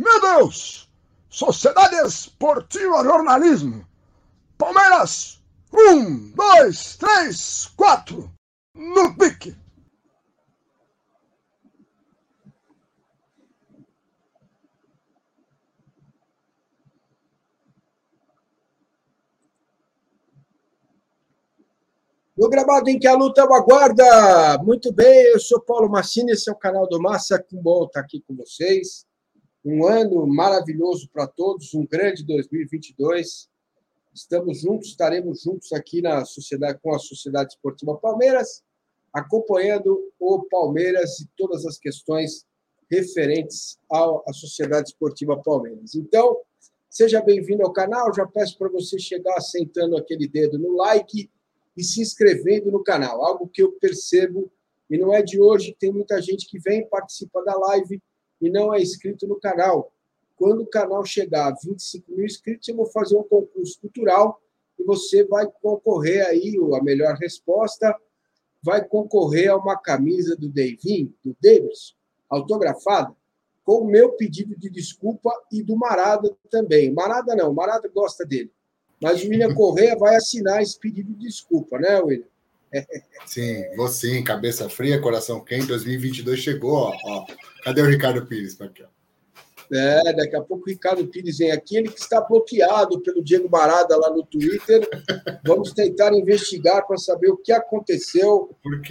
Meu Deus! Sociedade Esportiva Jornalismo. Palmeiras, um, dois, três, quatro. No pique. No gramado em que a luta aguarda. Muito bem, eu sou Paulo Massini, esse é o canal do Massa. Que bom estar aqui com vocês. Um ano maravilhoso para todos, um grande 2022. Estamos juntos, estaremos juntos aqui na sociedade com a Sociedade Esportiva Palmeiras, acompanhando o Palmeiras e todas as questões referentes à Sociedade Esportiva Palmeiras. Então, seja bem-vindo ao canal. Já peço para você chegar sentando aquele dedo no like e se inscrevendo no canal, algo que eu percebo, e não é de hoje, tem muita gente que vem participa da live e não é inscrito no canal. Quando o canal chegar a 25 mil inscritos, eu vou fazer um concurso cultural e você vai concorrer aí, a melhor resposta, vai concorrer a uma camisa do Davin, do Davis, autografada, com o meu pedido de desculpa e do Marada também. Marada não, Marada gosta dele. Mas o William Correia vai assinar esse pedido de desculpa, né, William? Sim, vou sim, cabeça fria, coração quente, 2022 chegou, ó. ó. Cadê o Ricardo Pires? Aqui, ó. É, daqui a pouco o Ricardo Pires vem aqui, ele que está bloqueado pelo Diego Barada lá no Twitter. Vamos tentar investigar para saber o que aconteceu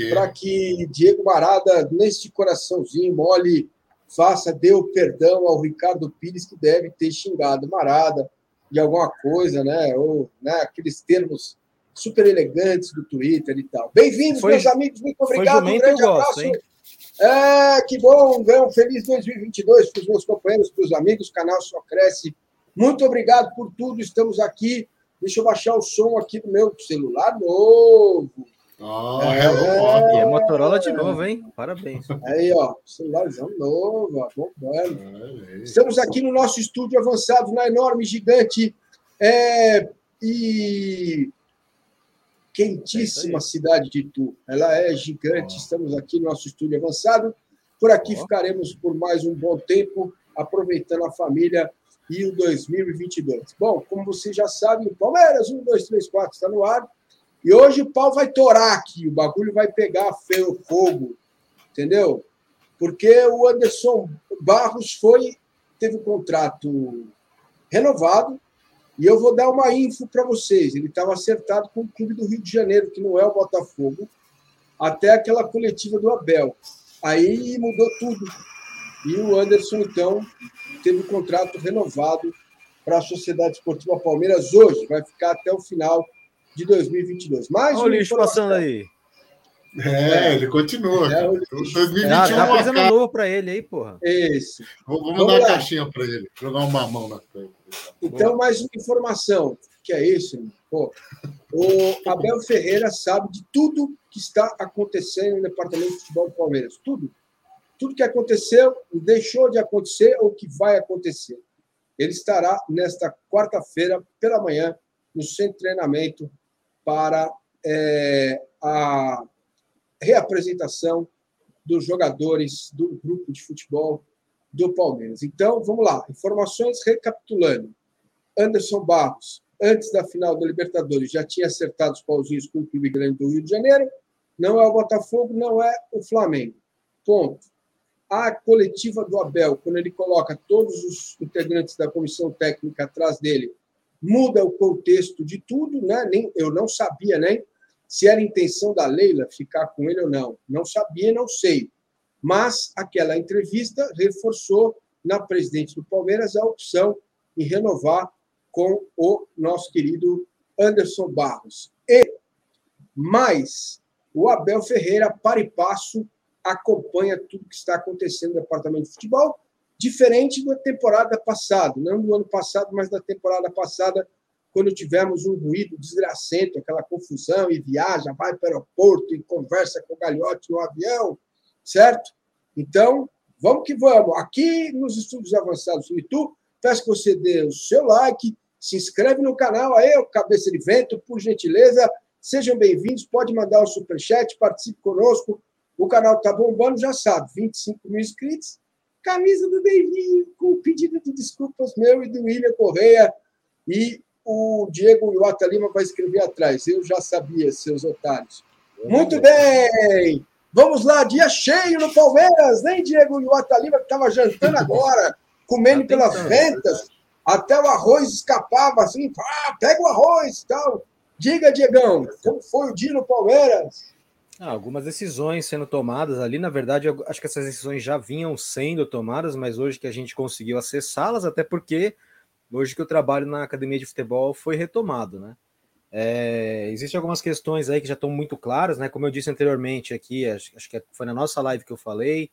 para que Diego Barada, neste coraçãozinho mole, faça, dê o perdão ao Ricardo Pires, que deve ter xingado Marada de alguma coisa, né? Ou né, aqueles termos super elegantes do Twitter e tal. Bem-vindos, meus amigos, muito obrigado. Um grande abraço. Hein? É, que bom, um feliz 2022 para os meus companheiros, para os amigos. O canal só cresce. Muito obrigado por tudo. Estamos aqui. Deixa eu baixar o som aqui do meu celular novo. Oh, é, é, é Motorola de novo, hein? Parabéns. Aí, ó, celularzão novo, ó, bombando. Estamos aqui no nosso estúdio avançado, na enorme, gigante é, e quentíssima é cidade de Itu. Ela é gigante, estamos aqui no nosso estúdio avançado. Por aqui ficaremos por mais um bom tempo, aproveitando a família e o 2022. Bom, como vocês já sabem, o Palmeiras 1, 2, 3, 4 está no ar. E hoje o pau vai torar aqui, o bagulho vai pegar feio fogo, entendeu? Porque o Anderson Barros foi teve o um contrato renovado e eu vou dar uma info para vocês. Ele estava acertado com o clube do Rio de Janeiro, que não é o Botafogo, até aquela coletiva do Abel. Aí mudou tudo. E o Anderson, então, teve o um contrato renovado para a Sociedade Esportiva Palmeiras hoje. Vai ficar até o final de 2022. Mais Olha o lixo passando aí. É, ele continua. É, 2021 ah, tá fazendo novo para ele aí, porra. Isso. Vamos, Vamos dar uma caixinha para ele, jogar uma mão na frente. Então, mais uma informação, que é isso. O Abel Ferreira sabe de tudo que está acontecendo no departamento de futebol do Palmeiras. Tudo. Tudo que aconteceu, deixou de acontecer ou que vai acontecer. Ele estará nesta quarta-feira, pela manhã, no centro de treinamento para é, a reapresentação dos jogadores do grupo de futebol do Palmeiras. Então, vamos lá. Informações recapitulando. Anderson Barros, antes da final da Libertadores, já tinha acertado os pauzinhos com o clube grande do Rio de Janeiro. Não é o Botafogo, não é o Flamengo. Ponto. A coletiva do Abel, quando ele coloca todos os integrantes da comissão técnica atrás dele muda o contexto de tudo, né? Nem, eu não sabia nem se era intenção da Leila ficar com ele ou não. Não sabia, não sei. Mas aquela entrevista reforçou na presidente do Palmeiras a opção em renovar com o nosso querido Anderson Barros. E mais, o Abel Ferreira, para e passo, acompanha tudo que está acontecendo no departamento de futebol diferente da temporada passada, não do ano passado, mas da temporada passada, quando tivemos um ruído desgracento, aquela confusão, e viaja, vai para o aeroporto e conversa com o galhote no avião, certo? Então, vamos que vamos. Aqui nos estudos avançados do YouTube, peço que você dê o seu like, se inscreve no canal aí, o Cabeça de Vento, por gentileza. Sejam bem-vindos, pode mandar o superchat, participe conosco. O canal está bombando, já sabe, 25 mil inscritos camisa do David com pedido de desculpas meu e do William Correia. E o Diego Iwata Lima vai escrever atrás. Eu já sabia, seus otários. Muito bem! Vamos lá, dia cheio no Palmeiras, nem Diego Iwata Lima, que estava jantando agora, comendo pelas ventas, até o arroz escapava assim, ah, pega o arroz tal. Diga, Diegão, como foi o dia no Palmeiras? Ah, algumas decisões sendo tomadas ali, na verdade, acho que essas decisões já vinham sendo tomadas, mas hoje que a gente conseguiu acessá-las, até porque hoje que o trabalho na academia de futebol foi retomado, né? É, Existem algumas questões aí que já estão muito claras, né? Como eu disse anteriormente aqui, acho, acho, que foi na nossa live que eu falei,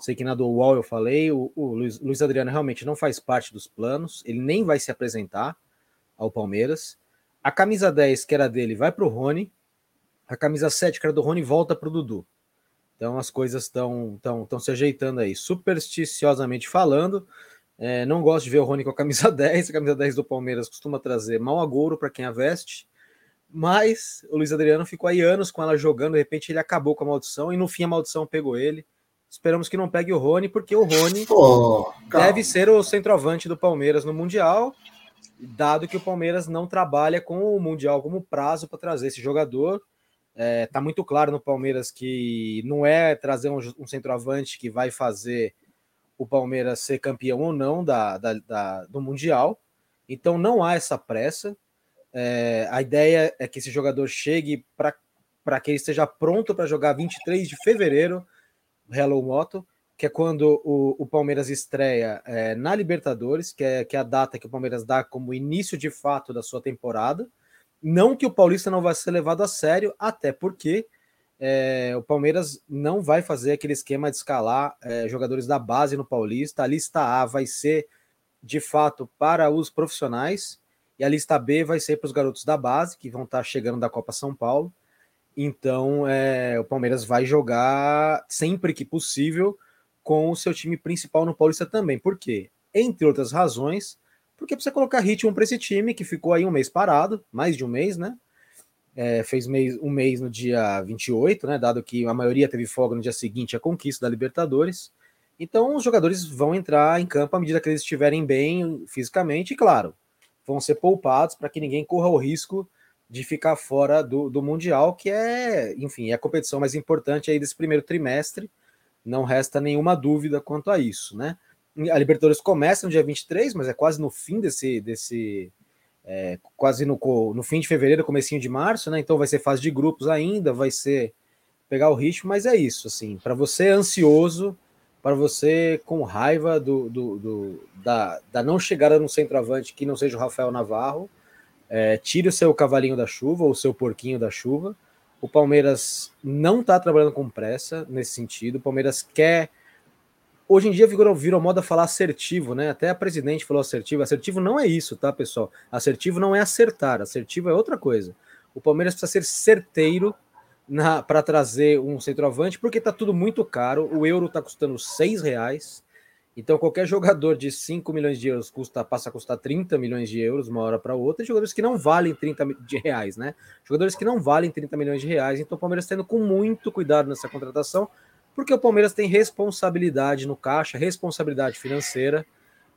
sei que na do UOL eu falei, o, o Luiz, Luiz Adriano realmente não faz parte dos planos, ele nem vai se apresentar ao Palmeiras. A camisa 10, que era dele, vai para o Rony, a camisa 7, que era do Rony, volta para o Dudu. Então as coisas estão tão, tão se ajeitando aí. Supersticiosamente falando, é, não gosto de ver o Rony com a camisa 10. A camisa 10 do Palmeiras costuma trazer mal agouro para quem a veste. Mas o Luiz Adriano ficou aí anos com ela jogando, de repente ele acabou com a maldição e no fim a maldição pegou ele. Esperamos que não pegue o Rony, porque o Rony oh, deve ser o centroavante do Palmeiras no Mundial, dado que o Palmeiras não trabalha com o Mundial como prazo para trazer esse jogador. É, tá muito claro no Palmeiras que não é trazer um, um, centroavante que vai fazer o Palmeiras ser campeão ou não da, da, da do Mundial. Então não há essa pressa. É, a ideia é que esse jogador chegue para que ele esteja pronto para jogar 23 de fevereiro, Hello Moto, que é quando o, o Palmeiras estreia é, na Libertadores, que é, que é a data que o Palmeiras dá como início de fato da sua temporada. Não que o Paulista não vai ser levado a sério, até porque é, o Palmeiras não vai fazer aquele esquema de escalar é, jogadores da base no Paulista. A lista A vai ser de fato para os profissionais e a lista B vai ser para os garotos da base que vão estar chegando da Copa São Paulo. Então é, o Palmeiras vai jogar sempre que possível com o seu time principal no Paulista também. Por quê? Entre outras razões, porque precisa colocar ritmo para esse time que ficou aí um mês parado, mais de um mês, né? É, fez mês, um mês no dia 28, né? Dado que a maioria teve folga no dia seguinte a conquista da Libertadores. Então os jogadores vão entrar em campo à medida que eles estiverem bem fisicamente, e claro, vão ser poupados para que ninguém corra o risco de ficar fora do, do Mundial, que é, enfim, é a competição mais importante aí desse primeiro trimestre. Não resta nenhuma dúvida quanto a isso, né? A Libertadores começa no dia 23, mas é quase no fim desse. desse é, quase no, no fim de fevereiro, comecinho de março, né? Então vai ser fase de grupos ainda, vai ser pegar o ritmo, mas é isso, assim, para você ansioso, para você com raiva do, do, do, da, da não chegada no centroavante que não seja o Rafael Navarro, é, tire o seu cavalinho da chuva, ou o seu porquinho da chuva. O Palmeiras não está trabalhando com pressa nesse sentido. O Palmeiras quer Hoje em dia virou, virou moda falar assertivo, né? Até a presidente falou assertivo. Assertivo não é isso, tá, pessoal? Assertivo não é acertar, assertivo é outra coisa. O Palmeiras precisa ser certeiro para trazer um centroavante, porque tá tudo muito caro. O euro tá custando seis reais. Então, qualquer jogador de 5 milhões de euros custa, passa a custar 30 milhões de euros uma hora para outra, e jogadores que não valem 30 de reais, né? Jogadores que não valem 30 milhões de reais. Então, o Palmeiras está indo com muito cuidado nessa contratação, porque o Palmeiras tem responsabilidade no caixa, responsabilidade financeira.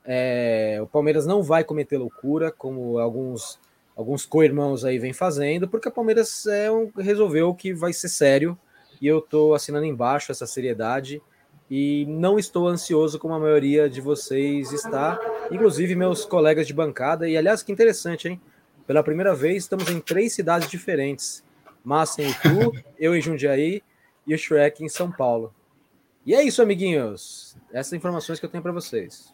É, o Palmeiras não vai cometer loucura, como alguns alguns co-irmãos aí vêm fazendo, porque o Palmeiras é um, resolveu que vai ser sério e eu estou assinando embaixo essa seriedade e não estou ansioso como a maioria de vocês está, inclusive meus colegas de bancada. E aliás, que interessante, hein? Pela primeira vez estamos em três cidades diferentes: Massa em Itu, eu em Jundiaí e o Shrek em São Paulo. E é isso, amiguinhos. Essas informações que eu tenho para vocês.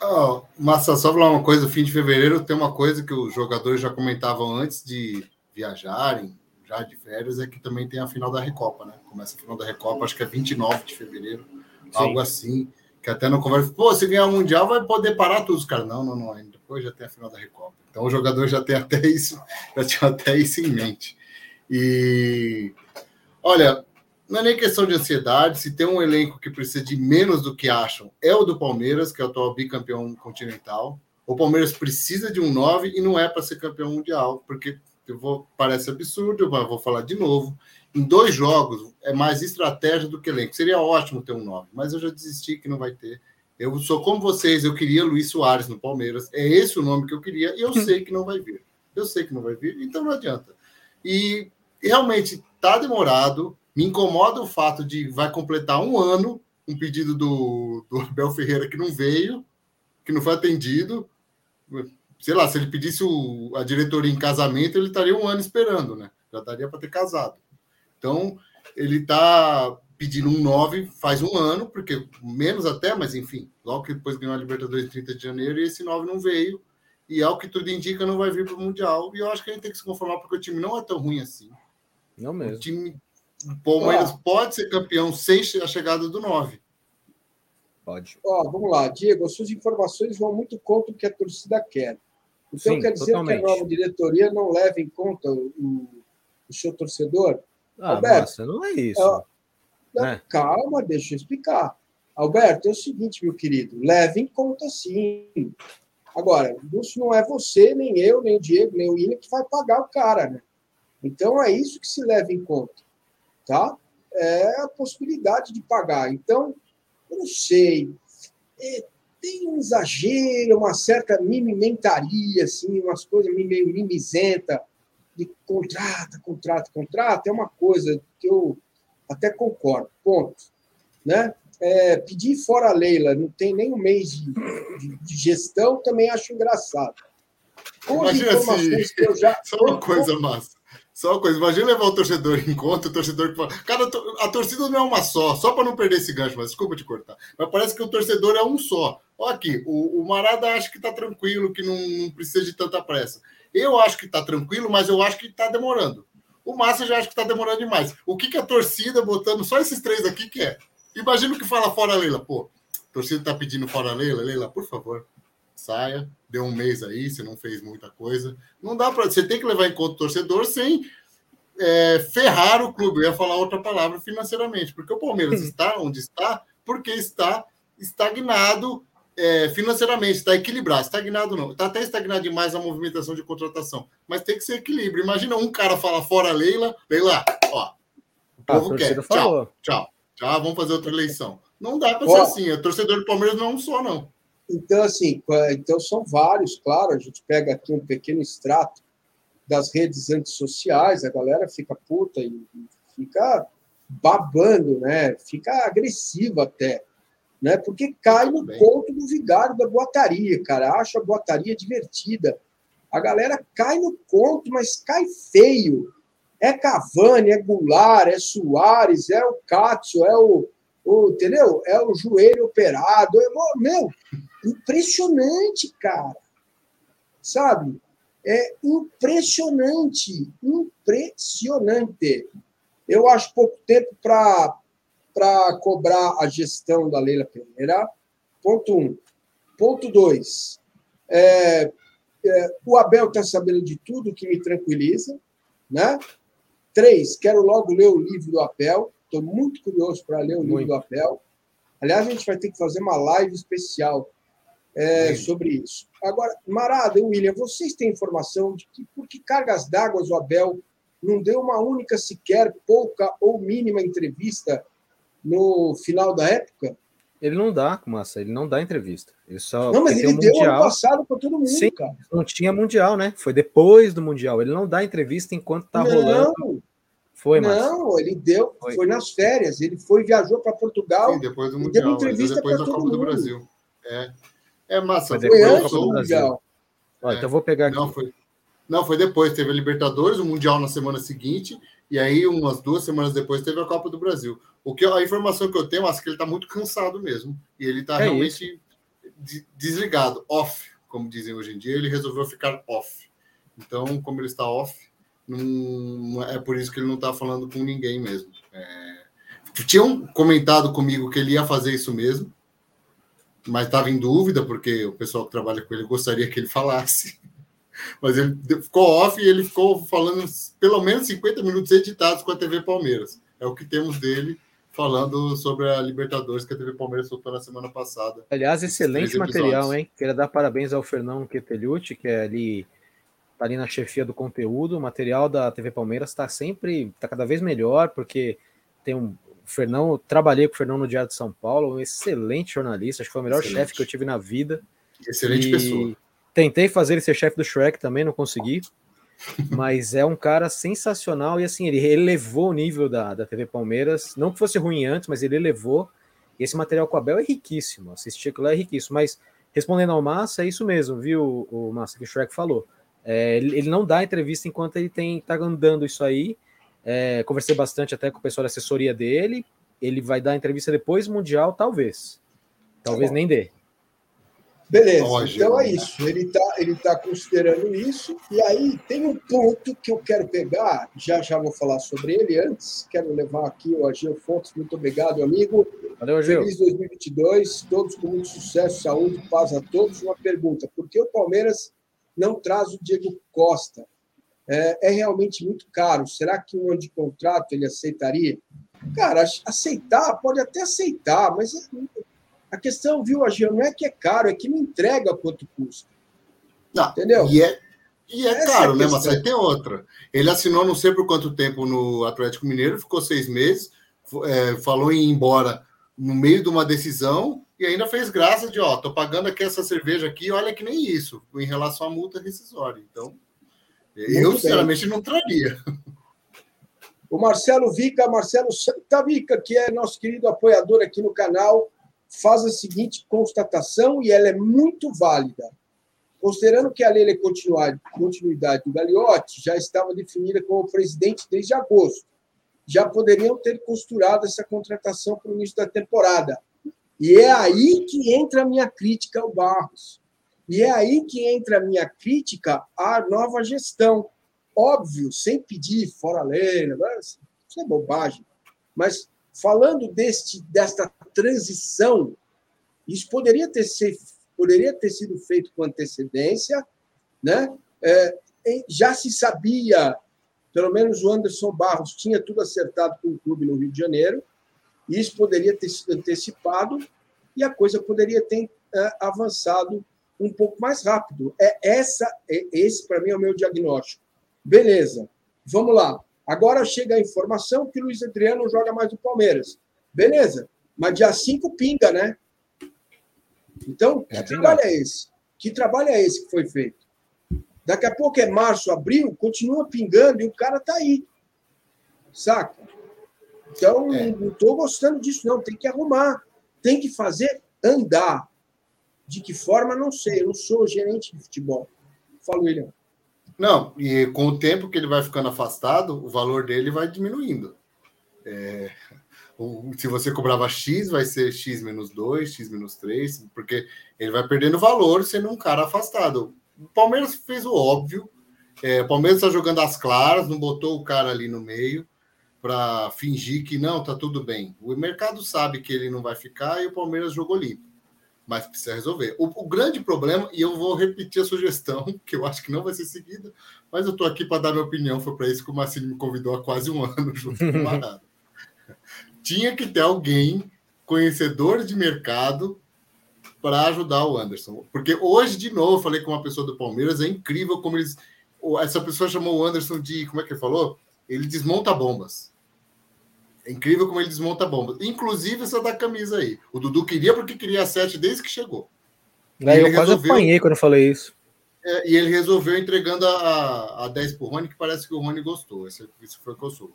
Oh, Massa, só falar uma coisa: fim de fevereiro tem uma coisa que os jogadores já comentavam antes de viajarem, já de férias, é que também tem a final da Recopa, né? Começa a final da Recopa, acho que é 29 de fevereiro, Sim. algo assim. Que até no conversa, pô, se ganhar o Mundial vai poder parar tudo, cara. Não, não, não, ainda depois já tem a final da Recopa. Então o jogador já tem até isso, já tinha até isso em mente. E olha, não é nem questão de ansiedade. Se tem um elenco que precisa de menos do que acham, é o do Palmeiras, que é o atual bicampeão continental. O Palmeiras precisa de um 9 e não é para ser campeão mundial, porque eu vou, parece absurdo, mas vou falar de novo. Em dois jogos é mais estratégia do que elenco. Seria ótimo ter um 9, mas eu já desisti que não vai ter. Eu sou como vocês, eu queria Luiz Soares no Palmeiras. É esse o nome que eu queria, e eu sei que não vai vir. Eu sei que não vai vir, então não adianta. E realmente tá demorado. Me incomoda o fato de vai completar um ano um pedido do, do Abel Ferreira que não veio, que não foi atendido. Sei lá, se ele pedisse o, a diretoria em casamento, ele estaria um ano esperando, né? Já daria para ter casado. Então, ele está pedindo um 9 faz um ano, porque menos até, mas enfim, logo que depois ganhou a Libertadores em 30 de janeiro, e esse 9 não veio. E ao que tudo indica, não vai vir para o Mundial. E eu acho que a gente tem que se conformar, porque o time não é tão ruim assim. Não mesmo. O time o Palmeiras pode ser campeão sem a chegada do 9. Pode. Ó, vamos lá, Diego, as suas informações vão muito contra o que a torcida quer. Então Sim, quer dizer totalmente. que a nova diretoria não leva em conta o, o seu torcedor? Ah, Alberto, nossa, não é isso. Ó, é. Calma, deixa eu explicar. Alberto, é o seguinte, meu querido, leve em conta sim. Agora, isso não é você, nem eu, nem o Diego, nem o William que vai pagar o cara, né? Então é isso que se leva em conta, tá? É a possibilidade de pagar. Então, eu não sei. É, tem um exagero, uma certa mimimentaria, assim, umas coisas meio mimizenta de contrata, contrata, contrata. É uma coisa que eu até concordo, ponto. Né? É, pedir fora a Leila, não tem nem um mês de, de, de gestão, também acho engraçado. Com Imagina se... Já... Só uma coisa massa. Só uma coisa, imagina levar o torcedor em conta, o torcedor que fala. Cara, a torcida não é uma só, só para não perder esse gancho, mas desculpa te cortar. Mas parece que o torcedor é um só. Olha aqui, o, o Marada acha que está tranquilo, que não, não, precisa de tanta pressa. Eu acho que está tranquilo, mas eu acho que está demorando. O Massa já acha que está demorando demais. O que, que a torcida, botando só esses três aqui, quer? Imagina o que fala fora Leila. Pô, a torcida está pedindo fora Leila. Leila, por favor, saia, deu um mês aí, você não fez muita coisa. Não dá para. Você tem que levar em conta o torcedor sem é, ferrar o clube. Eu ia falar outra palavra financeiramente, porque o Palmeiras está onde está, porque está estagnado é, financeiramente, está equilibrado. Estagnado não, está até estagnado demais a movimentação de contratação, mas tem que ser equilíbrio. Imagina um cara fala fora Leila, Leila, ó, o povo quer. Tchau, tchau, tchau, vamos fazer outra eleição. Não dá para ser assim. O torcedor do Palmeiras não é um só, não. Então, assim, então são vários, claro, a gente pega aqui um pequeno extrato das redes antissociais, a galera fica puta e fica babando, né? Fica agressiva até, né? Porque cai no ponto do vigário da boataria, cara. Acha a boataria divertida. A galera cai no conto, mas cai feio. É Cavani, é Goulart, é Soares, é o Katsu, é o, o, entendeu? É o joelho operado. É, meu, impressionante, cara. Sabe? É impressionante, impressionante. Eu acho pouco tempo para cobrar a gestão da Leila Pereira. Ponto um. Ponto dois. É, é, o Abel está sabendo de tudo, que me tranquiliza. Né? Três, quero logo ler o livro do Abel. Estou muito curioso para ler o livro muito. do Abel. Aliás, a gente vai ter que fazer uma live especial é, sobre isso. Agora, Marada e William, vocês têm informação de que por que cargas d'água o Abel não deu uma única sequer, pouca ou mínima entrevista no final da época? Ele não dá, Massa, ele não dá entrevista. Ele só não, mas ele deu mundial. ano passado para todo mundo, Sim, cara. Não tinha Mundial, né? Foi depois do Mundial. Ele não dá entrevista enquanto tá não, rolando. Foi, Massa. Não, ele deu, foi. foi nas férias. Ele foi, viajou para Portugal. Sim, depois do Mundial. Deu entrevista depois da Copa mundo. do Brasil. É. É massa. Foi, foi antes do Mundial. Ó, então vou pegar aqui. Não, foi, não, foi depois. Teve a Libertadores, o Mundial na semana seguinte, e aí umas duas semanas depois teve a Copa do Brasil. O que a informação que eu tenho, acho que ele está muito cansado mesmo. E ele está é realmente isso. desligado, off, como dizem hoje em dia. Ele resolveu ficar off. Então, como ele está off, não, é por isso que ele não está falando com ninguém mesmo. É, tinham comentado comigo que ele ia fazer isso mesmo, mas estava em dúvida, porque o pessoal que trabalha com ele gostaria que ele falasse. Mas ele ficou off e ele ficou falando pelo menos 50 minutos editados com a TV Palmeiras. É o que temos dele falando sobre a Libertadores que a TV Palmeiras soltou na semana passada. Aliás, excelente material, hein? Queria dar parabéns ao Fernando Quetelucci, que é ali, tá ali na chefia do conteúdo. O material da TV Palmeiras está sempre, está cada vez melhor, porque tem um O Fernão, trabalhei com o Fernão no Diário de São Paulo, um excelente jornalista, acho que foi o melhor chefe que eu tive na vida. Excelente e pessoa. Tentei fazer ele ser chefe do Shrek também, não consegui. Mas é um cara sensacional e assim, ele elevou o nível da, da TV Palmeiras. Não que fosse ruim antes, mas ele elevou. E esse material com a Bel é riquíssimo. Assistir aquilo é riquíssimo. Mas respondendo ao Massa, é isso mesmo, viu, o Massa, que o Shrek falou. É, ele, ele, não dá entrevista enquanto ele tem tá andando isso aí. É, conversei bastante até com o pessoal da assessoria dele. Ele vai dar entrevista depois Mundial, talvez. Talvez tá nem dê. Beleza, então é isso. Ele está ele tá considerando isso. E aí tem um ponto que eu quero pegar, já já vou falar sobre ele. Antes, quero levar aqui o Agil Fontes. Muito obrigado, amigo. Valeu, Agil. Feliz 2022, todos com muito sucesso, saúde, paz a todos. Uma pergunta: por que o Palmeiras não traz o Diego Costa? É, é realmente muito caro. Será que um ano de contrato ele aceitaria? Cara, aceitar, pode até aceitar, mas a questão, viu, Agil, não é que é caro, é que não entrega quanto custa. Não, Entendeu? E é, e é caro, é né, mas aí tem outra. Ele assinou não sei por quanto tempo no Atlético Mineiro, ficou seis meses, é, falou em ir embora no meio de uma decisão e ainda fez graça de, ó, tô pagando aqui essa cerveja aqui, olha que nem isso, em relação à multa rescisória. Então, eu, bem. sinceramente, não traria. O Marcelo Vica, Marcelo Santa Vica, que é nosso querido apoiador aqui no canal, faz a seguinte constatação e ela é muito válida. Considerando que a lei de continuidade do Gagliotti já estava definida como presidente desde agosto, já poderiam ter costurado essa contratação para o início da temporada. E é aí que entra a minha crítica ao Barros. E é aí que entra a minha crítica à nova gestão. Óbvio, sem pedir fora a lei, né? isso é bobagem. Mas falando deste, desta transição, isso poderia ter, ser, poderia ter sido feito com antecedência, né? É, já se sabia, pelo menos o Anderson Barros tinha tudo acertado com o clube no Rio de Janeiro, isso poderia ter sido antecipado e a coisa poderia ter é, avançado um pouco mais rápido. É essa, é, esse para mim é o meu diagnóstico. Beleza, vamos lá. Agora chega a informação que o Luiz Adriano não joga mais no Palmeiras. Beleza, mas dia 5 pinga, né? Então, que é trabalho é esse? Que trabalho é esse que foi feito? Daqui a pouco é março, abril, continua pingando e o cara tá aí. Saca? Então, é. não estou gostando disso, não. Tem que arrumar. Tem que fazer andar. De que forma, não sei. Eu não sou gerente de futebol. Fala, William. Não, e com o tempo que ele vai ficando afastado, o valor dele vai diminuindo. É, se você cobrava X, vai ser X menos 2, X menos 3, porque ele vai perdendo valor sendo um cara afastado. O Palmeiras fez o óbvio. É, o Palmeiras está jogando as claras, não botou o cara ali no meio para fingir que não, tá tudo bem. O mercado sabe que ele não vai ficar e o Palmeiras jogou limpo mas precisa resolver. O, o, grande problema, e eu vou repetir a sugestão, que eu acho que não vai ser seguida, mas eu estou aqui para dar minha opinião, foi para isso que o Marcinho me convidou há quase um ano junto com o Marado. Tinha que ter alguém conhecedor de mercado para ajudar o Anderson. Porque hoje, de novo, falei com uma pessoa do Palmeiras, é incrível como eles. Essa pessoa chamou o Anderson de. Como é que ele falou? Ele desmonta bombas. É incrível como ele desmonta bombas. Inclusive essa da camisa aí. O Dudu queria porque queria a 7 desde que chegou. É, eu quase resolveu... apanhei quando eu falei isso. É, e ele resolveu entregando a, a 10 para o Rony, que parece que o Rony gostou. Esse, isso foi o que eu soube.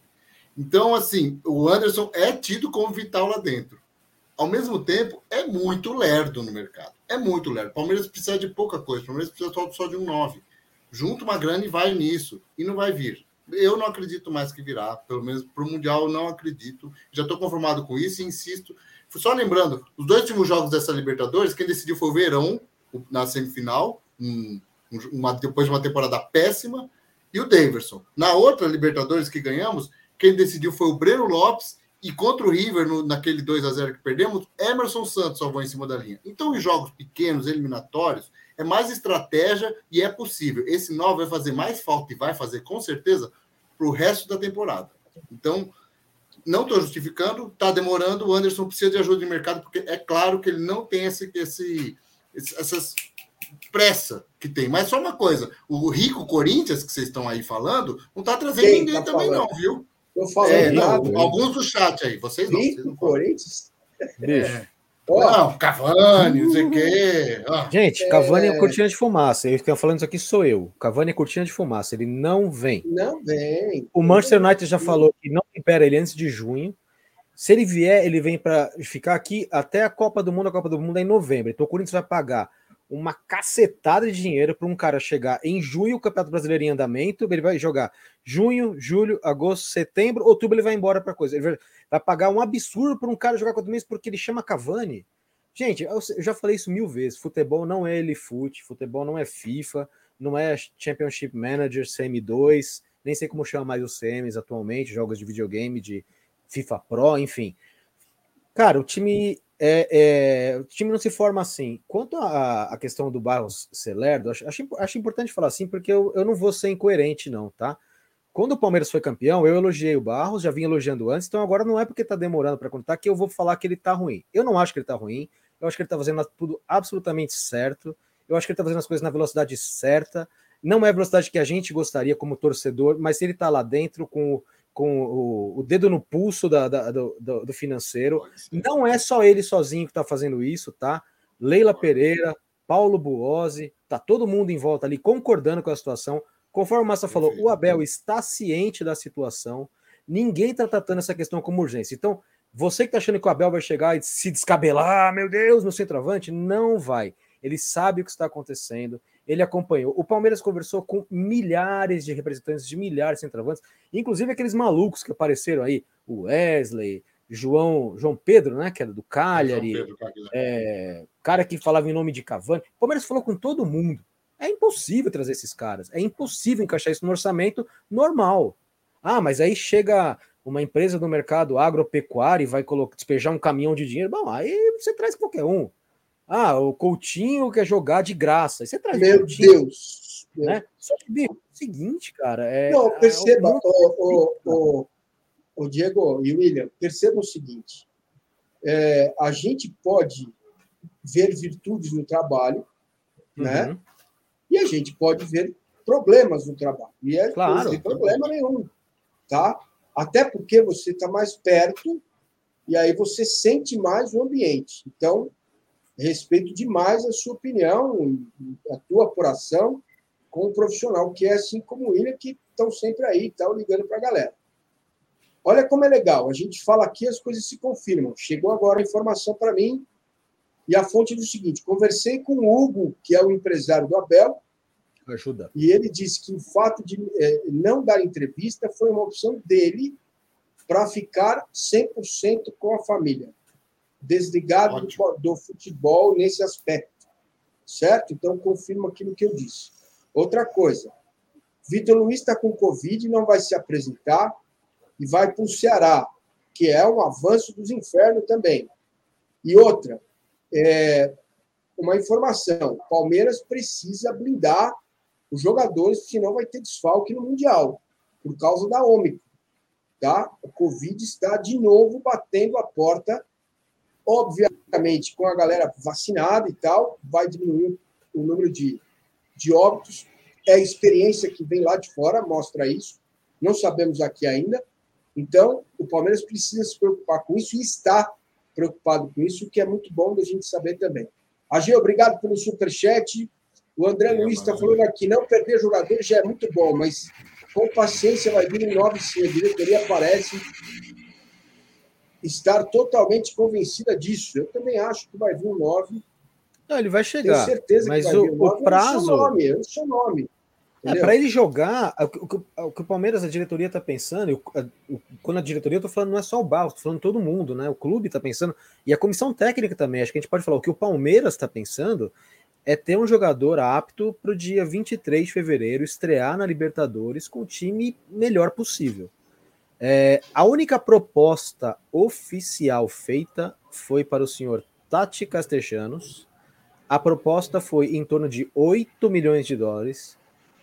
Então, assim, o Anderson é tido como vital lá dentro. Ao mesmo tempo, é muito lerdo no mercado. É muito lerdo. O Palmeiras precisa de pouca coisa. O Palmeiras precisa só de um 9. Junta uma grana e vai nisso. E não vai vir. Eu não acredito mais que virá, pelo menos para o Mundial, não acredito. Já estou conformado com isso e insisto. Só lembrando, os dois últimos jogos dessa Libertadores, quem decidiu foi o Verão, na semifinal, um, uma, depois de uma temporada péssima, e o Daverson. Na outra Libertadores que ganhamos, quem decidiu foi o Breno Lopes, e contra o River, no, naquele 2 a 0 que perdemos, Emerson Santos salvou em cima da linha. Então, em jogos pequenos, eliminatórios, é mais estratégia e é possível. Esse 9 vai fazer mais falta e vai fazer com certeza para o resto da temporada. Então, não estou justificando, está demorando. O Anderson precisa de ajuda de mercado, porque é claro que ele não tem esse, esse, essas pressa que tem. Mas só uma coisa: o rico Corinthians, que vocês estão aí falando, não está trazendo Quem ninguém tá também, falando? não, viu? Tô falando É, nada. não, alguns do chat aí, vocês não. Vocês Rico, não falam. Corinthians. Bicho. Ó, Não, Cavani, não sei o quê. Ah, Gente, Cavani é cortina de fumaça. Eu que falando isso aqui sou eu. Cavani é cortina de fumaça. Ele não vem. não vem. O Manchester United já falou que não libera ele antes de junho. Se ele vier, ele vem para ficar aqui até a Copa do Mundo. A Copa do Mundo é em novembro. Então o Corinthians vai pagar uma cacetada de dinheiro para um cara chegar em junho, o Campeonato Brasileiro em andamento. Ele vai jogar junho, julho, agosto, setembro, outubro. Ele vai embora para coisa. Ele vai, pagar um absurdo para um cara jogar quatro meses porque ele chama Cavani. Gente, eu já falei isso mil vezes. Futebol não é elefute, futebol não é FIFA, não é Championship Manager, CM2, nem sei como chama mais os CMs atualmente, jogos de videogame, de FIFA Pro, enfim. Cara, o time é, é- o time não se forma assim. Quanto à questão do Barros ser lerdo, acho, acho, acho importante falar assim, porque eu, eu não vou ser incoerente, não, tá? Quando o Palmeiras foi campeão, eu elogiei o Barros, já vim elogiando antes, então agora não é porque tá demorando para contar que eu vou falar que ele tá ruim. Eu não acho que ele tá ruim, eu acho que ele tá fazendo tudo absolutamente certo, eu acho que ele tá fazendo as coisas na velocidade certa. Não é a velocidade que a gente gostaria como torcedor, mas ele tá lá dentro com, o- com o, o dedo no pulso da- da- do, do- financeiro, não é só ele sozinho que está fazendo isso, tá? Leila Pereira, Paulo Buozzi, tá todo mundo em volta ali concordando com a situação. Conforme o Massa falou, o Abel está ciente da situação. Ninguém está tratando essa questão como urgência. Então, você que está achando que o Abel vai chegar e se descabelar, "Ah, meu Deus, no centroavante, não vai. Ele sabe o que está acontecendo. Ele acompanhou. O Palmeiras conversou com milhares de representantes de milhares de centroavantes, inclusive aqueles malucos que apareceram aí, o Wesley, João, João Pedro, né, que era do Cagliari, Pedro é, cara que falava em nome de Cavani. O Palmeiras falou com todo mundo. É impossível trazer esses caras. É impossível encaixar isso no orçamento normal. Ah, mas aí chega uma empresa do mercado agropecuário e vai colocar, despejar um caminhão de dinheiro. Bom, aí você traz qualquer um. Ah, o Coutinho quer jogar de graça. Aí você traz Meu Coutinho, Deus. né? Só que, bicho, é o seguinte, cara. É, Não, é perceba, um- o, o, o, o Diego e o William, percebam o seguinte: é, a gente pode ver virtudes no trabalho, né? Uhum. E a gente pode ver problemas no trabalho. E é, Claro. não tem problema nenhum, tá? Até porque você está mais perto e aí você sente mais o ambiente. Então, respeito demais a sua opinião, a tua apuração com o profissional, que é assim como o William, que estão sempre aí, estão ligando para a galera. Olha como é legal, a gente fala aqui, as coisas se confirmam. Chegou agora a informação para mim, e a fonte diz o seguinte: conversei com o Hugo, que é o empresário do Abel, Ajuda. e ele disse que o fato de eh, não dar entrevista foi uma opção dele para ficar 100% com a família, desligado do, do futebol nesse aspecto. Certo? Então, confirma aquilo que eu disse. Outra coisa, Vitor Luiz está com Covid, não vai se apresentar e vai para o Ceará, que é um avanço dos infernos também. E outra, é, uma informação: Palmeiras precisa blindar os jogadores, senão vai ter desfalque no Mundial, por causa da Ômicron. Tá? O Covid está de novo batendo a porta. Obviamente, com a galera vacinada e tal, vai diminuir o número de, de óbitos. É a experiência que vem lá de fora, mostra isso. Não sabemos aqui ainda. Então, o Palmeiras precisa se preocupar com isso e está preocupado com isso, o que é muito bom da gente saber também. AG, obrigado pelo superchat. O André É, Luiz está falando aqui, não perder jogador já é muito bom, mas com paciência vai vir um 9 sim. A diretoria parece estar totalmente convencida disso. Eu também acho que vai vir um 9. Não, ele vai Tenho chegar. certeza mas que vai o- vir um o 9. prazo- É o seu nome, é o seu nome. É, para ele jogar, o que, o que- o que o Palmeiras, a diretoria está pensando, e o- o- quando a diretoria, eu tô falando, não é só o Barros, tô falando todo mundo, né? O clube está pensando, e a comissão técnica também, acho que a gente pode falar, o que o Palmeiras está pensando é ter um jogador apto para o dia 23 de fevereiro estrear na Libertadores com o time melhor possível. É, a única proposta oficial feita foi para o senhor Tati Castellanos. A proposta foi em torno de 8 milhões de dólares.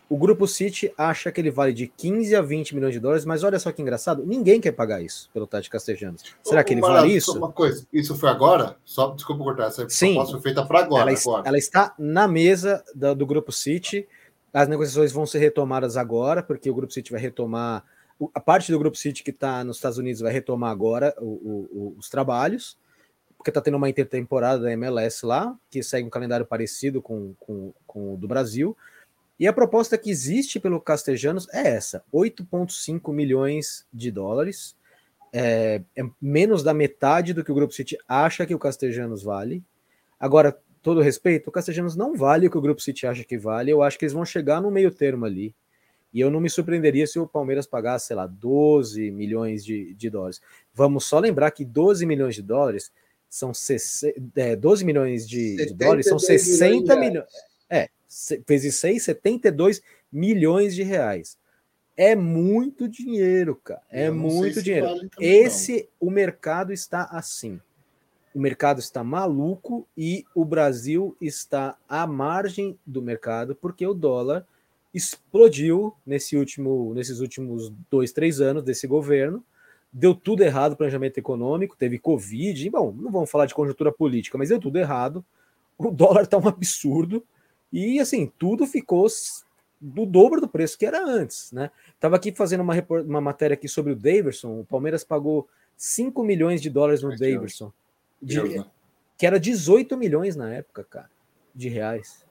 O Grupo City acha que ele vale de 15 a 20 milhões de dólares, mas olha só que engraçado, ninguém quer pagar isso pelo Tati Castellanos. Será que ele Maravilha, vale só isso? Uma coisa, isso foi agora? Só desculpa cortar, essa Sim. proposta foi feita para agora, ela, agora. ela está na mesa da- do Grupo City. As negociações vão ser retomadas agora, porque o Grupo City vai retomar a parte do Grupo City que está nos Estados Unidos vai retomar agora o, o, os trabalhos, porque está tendo uma intertemporada da MLS lá, que segue um calendário parecido com, com, com o do Brasil. E a proposta que existe pelo Castejanos é essa: 8,5 milhões de dólares. É, é, menos da metade do que o Grupo City acha que o Castejanos vale. Agora, todo respeito, o Castejanos não vale o que o Grupo City acha que vale. Eu acho que eles vão chegar no meio termo ali. E eu não me surpreenderia se o Palmeiras pagasse, sei lá, 12 milhões de, de dólares. Vamos só lembrar que 12 milhões de dólares são é, 12 milhões de, de dólares, são 60 milhões. milhões é, vezes 6, 72 milhões de reais. É muito dinheiro, cara. É muito dinheiro. Vale Esse, não. o mercado está assim. O mercado está maluco e o Brasil está à margem do mercado porque o dólar explodiu nesse último, nesses últimos dois, três anos desse governo. Deu tudo errado o planejamento econômico, teve Covid. Bom, não vamos falar de conjuntura política, mas deu tudo errado. O dólar está um absurdo. E assim, tudo ficou do dobro do preço que era antes, né? Tava aqui fazendo uma, uma matéria aqui sobre o Daverson. O Palmeiras pagou 5 milhões de dólares no Daverson. De, né? que era 18 milhões na época, cara, de reais.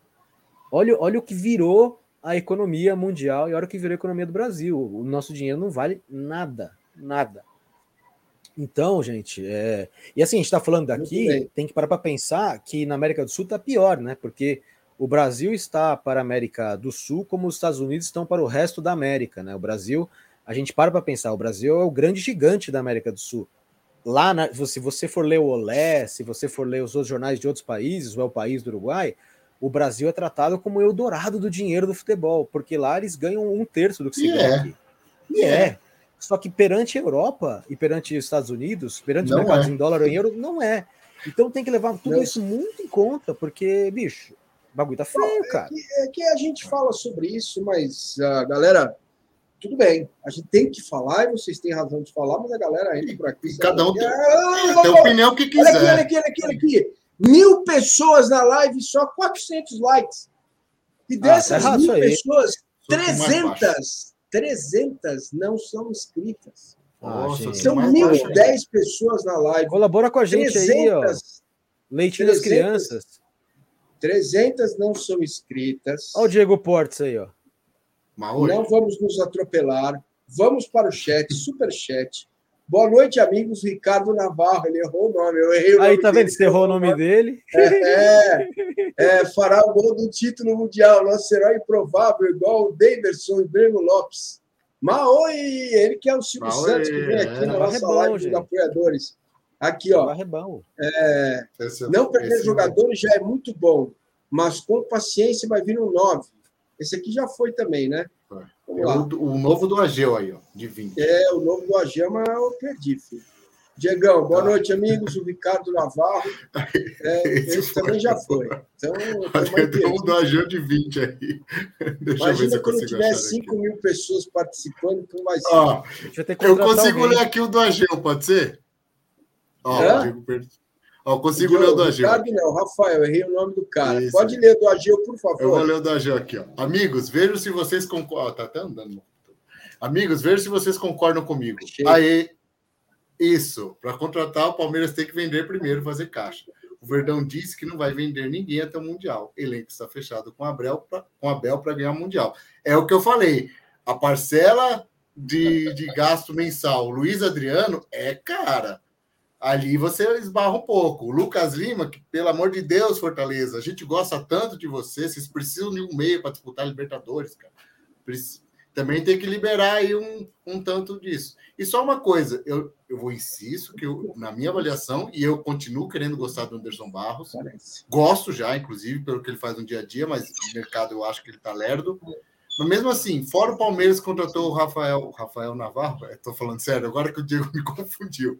Olha, olha o que virou a economia mundial e olha o que virou a economia do Brasil. O nosso dinheiro não vale nada, nada. Então, gente, é... e assim, a gente está falando daqui, tem que parar para pensar que na América do Sul está pior, né? Porque o Brasil está para a América do Sul como os Estados Unidos estão para o resto da América, né? O Brasil, a gente para para pensar, o Brasil é o grande gigante da América do Sul. Lá, na, se você for ler o Olé, se você for ler os outros jornais de outros países, o El País do Uruguai, o Brasil é tratado como o Eldorado do dinheiro do futebol, porque lá eles ganham um terço do que se ganha é. aqui. E é. é. Só que perante a Europa e perante os Estados Unidos, perante não os mercados é. em dólar ou em euro, não é. Então tem que levar tudo não. isso muito em conta, porque, bicho, o bagulho tá feio, é cara. Que, é que a gente fala sobre isso, mas a uh, galera, tudo bem. A gente tem que falar, e vocês têm razão de falar, mas a galera entra por aqui. Cada um tem, ah, tem opinião que quiser. Olha aqui, olha aqui, olha aqui. Olha aqui. Mil pessoas na live, só 400 likes. E ah, dessas ah, mil pessoas, 300, 300 não são inscritas. Ah, são 1.010 pessoas na live. Colabora com a gente 300, aí, ó. Leitinho das crianças. 300 não são inscritas. Olha o Diego Portes aí, ó. Não vamos nos atropelar. Vamos para o chat, super chat. Boa noite, amigos. Ricardo Navarro, ele errou o nome. Eu errei o Aí, tá vendo? Você errou o nome dele. É, é, é, fará o gol do título mundial. Nosso herói improvável, igual o Davidson e Breno Lopes. Maoi, ele que é o Silvio Maoi, Santos, que vem aqui é, na nossa bom, live gente. de apoiadores. Aqui, ó. É, não perder jogadores já é muito bom, mas com paciência vai vir um 9. Esse aqui já foi também, né? É o, o, novo do Ageu aí, ó, de 20. É, o novo do Ageu, mas eu perdi, filho. Diegão, boa tá. noite, amigos. O Ricardo Navarro. É, esse também já foi. Então, tem um do Ageu de 20 aí. Deixa Imagina eu quando tiver 5 mil pessoas participando, então vai ser. Ó, eu consigo alguém. ler aqui o do Ageu, pode ser? Ó, é? Diego Ó, consigo ler o do Ageu. Ricardo não, Rafael, errei o nome do cara. Isso. Pode ler do Ageu, por favor. Eu vou ler o do Ageu aqui, ó. Amigos, vejam se vocês concordam. Tá até andando. Amigos, vejam se vocês concordam comigo. Achei. Aí, isso. Para contratar, o Palmeiras tem que vender primeiro, fazer caixa. O Verdão disse que não vai vender ninguém até o Mundial. Elenco está fechado com a Abel para ganhar o Mundial. É o que eu falei. A parcela de, de gasto mensal, Luiz Adriano, é cara ali você esbarra um pouco. O Lucas Lima, que, pelo amor de Deus, Fortaleza, a gente gosta tanto de você, vocês precisam de um meio para disputar Libertadores, cara. Também tem que liberar aí um, um tanto disso. E só uma coisa, eu, eu vou insisto que eu, na minha avaliação, e eu continuo querendo gostar do Anderson Barros, Parece. gosto já, inclusive, pelo que ele faz no dia a dia, mas no mercado eu acho que ele está lerdo. Mas mesmo assim, fora o Palmeiras contratou o Rafael, Rafael Navarro, estou falando sério, agora que o Diego me confundiu.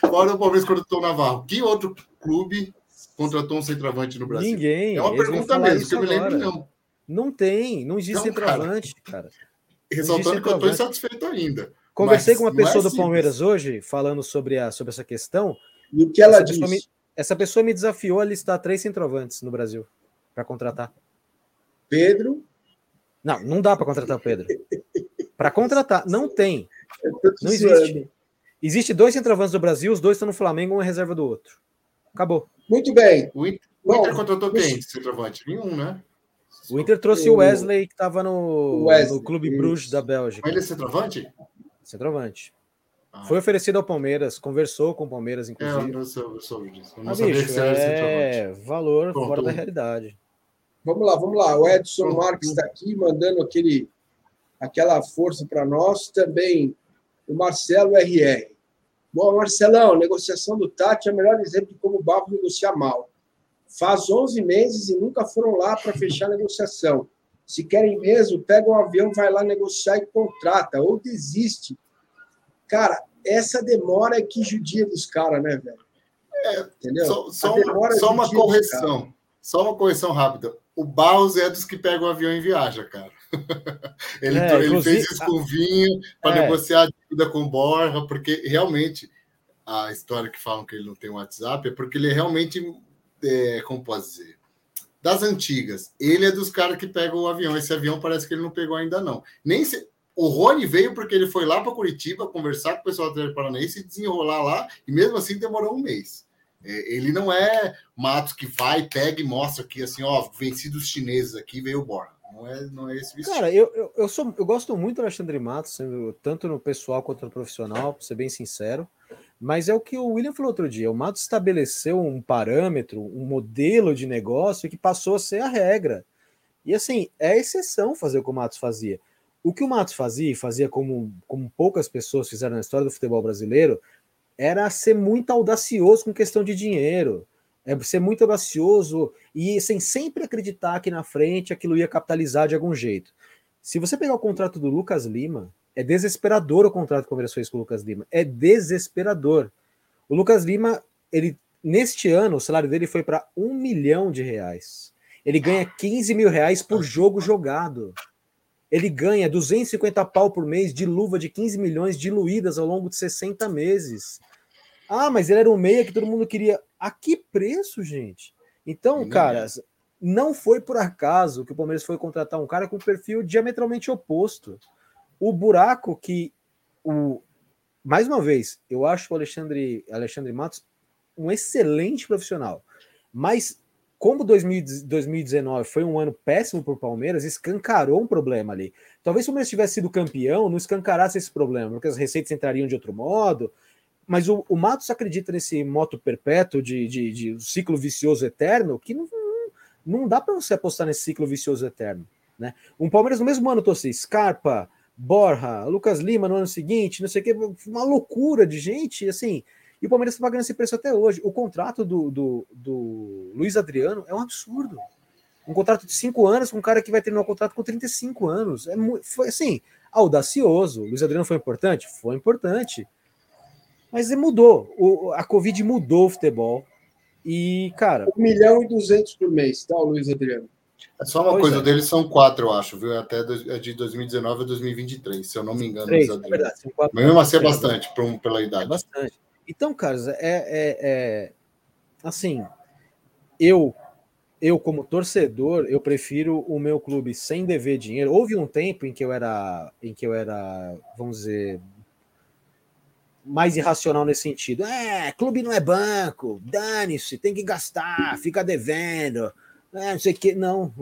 fora o Palmeiras contratou o Navarro, que outro clube contratou um centroavante no Brasil? Ninguém. É uma pergunta mesmo, que eu me lembro, não. Não tem, não existe não, centroavante, cara. cara. Ressaltando que eu estou insatisfeito ainda. Conversei mas, com uma pessoa é do Palmeiras hoje, falando sobre, a, sobre essa questão. E o que ela disse? Me, essa pessoa me desafiou a listar três centroavantes no Brasil para contratar. Pedro, não, não dá para contratar o Pedro. Para contratar, não tem. Não existe. Existe dois centroavantes do Brasil, os dois estão no Flamengo, um é reserva do outro. Acabou. Muito bem. O Inter, o Inter contratou quem? Centroavante? Nenhum, né? O Inter trouxe o Wesley, que estava no, no Clube Bruges da Bélgica. Mas ele é centroavante? Centroavante. Ah. Foi oferecido ao Palmeiras, conversou com o Palmeiras, inclusive. É, eu, não soube, disso. Eu não Mas, sabia bicho, que você era é centroavante. valor Pronto. fora da realidade. Vamos lá, vamos lá. O Edson Marques está aqui mandando aquele, aquela força para nós. Também o Marcelo RR. Bom, Marcelão, negociação do Tati é o melhor exemplo de como o Barro negocia mal. Faz 11 meses e nunca foram lá para fechar a negociação. Se querem mesmo, pega um avião, vai lá negociar e contrata, ou desiste. Cara, essa demora é que judia dos caras, né, velho? É, Entendeu? Só, só só uma correção. Só uma correção rápida. O Barros é dos que pega o avião e viaja, cara. ele, É, ele inclusive- fez isso com o Vinho para É. negociar a dívida com o Borja, porque realmente a história que falam que ele não tem WhatsApp é porque ele é realmente, é, como posso dizer, das antigas. Ele é dos caras que pegam o avião. Esse avião parece que ele não pegou ainda, não. Nem se... O Rony veio porque ele foi lá para Curitiba conversar com o pessoal do Atlético Paranaense e desenrolar lá, e mesmo assim demorou um mês. É, Ele não é Matos que vai, pega e mostra aqui assim, ó, vencido os chineses aqui, veio o Borja. Não é, não é esse vestido. Cara, eu, eu, eu, sou, eu gosto muito do Alexandre Matos, tanto no pessoal quanto no profissional, pra ser bem sincero. Mas é o que o William falou outro dia. O Matos estabeleceu um parâmetro, um modelo de negócio que passou a ser a regra. E assim, é exceção fazer o que o Matos fazia. O que o Matos fazia, e fazia como, como poucas pessoas fizeram na história do futebol brasileiro, era ser muito audacioso com questão de dinheiro. É ser muito audacioso e sem sempre acreditar que na frente aquilo ia capitalizar de algum jeito. Se você pegar o contrato do Lucas Lima, é desesperador o contrato Palmeiras fez com o Lucas Lima. É desesperador. O Lucas Lima, ele neste ano, o salário dele foi para um milhão de reais. Ele ganha 15 mil reais por jogo jogado. Ele ganha 250 pau por mês de luva de 15 milhões diluídas ao longo de 60 meses. Ah, mas ele era um meia que todo mundo queria. A que preço, gente? Então, cara, não foi por acaso que o Palmeiras foi contratar um cara com perfil diametralmente oposto. O buraco que o mais uma vez, eu acho o Alexandre Alexandre Matos um excelente profissional, mas como 2000 2019 foi um ano péssimo para o Palmeiras, escancarou um problema ali. Talvez se o Palmeiras tivesse sido campeão, não escancarasse esse problema, porque as receitas entrariam de outro modo. Mas o, o Matos acredita nesse moto perpétuo de, de, de ciclo vicioso eterno que não, não dá para você apostar nesse ciclo vicioso eterno. Né? Um Palmeiras no mesmo ano trouxe Scarpa, Borja, Lucas Lima no ano seguinte, não sei o que, uma loucura de gente, assim. E o Palmeiras está pagando esse preço até hoje. O contrato do, do, do Luiz Adriano é um absurdo. Um contrato de cinco anos com um cara que vai terminar um contrato com 35 anos. É muito, foi assim, audacioso. O Luiz Adriano foi importante? Foi importante. Mas mudou. O, a Covid mudou o futebol. E, cara. 1 milhão e 200 por mês, tá, o Luiz Adriano? É só uma Pois coisa, é. o deles são quatro, eu acho, viu? Até dois- é de 2019 a 2023, se eu não me engano. Três, Luiz na Adriano. verdade, são quatro Mas mesmo assim é bastante pra um- pela É idade. bastante. Então, caras, é, é, é- assim, eu eu como torcedor, eu prefiro o meu clube sem dever dinheiro. Houve um tempo em que eu era em que eu era, vamos dizer, mais irracional nesse sentido. É, clube não é banco, dane-se, tem que gastar, fica devendo. É, não sei que, não.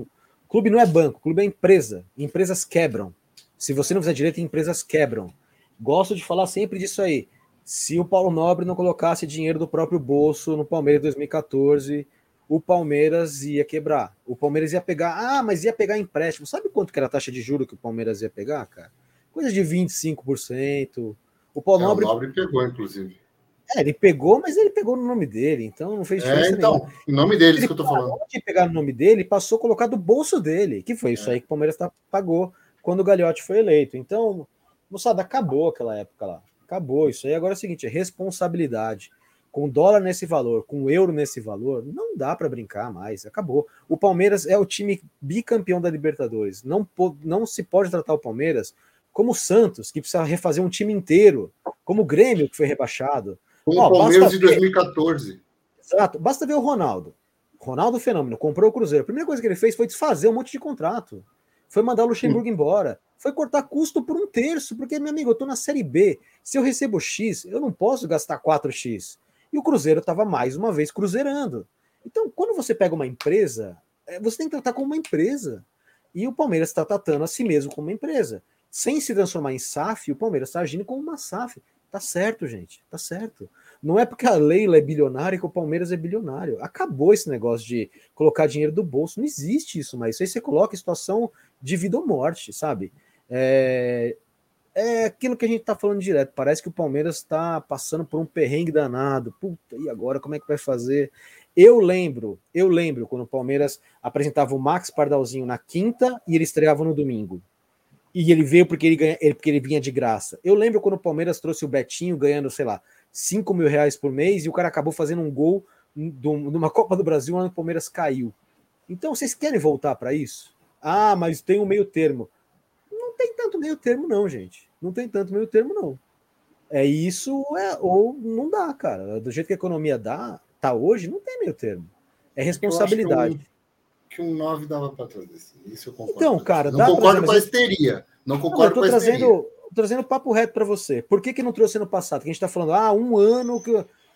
Clube não é banco, clube é empresa. Empresas quebram. Se você não fizer direito, empresas quebram. Gosto de falar sempre disso aí. Se o Paulo Nobre não colocasse dinheiro do próprio bolso no Palmeiras em 2014, o Palmeiras ia quebrar. O Palmeiras ia pegar, ah, mas ia pegar empréstimo. Sabe quanto que era a taxa de juro que o Palmeiras ia pegar, cara? Coisa de 25%. O Paulo É, o Nobre, Nobre pegou, inclusive. é, ele pegou, mas ele pegou no nome dele, então não fez diferença É, então, nenhuma. em nome deles Ele que eu tô falando. de pegar no nome dele, passou a colocar do bolso dele, que foi isso É. aí que o Palmeiras tá, pagou quando o Gagliotti foi eleito. Então, moçada, acabou aquela época lá. Acabou isso aí. Agora é o seguinte, é responsabilidade. Com dólar nesse valor, com euro nesse valor, não dá para brincar mais. Acabou. O Palmeiras é o time bicampeão da Libertadores. Não, não se pode tratar o Palmeiras como o Santos, que precisa refazer um time inteiro, como o Grêmio, que foi rebaixado. Com Ó, o Palmeiras de ver- 2014. Exato. Basta ver o Ronaldo. Ronaldo Fenômeno comprou o Cruzeiro. A primeira coisa que ele fez foi desfazer um monte de contrato. Foi mandar o Luxemburgo embora. Foi cortar custo por um terço, porque, meu amigo, eu tô na Série B. Se eu recebo X, eu não posso gastar 4X. E o Cruzeiro estava mais uma vez cruzeirando. Então, quando você pega uma empresa, é, você tem que tratar como uma empresa. E o Palmeiras está tratando a si mesmo como uma empresa. Sem se transformar em SAF, o Palmeiras está agindo como uma SAF. Tá certo, gente. Tá certo. Não é porque a Leila é bilionária que o Palmeiras é bilionário. Acabou esse negócio de colocar dinheiro do bolso. Não existe isso mais. Isso aí você coloca em situação de vida ou morte, sabe? É, é aquilo que a gente tá falando direto. Parece que o Palmeiras está passando por um perrengue danado. Puta, e agora como é que vai fazer? Eu lembro, eu lembro quando o Palmeiras apresentava o Max Pardalzinho na quinta e ele estreava no domingo. E ele veio porque ele, ganha, porque ele vinha de graça. Eu lembro quando o Palmeiras trouxe o Betinho ganhando, sei lá, 5 mil reais por mês e o cara acabou fazendo um gol numa Copa do Brasil onde o Palmeiras caiu. Então, vocês querem voltar para isso? Ah, mas tem um meio termo tem tanto meio termo, não, gente. Não tem tanto meio termo, não. É isso, é, ou não dá, cara. Do jeito que a economia dá, tá hoje, não tem meio termo. É responsabilidade. Que um, 9 dava para trazer. Isso eu concordo. Então, cara, não concordo com a histeria. Não concordo não, eu tô com a trazendo, trazendo papo reto para você. Por que, que não trouxe ano passado? Que a gente tá falando, ah, um ano que.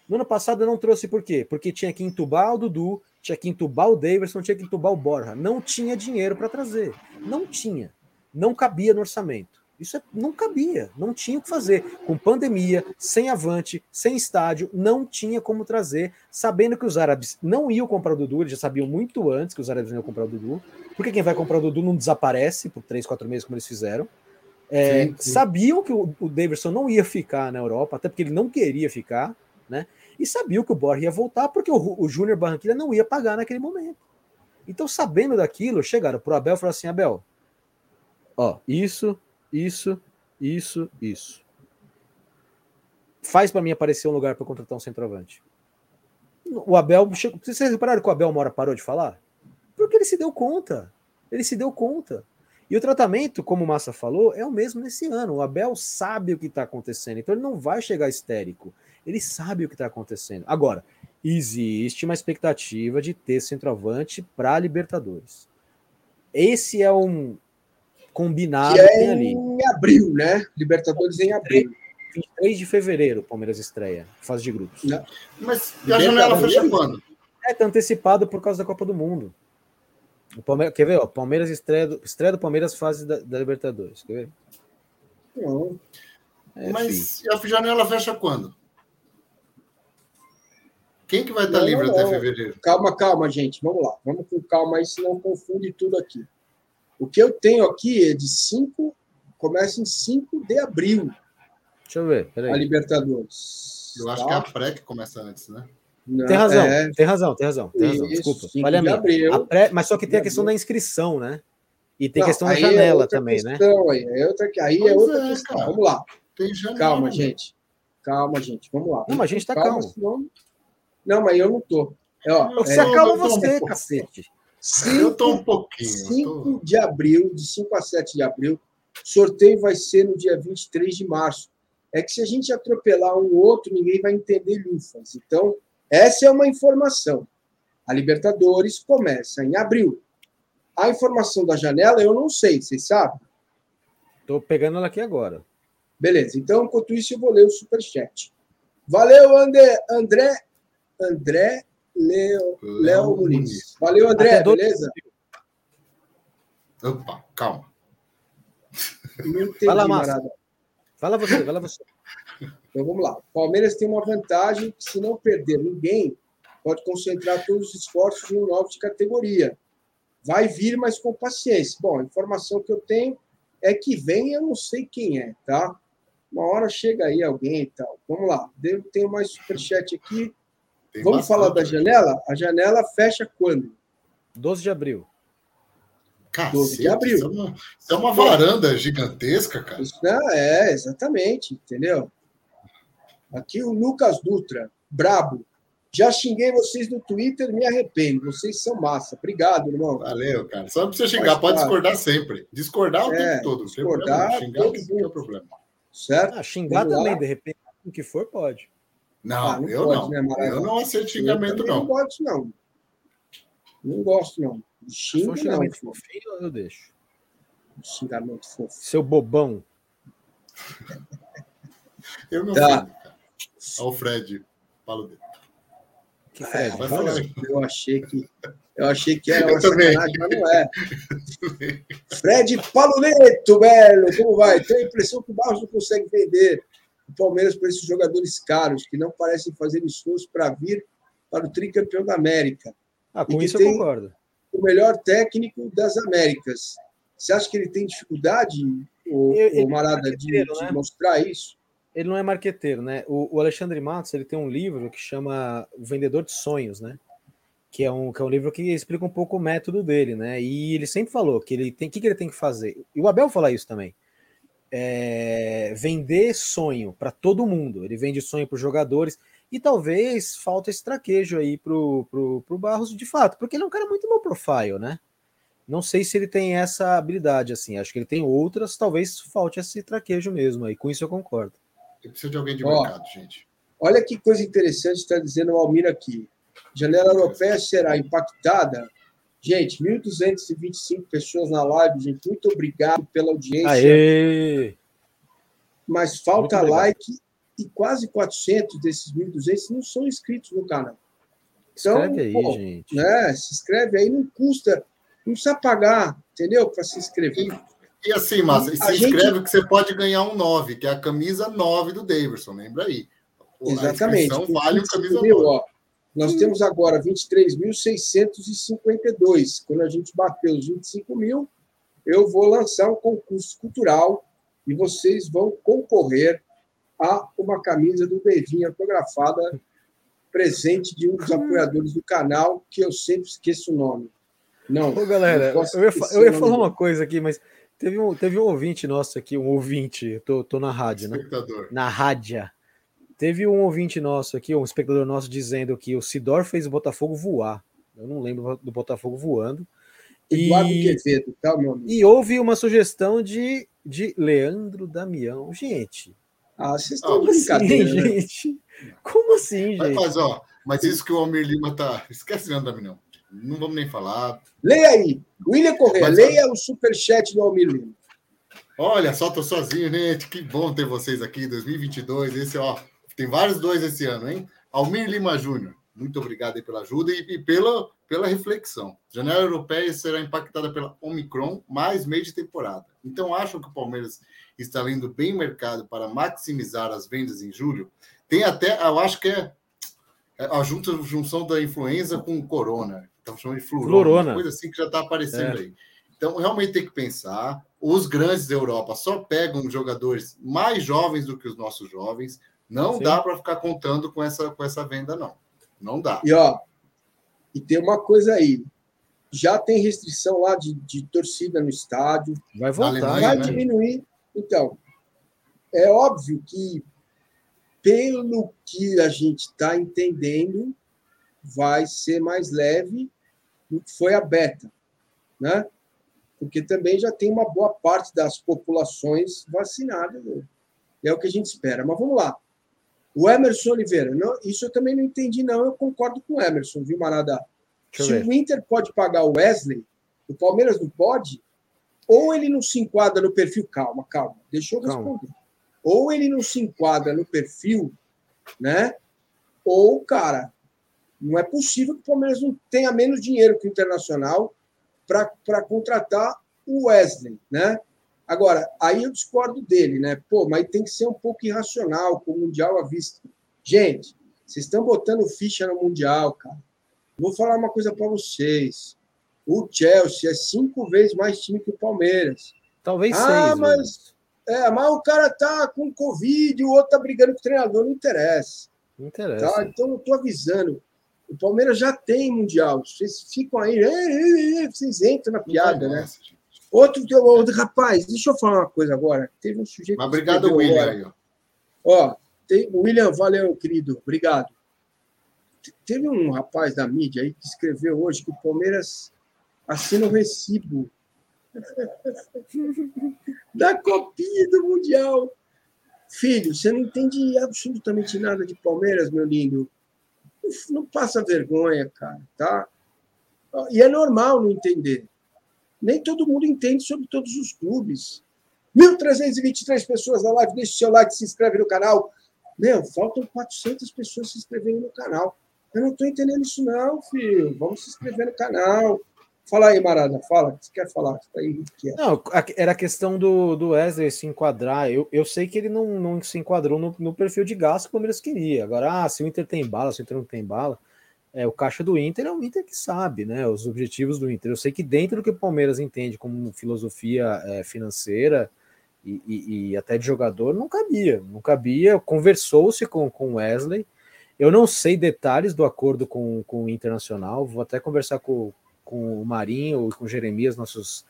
No ano passado eu não trouxe por quê? Porque tinha que entubar o Dudu, tinha que entubar o Davidson, tinha que entubar o Borja. Não tinha dinheiro para trazer. Não tinha não cabia no orçamento. Isso é, não cabia, não tinha o que fazer. Com pandemia, sem avante, sem estádio, não tinha como trazer, sabendo que os árabes não iam comprar o Dudu, eles já sabiam muito antes que os árabes não iam comprar o Dudu, porque quem vai comprar o Dudu não desaparece por três, quatro meses, como eles fizeram. É, sim, sim. Sabiam que o, o Davidson não ia ficar na Europa, até porque ele não queria ficar, né? E sabiam que o Borja ia voltar, porque o, o Júnior Barranquilla não ia pagar naquele momento. Então, sabendo daquilo, chegaram para o Abel e falaram assim: Abel, Ó, isso, isso, isso, isso. Faz para mim aparecer um lugar para contratar um centroavante. O Abel. Vocês repararam que o Abel Mora parou de falar? Porque ele se deu conta. Ele se deu conta. E o tratamento, como o Massa falou, é o mesmo nesse ano. O Abel sabe o que está acontecendo, então ele não vai chegar histérico. Ele sabe o que está acontecendo. Agora, existe uma expectativa de ter centroavante para Libertadores. Esse é um, combinado que é ali. Em abril, né? Libertadores em abril. 23 de fevereiro, Palmeiras estreia, fase de grupos. Não. Mas e a janela fecha quando? É, tá antecipado por causa da Copa do Mundo. O Palmeiras, quer ver? Ó, Palmeiras estreia do, estreia do Palmeiras fase da, da Libertadores. Quer ver? Não. É, Mas filho. a janela fecha quando? Quem que vai estar não, livre não. até fevereiro? Calma, calma, gente. Vamos lá. Vamos com calma aí, senão confunde tudo aqui. O que eu tenho aqui é de 5, começa em 5 de abril. Deixa eu ver, peraí. A Libertadores. Eu acho tá? que é a pré que começa antes, né? Não, tem razão, é... tem razão, tem razão, tem razão. Desculpa, falha a pré, mas só que tem a questão da inscrição, né? E tem Não, questão da é janela é também, né? questão, né? Aí é outra, aí é outra é, questão. Cara. Vamos lá. Janela, calma, né? gente. Calma, gente. Vamos lá. Não, mas a gente tá calmo. calmo. Senão... Não, mas eu não tô. É, ó, você acalma você, cacete. 5, eu tô um pouquinho. 5 tô... de abril, de 5 a 7 de abril. Sorteio vai ser no dia 23 de março. É que se a gente atropelar um outro, ninguém vai entender lufas. Então, essa é uma informação. A Libertadores começa em abril. A informação da janela eu não sei, vocês sabem? Estou pegando ela aqui agora. Beleza, então enquanto isso eu vou ler o superchat. Valeu, André, André, André Léo, Léo Muniz. Valeu, André, beleza? Opa, calma. Não entendi, Fala, Massa. Fala você, fala você. Então vamos lá. O Palmeiras tem uma vantagem que, se não perder ninguém, pode concentrar todos os esforços no novo de categoria. Vai vir, mas com paciência. Bom, a informação que eu tenho é que vem, eu não sei quem é, tá? Uma hora chega aí alguém e tal. Vamos lá. Tenho mais superchat aqui. Tem Vamos bastante. falar da janela? A janela fecha quando? 12 de abril. Cacete, 12 de abril. Isso é uma, isso é uma varanda gigantesca, cara. Isso é, exatamente, entendeu? Aqui o Lucas Dutra, brabo. Já xinguei vocês no Twitter, me arrependo. Vocês são massa. Obrigado, irmão. Valeu, cara. Só não precisa xingar, pode discordar sempre. Discordar o é, tempo todo. Discordar, xingar que não é problema. Certo? Ah, xingar Vamos também, lá. de repente, o que for, pode. Não, ah, não eu pode, não. Né, eu não aceito xingamento, eu não. Não gosto, não. Não gosto, não. Xinga, não. fofinho, eu deixo. xingamento fofo. Seu bobão. Eu não Tá. sei. Olha o Fred. Fala dele. Que Fred? Fala. aí. Eu achei que eu achei que era Eu uma sacanagem, mas não é. Fred Paluleto, velho, como vai? Tenho a impressão que o Barros não consegue vender o Palmeiras para esses jogadores caros que não parecem fazer esforço para vir para o tricampeão da América. Ah, com isso eu concordo. O melhor técnico das Américas. Você acha que ele tem dificuldade, o, Ele- ele Marada, é de, de né? mostrar isso? Ele não é marqueteiro, né? O, o Alexandre Matos ele tem um livro que chama O Vendedor de Sonhos, né? Que é um, que é um livro que explica um pouco o método dele, né? E ele sempre falou que ele tem. Que, que ele tem que fazer? E o Abel fala isso também. É, vender sonho para todo mundo. Ele vende sonho para os jogadores. E talvez falta esse traquejo aí pro, pro, pro Barros de fato, porque ele é um cara muito low profile, né? Não sei se ele tem essa habilidade, assim. Acho que ele tem outras, talvez falte esse traquejo mesmo aí. Com isso eu concordo. Eu preciso de alguém de Ó. mercado, gente. Olha que coisa interessante está dizendo o Almir aqui. Janela europeia será impactada. Gente, 1.225 pessoas na live, gente. Muito obrigado pela audiência. Aê! Mas falta like e quase 400 desses 1.200 não são inscritos no canal. Então, Escreve aí, pô, gente. Né? Se inscreve aí, não custa, não precisa pagar, entendeu? Para se inscrever. E assim, Massa, A se gente- inscreve que você pode ganhar um 9, que é a camisa 9 do Davidson, lembra aí. A Exatamente. Com vale o 25 camisa mil, 9. ó. Nós temos agora 23.652. Quando a gente bater os 25 mil, eu vou lançar um concurso cultural e vocês vão concorrer a uma camisa do Devinho autografada, presente de um dos apoiadores do canal, que eu sempre esqueço o nome. Não. Ô, galera, não eu ia, eu ia falar uma coisa aqui, mas teve um, teve um ouvinte nosso aqui, um ouvinte, tô, tô na rádio, né? Espectador. Na rádio. Teve um ouvinte nosso aqui, um espectador nosso, dizendo que o Sidor fez o Botafogo voar. Eu não lembro do Botafogo voando. Eduardo E, Quevedo, tá, meu amigo? e houve uma sugestão de, de Leandro Damião. Gente, Ah, vocês estão de como assim, brincadeira, né? gente? Como assim, Mas, gente? mas, ó, mas isso que o Almir Lima tá. Esquece Leandro Daminão. Não vamos nem falar. Leia aí. William Correia, Mas- leia o superchat do Almir Lima. Olha, só tô sozinho, gente. Que bom ter vocês aqui em 2022. Esse, ó, tem vários dois esse ano, hein? Almir Lima Júnior, muito obrigado pela ajuda e, e pela, pela reflexão. Janela europeia será impactada pela Omicron mais meio de temporada. Então, acham que o Palmeiras está indo bem no mercado para maximizar as vendas em julho? Tem até, eu acho que é é a junta, junção da influenza com o corona. Estamos chamando de flurona, Flurona. uma coisa assim que já está aparecendo É. aí. Então, realmente tem que pensar. Os grandes da Europa só pegam jogadores mais jovens do que os nossos jovens. Não Sim. dá para ficar contando com essa, com essa venda, não. Não dá. E ó, e tem uma coisa aí. Já tem restrição lá de, de torcida no estádio. Vai voltar. Alemanha, vai né? diminuir. Então, é óbvio que, pelo que a gente está entendendo, vai ser mais leve foi a beta, né? Porque também já tem uma boa parte das populações vacinadas. né? É o que a gente espera. Mas vamos lá. O Emerson Oliveira, não, isso eu também não entendi, não. Eu concordo com o Emerson, viu, Marada? Se ver. o Inter pode pagar o Wesley, o Palmeiras não pode, ou ele não se enquadra no perfil. Calma, calma, deixa eu Calma. responder. Ou ele não se enquadra no perfil, né? Ou, cara, não é possível que o Palmeiras não tenha menos dinheiro que o Internacional para contratar o Wesley, né? Agora, aí eu discordo dele, né? Pô, mas tem que ser um pouco irracional com o Mundial à vista. Gente, vocês estão botando ficha no Mundial, cara. Vou falar uma coisa para vocês. O Chelsea é cinco vezes mais time que o Palmeiras. Talvez Ah, seis. mas- Lucas. É, mas o cara tá com Covid, o outro tá brigando com o treinador, não interessa. Não interessa. Tá? Então eu tô avisando. O Palmeiras já tem Mundial. Vocês ficam aí, vocês entram na piada, né? Outro, outro rapaz, deixa eu falar uma coisa agora. Teve um sujeito. Mas obrigado, William. Aí, ó. Ó, tem, William, valeu, querido, obrigado. Te- Teve um rapaz da mídia aí que escreveu hoje que o Palmeiras assina o recibo da copinha do Mundial. Filho, você não entende absolutamente nada de Palmeiras, meu lindo. Não, passa vergonha, cara, tá? E é normal não entender. nem todo mundo entende sobre todos os clubes. 1.323 pessoas na live, deixe o seu like, se inscreve no canal. Meu, faltam 400 pessoas se inscreverem no canal. Eu não estou entendendo isso, não, filho. Vamos se inscrever no canal. Fala aí, Marada, fala. O que você quer falar? Tá aí, que é. Não, era a questão do, do Wesley se enquadrar. Eu, eu sei que ele não, não se enquadrou no, no perfil de gasto que o Palmeiras queria. Agora, ah, se o Inter tem bala, se o Inter não tem bala. É, o caixa do Inter é o Inter que sabe, né? Os objetivos do Inter. Eu sei que dentro do que o Palmeiras entende como filosofia é, financeira e, e, e, até de jogador, não cabia. Não cabia. Conversou-se com o Wesley. Eu não sei detalhes do acordo com, com o Internacional. Vou até conversar com, com o Marinho e com o Jeremias, nossos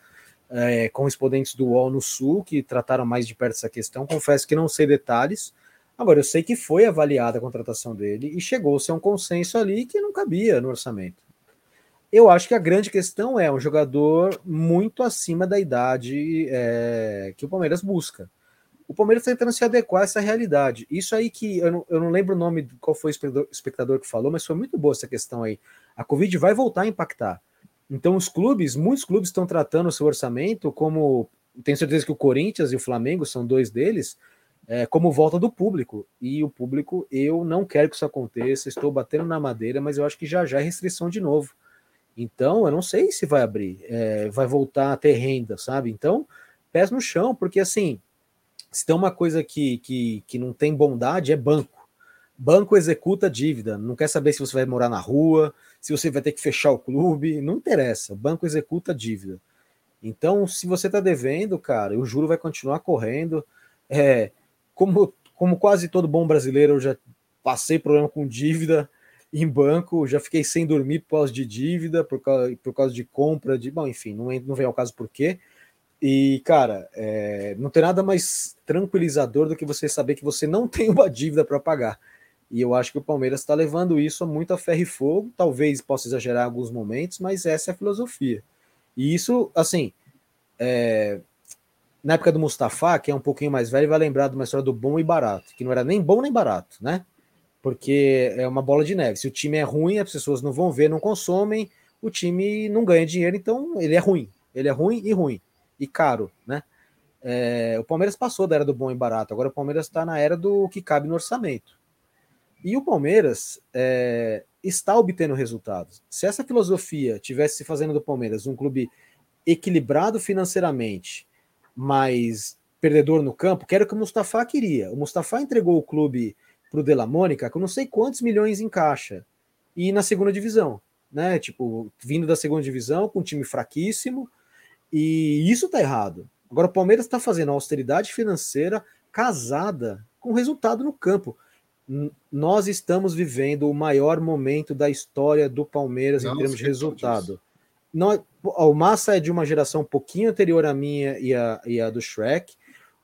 é, correspondentes do UOL no Sul, que trataram mais de perto essa questão. Confesso que não sei detalhes. Agora, eu sei que foi avaliada a contratação dele e chegou-se a um consenso ali que não cabia no orçamento. Eu acho que a grande questão é um jogador muito acima da idade é, que o Palmeiras busca. O Palmeiras está tentando se adequar a essa realidade. Isso aí que eu não, eu não lembro o nome, qual foi o espectador que falou, mas foi muito boa essa questão aí. A Covid vai voltar a impactar. Então, os clubes, muitos clubes estão tratando o seu orçamento como. Tenho certeza que o Corinthians e o Flamengo são dois deles, é, como volta do público. E o público, eu não quero que isso aconteça, estou batendo na madeira, mas eu acho que já já é restrição de novo. Então, eu não sei se vai abrir, é, vai voltar a ter renda, sabe? Então, pés no chão, porque assim, se tem uma coisa que, que, que não tem bondade, é banco. Banco executa dívida, não quer saber se você vai morar na rua, se você vai ter que fechar o clube, não interessa. O banco executa dívida. Então, se você está devendo, cara, o juro vai continuar correndo. É, como, como quase todo bom brasileiro, eu já passei problema com dívida em banco, já fiquei sem dormir por causa de dívida, por causa, por causa de compra, de. Bom, enfim, não, não vem ao caso por quê. E, cara, é, não tem nada mais tranquilizador do que você saber que você não tem uma dívida para pagar. E eu acho que o Palmeiras está levando isso muito a ferro e fogo. Talvez possa exagerar em alguns momentos, mas essa é a filosofia. E isso, assim, é... na época do Mustafa, que é um pouquinho mais velho, vai lembrar de uma história do bom e barato, que não era nem bom nem barato, né? Porque é uma bola de neve. Se o time é ruim, as pessoas não vão ver, não consomem, o time não ganha dinheiro, então ele é ruim. Ele é ruim e ruim. E caro, né? É... o Palmeiras passou da era do bom e barato, agora o Palmeiras está na era do que cabe no orçamento. E o Palmeiras é, está obtendo resultados. Se essa filosofia tivesse se fazendo do Palmeiras um clube equilibrado financeiramente, mas perdedor no campo, que era o que o Mustafa queria. O Mustafa entregou o clube para o De Mônica com não sei quantos milhões em caixa e na segunda divisão, né? Tipo, vindo da segunda divisão com um time fraquíssimo e isso tá errado. Agora o Palmeiras está fazendo austeridade financeira casada com resultado no campo nós estamos vivendo o maior momento da história do Palmeiras Não, em termos de resultado. Nós, o Massa é de uma geração um pouquinho anterior à minha e a, e do Shrek.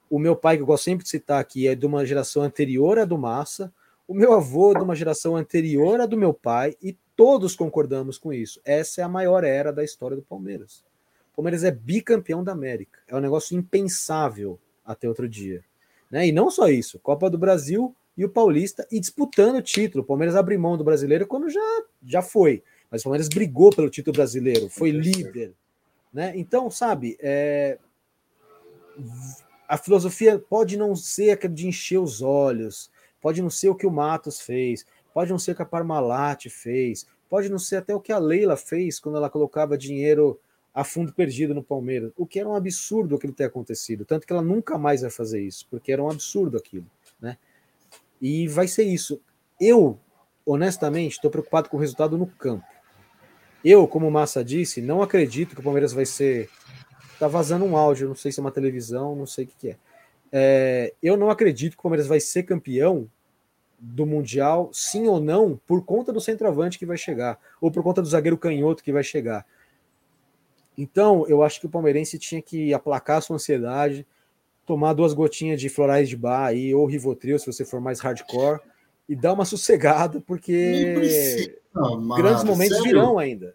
O meu pai, que eu gosto sempre de citar aqui, é de uma geração anterior à do Massa. O meu avô é de uma geração anterior à do meu pai. E todos concordamos com isso. Essa é a maior era da história do Palmeiras. O Palmeiras é bicampeão da América. É um negócio impensável até outro dia. Né? E não só isso. Copa do Brasil e o Paulista e disputando o título. O Palmeiras abriu mão do brasileiro quando já, já foi, mas o Palmeiras brigou pelo título brasileiro, foi líder. Né? Então, sabe, é... a filosofia pode não ser aquela de encher os olhos, pode não ser o que o Matos fez, pode não ser o que a Parmalat fez, pode não ser até o que a Leila fez quando ela colocava dinheiro a fundo perdido no Palmeiras, o que era um absurdo aquilo ter acontecido, tanto que ela nunca mais vai fazer isso, porque era um absurdo aquilo? E vai ser isso. Eu, honestamente, estou preocupado com o resultado no campo. Eu, como o Massa disse, não acredito que o Palmeiras vai ser. Tá vazando um áudio, não sei se é uma televisão, não sei o que, que é. é. Eu não acredito que o Palmeiras vai ser campeão do Mundial, sim ou não, por conta do centroavante que vai chegar, ou por conta do zagueiro canhoto que vai chegar. Então, eu acho que o palmeirense tinha que aplacar a sua ansiedade, tomar duas gotinhas de florais de bar aí, ou Rivotril, se você for mais hardcore, e dar uma sossegada, porque precisa, grandes momentos sério? virão ainda.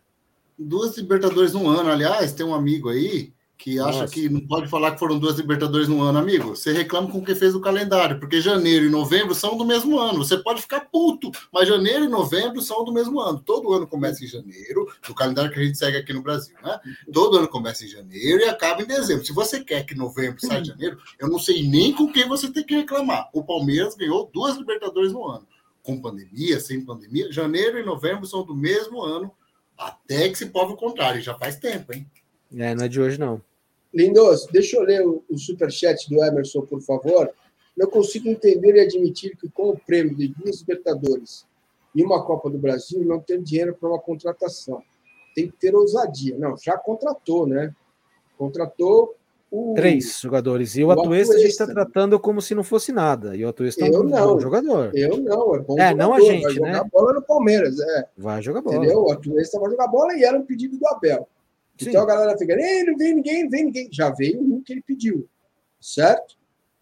Duas Libertadores no ano, aliás, tem um amigo aí que acha Nossa. que não pode falar que foram duas Libertadores no ano, amigo. Você reclama com quem fez o calendário, porque janeiro e novembro são do mesmo ano. Você pode ficar puto, mas janeiro e novembro são do mesmo ano. Todo ano começa em janeiro, no calendário que a gente segue aqui no Brasil, né? Todo ano começa em janeiro e acaba em dezembro. Se você quer que novembro saia em janeiro, eu não sei nem com quem você tem que reclamar. O Palmeiras ganhou duas Libertadores no ano. Com pandemia, sem pandemia, janeiro e novembro são do mesmo ano, até que se prove o contrário. Já faz tempo, hein? É, não é de hoje, não. Lindos, deixa eu ler o, o superchat do Emerson, por favor. Não consigo entender e admitir que, com o prêmio de duas Libertadores e uma Copa do Brasil, não tem dinheiro para uma contratação. Tem que ter ousadia. Não, já contratou, né? Contratou o, Três jogadores. E o, o Atuesta, a gente está tratando como se não fosse nada. E o Atuesta é um não, jogador. Eu não, é bom É, jogador. não a gente, vai né? jogar bola no Palmeiras, é. Vai jogar bola. Entendeu? O Atuesta vai jogar bola e era um pedido do Abel. Sim. Então a galera fica, não vem ninguém, não vem ninguém. Já veio um que ele pediu, certo?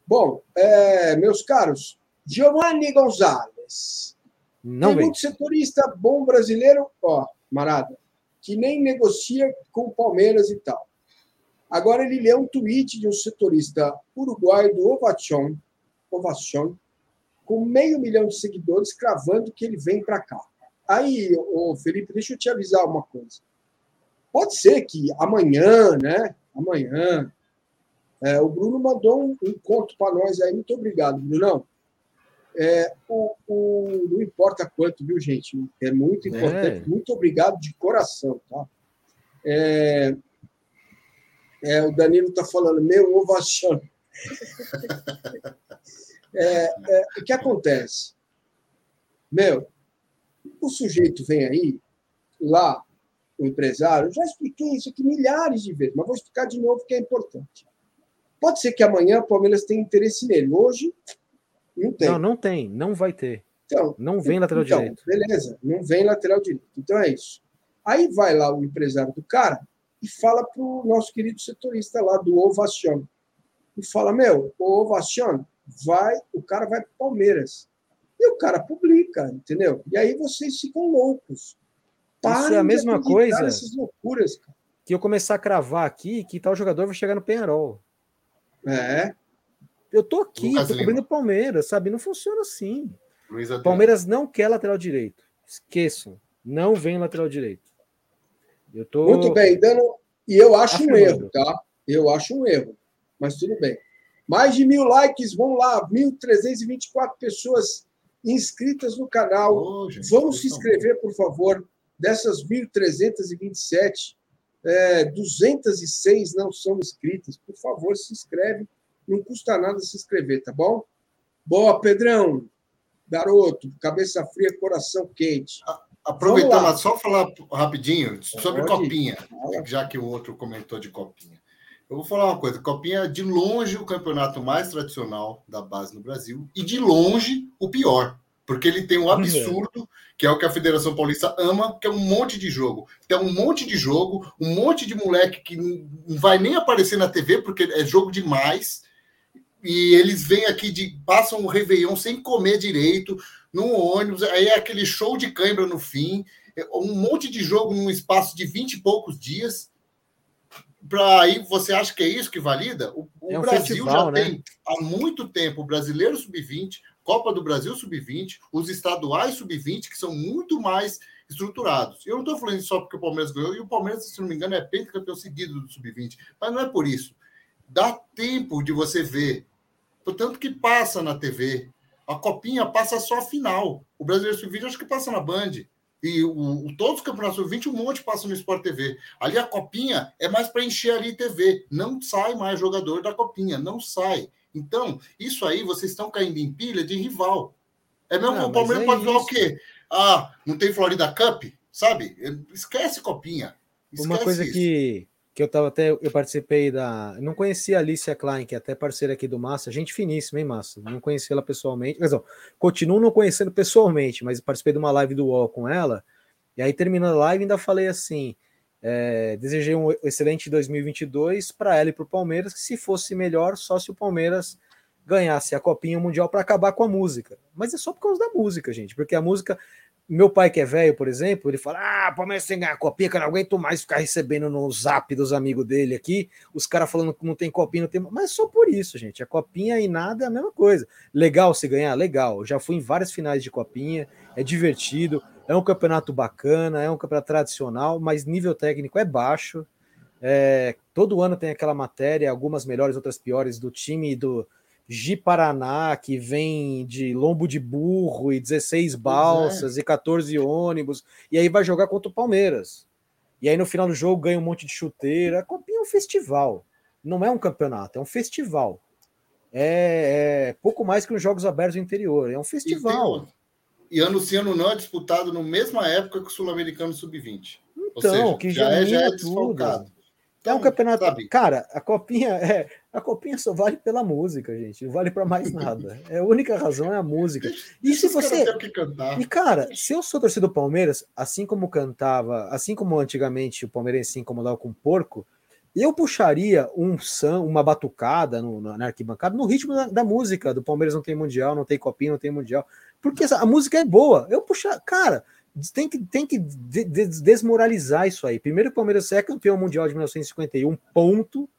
Bom, é, meus caros, Giovanni Gonzalez. Não Tem vem. muito setorista bom brasileiro, ó, Marada, que nem negocia com o Palmeiras e tal. Agora ele lê um tweet de um setorista uruguaio do Ovation, Ovation com meio milhão de seguidores, cravando que ele vem para cá. Aí, ô, Felipe, deixa eu te avisar uma coisa. Pode ser que amanhã, né? Amanhã. É, o Bruno mandou um, um conto para nós aí. Muito obrigado, Brunão. É, o, o, não importa quanto, viu, gente? É muito importante. É. Muito obrigado de coração, tá? É, é, o Danilo está falando, meu ovação. É, é, o que acontece? Meu, o sujeito vem aí, lá, o empresário, já expliquei isso aqui milhares de vezes, mas vou explicar de novo que é importante. Pode ser que amanhã o Palmeiras tenha interesse nele. Hoje, não tem. Não, não tem, não vai ter. Então, não vem lateral então, direito. Beleza, não vem lateral direito. Então é isso. Aí vai lá o empresário do cara e fala para o nosso querido setorista lá do Ovacion. E fala: Meu, o Ovacion vai, o cara vai para o Palmeiras. E o cara publica, entendeu? E aí vocês ficam loucos. Isso é a mesma coisa loucuras, que eu começar a cravar aqui que tal jogador vai chegar no Penharol. É. Eu tô aqui, Lucas tô cobrindo o Palmeiras, sabe? Não funciona assim. Palmeiras não quer lateral direito. Esqueçam. Não vem lateral direito. Eu tô... Muito bem, dando. E eu acho Afirmando. um erro, tá? Eu acho um erro. Mas tudo bem. Mais de mil likes, vamos lá, 1.324 pessoas inscritas no canal. Oh, Vamos se inscrever, por favor. Dessas 1.327, é, 206 não são inscritas. Por favor, se inscreve. Não custa nada se inscrever, tá bom? Boa, Pedrão. Garoto, cabeça fria, coração quente. Aproveitar, só falar rapidinho sobre Pode. Copinha, já que o outro comentou de Copinha. Eu vou falar uma coisa: Copinha é de longe o campeonato mais tradicional da base no Brasil e de longe o pior. Porque ele tem um absurdo, que é o que a Federação Paulista ama, que é um monte de jogo. Tem um monte de jogo, um monte de moleque que não vai nem aparecer na TV, porque é jogo demais. E eles vêm aqui, de, passam o Réveillon sem comer direito, num ônibus, aí é aquele show de cãibra no fim, é um monte de jogo num espaço de vinte e poucos dias. Para aí você acha que é isso que valida? O, o é um Brasil festival, já né? tem há muito tempo o brasileiro sub-20, Copa do Brasil Sub-20, os estaduais Sub-20, que são muito mais estruturados. Eu não estou falando só porque o Palmeiras ganhou, e o Palmeiras, se não me engano, é pentacampeão seguido do Sub-20, mas não é por isso. Dá tempo de você ver, portanto que passa na TV. A Copinha passa só a final. O Brasileiro Sub-20 acho que passa na Band. E o, o, todos os campeonatos sub-20, um monte passam no Sport TV. Ali a copinha é mais para encher ali TV. Não sai mais jogador da copinha, não sai. Então, isso aí, vocês estão caindo em pilha de rival. É mesmo que o Palmeiras é pode falar o quê? Ah, não tem Florida Cup? Sabe? Esquece copinha. Esquece Uma coisa isso. que, que eu tava até, eu participei da. Não conhecia a Alicia Klein, que é até parceira aqui do Massa, gente finíssima, hein, Massa? Não conhecia ela pessoalmente. Mas, ó, continuo não conhecendo pessoalmente, mas participei de uma live do UOL com ela. E aí, terminando a live, ainda falei assim: é, desejei um excelente 2022 para ela e para o Palmeiras, que se fosse melhor, só se o Palmeiras ganhasse a Copinha Mundial para acabar com a música. Mas é só por causa da música, gente, porque a música meu pai que é velho, por exemplo, ele fala: Ah, Palmeiras tem que ganhar copinha, que eu não aguento mais ficar recebendo no zap dos amigos dele aqui, os caras falando que não tem copinha, não tem. Mas só por isso, gente. A copinha e nada é a mesma coisa. Legal se ganhar? Legal. Já fui em várias finais de copinha, é divertido, é um campeonato bacana, é um campeonato tradicional, mas nível técnico é baixo. É, todo ano tem aquela matéria, algumas melhores, outras piores, do time do Gi Paraná, que vem de lombo de burro e 16 balsas é. e 14 ônibus, e aí vai jogar contra o Palmeiras. E aí no final do jogo ganha um monte de chuteira. A Copinha é um festival, não é um campeonato, é um festival. É, é pouco mais que os Jogos Abertos do interior, é um festival. E, ano sim, ano não é disputado na mesma época que o Sul-Americano Sub-20. Então, seja, que já, é, já é desfalcado. Então, é um campeonato. Sabe? Cara, a copinha é. A copinha só vale pela música, gente. Não vale para mais nada. É a única razão é a música. E se você. E cara, se eu sou torcedor do Palmeiras, assim como cantava, assim como antigamente o palmeirense se incomodava com porco, eu puxaria um sam, uma batucada no, na arquibancada no ritmo da, da, música. Do Palmeiras não tem mundial, não tem copinha, não tem mundial. Porque a música é boa. Eu puxar, cara, tem que, tem que de, de, desmoralizar isso aí. Primeiro, o Palmeiras é campeão mundial de 1951, ponto.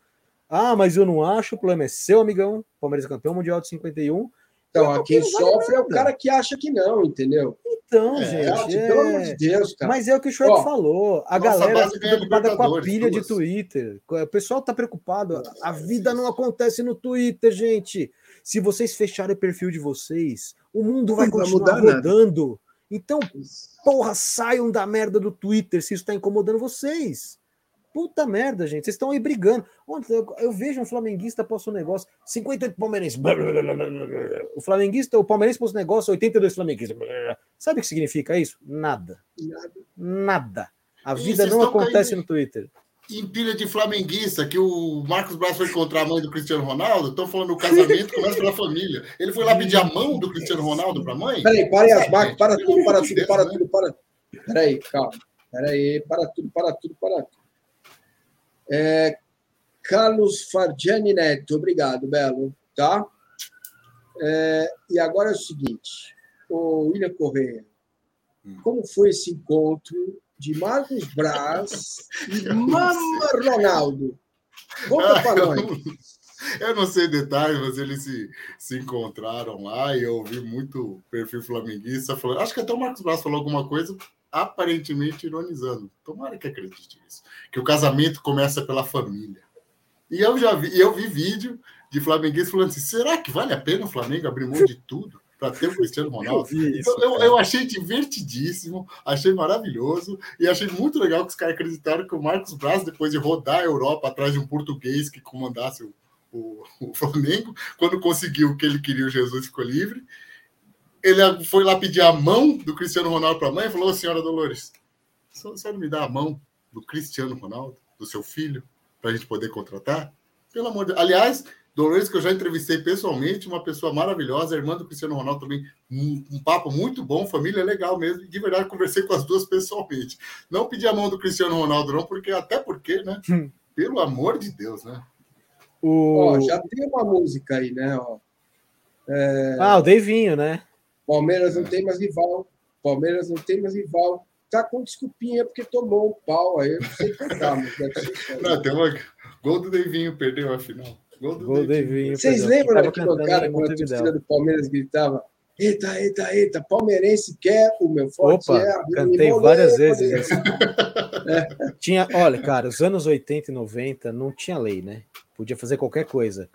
Ah, mas eu não acho, o problema é seu, amigão. Palmeiras é campeão mundial de 51. Então, quem sofre é o cara que acha que não, entendeu? Então, é, gente. É... Pelo amor de Deus, cara. Mas é o que o Schwartz falou. A galera tá preocupada com a pilha duas. de Twitter. O pessoal tá preocupado. A vida não acontece no Twitter, gente. Se vocês fecharem o perfil de vocês, o mundo vai não continuar vai rodando. Nada. Então, porra, saiam da merda do Twitter se isso está incomodando vocês. Puta merda, gente. Vocês estão aí brigando. Ontem eu, vejo um flamenguista posta um negócio, 58 palmeirenses. O flamenguista, o palmeirense posta um negócio, 82 flamenguistas. Sabe o que significa isso? Nada. Nada. A vida não acontece no Twitter em pilha de flamenguista, que o Marcos Braz foi encontrar a mãe do Cristiano Ronaldo, estão falando do casamento, começa pela família. Ele foi lá pedir a mão do Cristiano Ronaldo para a mãe? Peraí, para aí as marcas, para tudo, para tudo, para tudo, para Peraí, calma. Peraí, para tudo, para tudo, para tudo. É, Carlos Fargiani Neto, obrigado, Belo, tá? É, e agora é o seguinte, o William Correia, hum. como foi esse encontro de Marcos Braz e Mama Ronaldo. Conta para nós. Eu não sei detalhes, mas eles se, se encontraram lá e eu ouvi muito perfil flamenguista falando. Acho que até o Marcos Braz falou alguma coisa aparentemente ironizando. Tomara que acredite nisso. Que o casamento começa pela família. E eu já vi, eu vi vídeo de flamenguista falando assim: será que vale a pena o Flamengo abrir mão de tudo? para ter o Cristiano Ronaldo. Eu, isso, então, eu, eu, achei divertidíssimo, achei maravilhoso e achei muito legal que os caras acreditaram que o Marcos Braz, depois de rodar a Europa atrás de um português que comandasse o, o, o Flamengo, quando conseguiu o que ele queria, o Jesus ficou livre. Ele foi lá pedir a mão do Cristiano Ronaldo para a mãe e falou: Senhora Dolores, a senhora me dá a mão do Cristiano Ronaldo, do seu filho, para a gente poder contratar? Pelo amor de Deus. Aliás, Dolores, que eu já entrevistei pessoalmente, uma pessoa maravilhosa, irmã do Cristiano Ronaldo também, um, um, papo muito bom, família legal mesmo, e de verdade conversei com as duas pessoalmente. Não pedi a mão do Cristiano Ronaldo, não, porque até porque, né? Hum. Pelo amor de Deus, né? O... já tem uma música aí, né? Ó. É... Ah, o Devinho, né? Palmeiras não é. tem mais rival. Palmeiras não tem mais rival. Tá com desculpinha porque tomou um pau aí. Eu não sei cantar, mas deve ser. Não, tem uma. Gol do Devinho, perdeu a final. Gol do, Gol Devinho. Vocês lembram daquele cara quando a torcida do Palmeiras gritava Eita, eita, eita, palmeirense quer o meu forte Opa, é cantei várias vezes. é. Tinha, olha, cara, os anos 80 e 90 não tinha lei, né? Podia fazer qualquer coisa.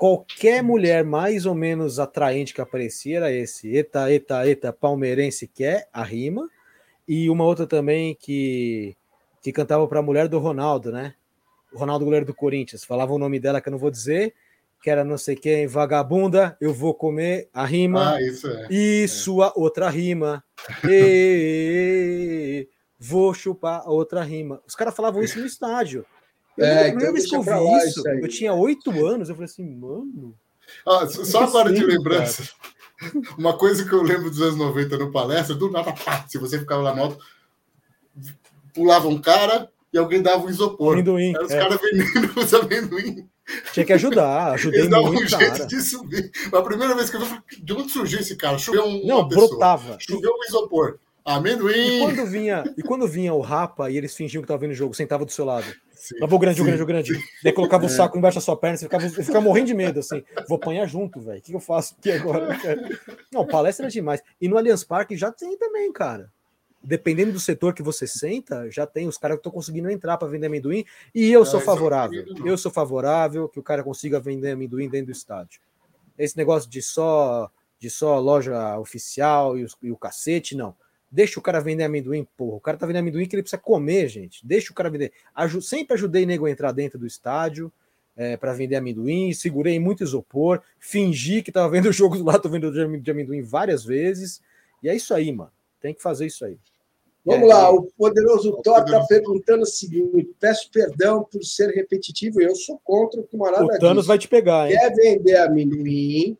Qualquer mulher mais ou menos atraente que aparecia era esse. Eita, eita, eita, palmeirense quer a rima. E uma outra também que, que cantava para a mulher do Ronaldo, né? o Ronaldo goleiro do Corinthians, falava o nome dela que eu não vou dizer, que era não sei quem, vagabunda, eu vou comer a rima. Ah, isso é. E é. sua outra rima. E, vou chupar a outra rima. Os caras falavam isso no estádio. Eu, é, a primeira então vez que eu vi isso, eu tinha oito anos, eu falei assim, mano. Ah, só agora de lembrança. Cara. Uma coisa que eu lembro dos anos 90 no palestra, do nada, pá, se você ficava lá no alto, pulava um cara, e alguém dava um isopor. Amendoim. Era os é. caras vendendo os amendoim. Tinha que ajudar, ajudei Eles davam um jeito de subir. A primeira vez que eu vi, de onde surgiu esse cara? Choveu um, Não, brotava. Choveu um isopor. Amendoim! E quando vinha, e quando vinha o Rapa e eles fingiam que estavam vendo o jogo, sentava do seu lado. Sim, vou grande, o grande, o grande. Daí colocava o é. saco embaixo da sua perna, você ficava, você ficava morrendo de medo, assim. Vou apanhar junto, velho. O que eu faço aqui agora? Não, palestra é demais. E no Allianz Parque já tem também, cara. Dependendo do setor que você senta, já tem os caras que estão conseguindo entrar para vender amendoim. E eu sou favorável. Eu sou favorável que o cara consiga vender amendoim dentro do estádio. Esse negócio de só de só loja oficial e, os, e o cacete, não. Deixa o cara vender amendoim, porra. O cara tá vendendo amendoim que ele precisa comer, gente. Deixa o cara vender. Aju sempre ajudei nego a entrar dentro do estádio é, para vender amendoim. Segurei muito isopor. Fingi que tava vendo o jogo lá, tô vendo de amendoim várias vezes. E é isso aí, mano. Tem que fazer isso aí. Vamos é, lá, o poderoso Thor está perguntando o seguinte: peço perdão por ser repetitivo, eu sou contra o que o Marada O Thanos vai te pegar, hein? Quer vender amendoim,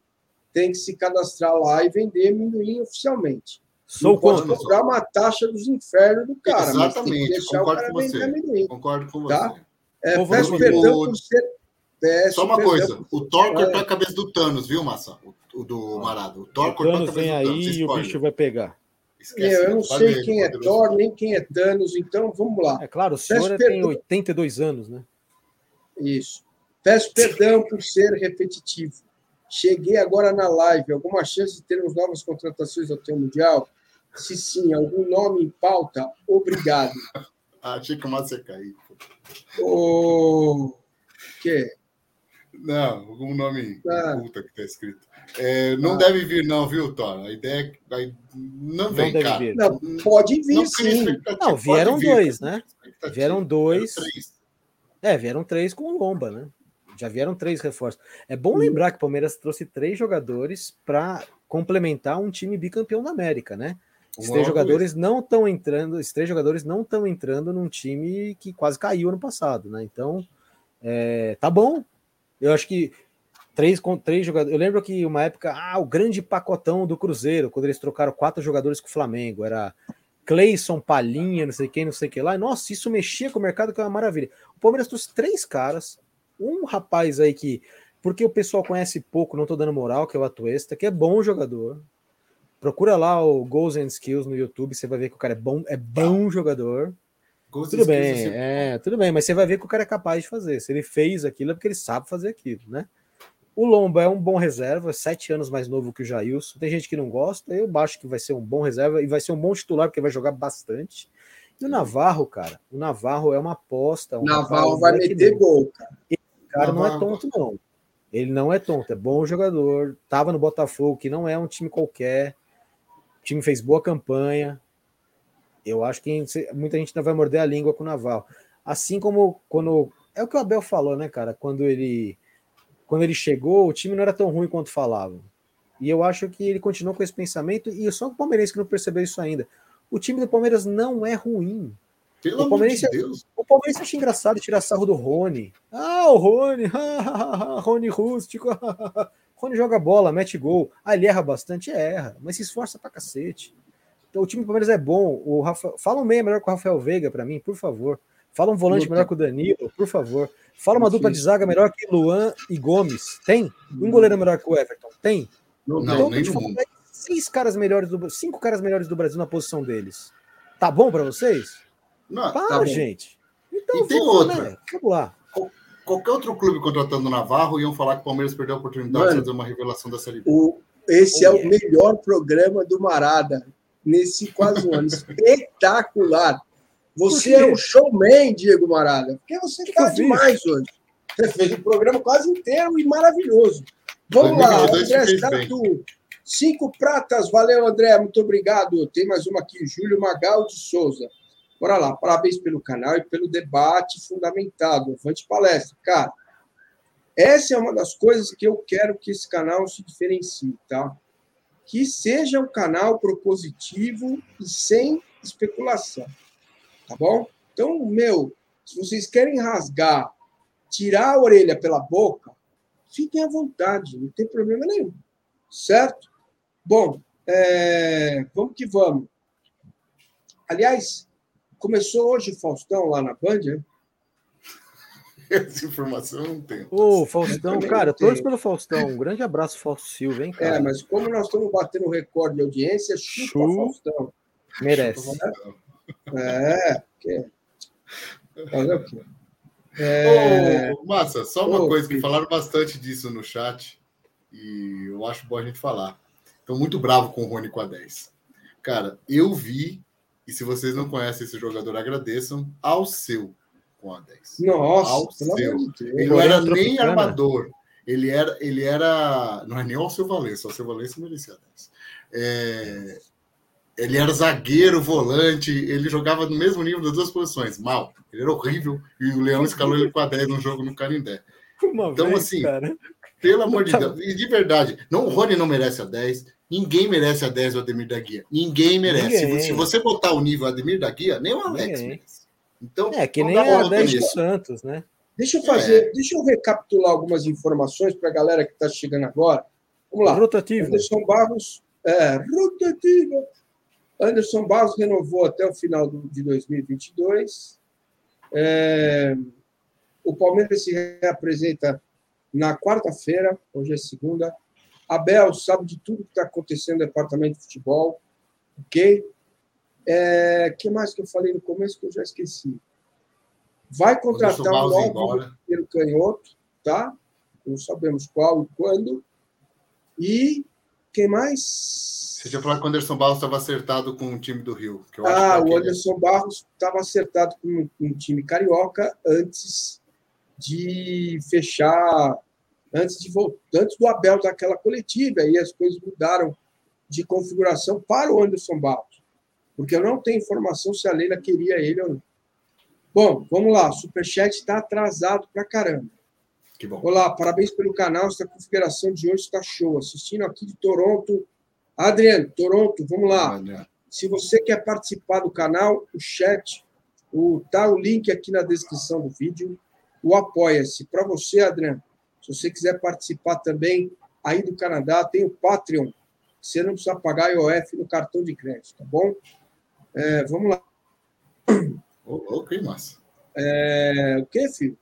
tem que se cadastrar lá e vender amendoim oficialmente. Sou não contra. Pode cobrar uma taxa dos infernos do cara. Exatamente, concordo com você. Concordo com tá? você. É, peço perdão por ser. Peço Só uma coisa, o Thor cortou é. a cabeça do Thanos, viu, Massa? O, o do Marado. O Thor o cortou a cabeça vem do Thanos. aí e o bicho vai pegar. Esquece, eu, eu não sei quem é Thor, nem quem é Thanos, então vamos lá. É claro, o senhor Peço tem 82 anos, né? Isso. Peço perdão por ser repetitivo. Cheguei agora na live. Alguma chance de termos novas contratações até o Mundial? Se sim, algum nome em pauta? Obrigado. ah, achei que o Márcio ia cair. O que? Não, algum nome ah. puta que está escrito. É, não ah. deve vir, não, viu, Thor? A ideia é que vai... não vem, não cara. Vir. Não, pode vir, não sim. Não, vieram vir, dois, né? Vieram dois. É, vieram três com o Lomba, né? Já vieram três reforços. É bom lembrar que o Palmeiras trouxe três jogadores para complementar um time bicampeão da América, né? Esses três jogadores não estão entrando, três jogadores não estão entrando num time que quase caiu ano passado, né? Então, é, tá bom. Eu acho que três com três jogadores. Eu lembro que uma época, ah, o grande pacotão do Cruzeiro, quando eles trocaram quatro jogadores com o Flamengo, era Cleison, Palhinha, não sei quem, não sei o que lá. Nossa, isso mexia com o mercado, que é uma maravilha. O Palmeiras trouxe três caras, um rapaz aí que, porque o pessoal conhece pouco, não tô dando moral, que é o Atuesta, que é bom jogador. Procura lá o Goals and Skills no YouTube, você vai ver que o cara é bom, é bom jogador. Goals tudo bem, é, tudo bem, mas você vai ver que o cara é capaz de fazer. Se ele fez aquilo, é porque ele sabe fazer aquilo, né? O Lomba é um bom reserva, sete anos mais novo que o Jailson. Tem gente que não gosta, eu acho que vai ser um bom reserva e vai ser um bom titular, porque vai jogar bastante. E o Navarro, cara, o Navarro é uma aposta. O Navarro vai meter gol, cara. Esse cara não é tonto, não. Ele não é tonto, é bom jogador. Tava no Botafogo, que não é um time qualquer. O time fez boa campanha. Eu acho que muita gente ainda vai morder a língua com o Navarro. Assim como quando. É o que o Abel falou, né, cara? Quando ele quando ele chegou, o time não era tão ruim quanto falavam. E eu acho que ele continuou com esse pensamento, e só o Palmeirense que não percebeu isso ainda. O time do Palmeiras não é ruim. Pelo o Palmeirense, de Deus. O Palmeirense acha engraçado tirar sarro do Rony. Ah, o Rony, Rony rústico. Rony joga bola, mete gol. Ah, ele erra bastante, erra, mas se esforça pra cacete. Então o time do Palmeiras é bom. O Rafa... Fala um meia melhor que o Rafael Veiga para mim, por favor. Fala um volante melhor que o Danilo, por favor. Fala uma dupla de zaga melhor que Luan e Gomes. Tem? Um goleiro melhor que o Everton? Tem? Não, então, nem tipo, seis caras melhores do cinco caras melhores do Brasil na posição deles. Tá bom para vocês? Não, Para, tá gente. Então, e tem vamos, outra. Né? Vamos lá. Qualquer outro clube contratando o Navarro iam falar que o Palmeiras perdeu a oportunidade Mano, de fazer uma revelação da Série B. O, esse oh, é yeah. o melhor programa do Marada nesse quase um ano. Espetacular. Você é um showman, Diego Marada, porque você está demais hoje. Você fez o programa quase inteiro e maravilhoso. Vamos lá, André Statu. Cinco pratas, valeu, André, muito obrigado. Tem mais uma aqui, Júlio Magal de Souza. Bora lá, parabéns pelo canal e pelo debate fundamentado. Avante palestra. Cara, essa é uma das coisas que eu quero que esse canal se diferencie, tá? Que seja um canal propositivo e sem especulação. Tá bom? Então, meu, se vocês querem rasgar, tirar a orelha pela boca, fiquem à vontade, não tem problema nenhum. Certo? Bom, é, vamos que vamos. Aliás, começou hoje o Faustão lá na Band, né? Essa informação eu não tenho. Ô, Faustão, cara, todos pelo Faustão. Um grande abraço, Fausto Silva, hein, cara? É, mas como nós estamos batendo recorde de audiência, chupa Chu... Faustão. Merece. É, porque... Fazer o quê? É... Ô, Massa, só uma Ô, coisa que falaram bastante disso no chat e eu acho bom a gente falar. Estou muito bravo com o Rony com a 10. Cara, eu vi, e se vocês não conhecem esse jogador, agradeçam, ao seu com a 10. Nossa, ao seu. Ele não era nem armador. Ele era, ele era. Não é nem o seu Valença, o seu Valença merecia 10. É, ele era zagueiro, volante, ele jogava no mesmo nível das duas posições. Mal. Ele era horrível e o Leão escalou ele com a 10 no jogo no Carindé. Uma então, vez, assim, cara. pelo amor de Deus, e de verdade, não, o Rony não merece a 10, ninguém merece a 10 do Ademir da Guia. Ninguém merece. Ninguém. Se você botar o nível Ademir da Guia, nem o Alex ninguém. merece. Então, é que nem a 10 do Santos, né? Deixa eu fazer, é. deixa eu recapitular algumas informações para a galera que está chegando agora. Vamos lá. Rotativo. Anderson Barros, é, rotativa. Anderson Barros renovou até o final de 2022. É, o Palmeiras se reapresenta na quarta-feira, hoje é segunda. Abel sabe de tudo que está acontecendo no departamento de futebol, ok? O é, que mais que eu falei no começo que eu já esqueci? Vai contratar um novo primeiro canhoto, tá? Não sabemos qual e quando. E quem mais? Você tinha falado que o Anderson Barros estava acertado com o time do Rio. ah, é o Anderson Barros estava acertado com, com o time carioca antes de fechar, antes, de, antes do Abel daquela coletiva. Aí as coisas mudaram de configuração para o Anderson Barros. Porque eu não tenho informação se a Leila queria ele ou não. Bom, vamos lá. O Superchat está atrasado para caramba. Que bom. Olá, parabéns pelo canal. Essa configuração de hoje está show. Assistindo aqui de Toronto. Adriano, Toronto, vamos lá. Se você quer participar do canal, o chat, o, tá o link aqui na descrição do vídeo. O Apoia-se. Para você, Adriano, se você quiser participar também aí do Canadá, tem o Patreon. Você não precisa pagar IOF no cartão de crédito, tá bom? É, vamos lá. Ok, massa. É, o que, filho?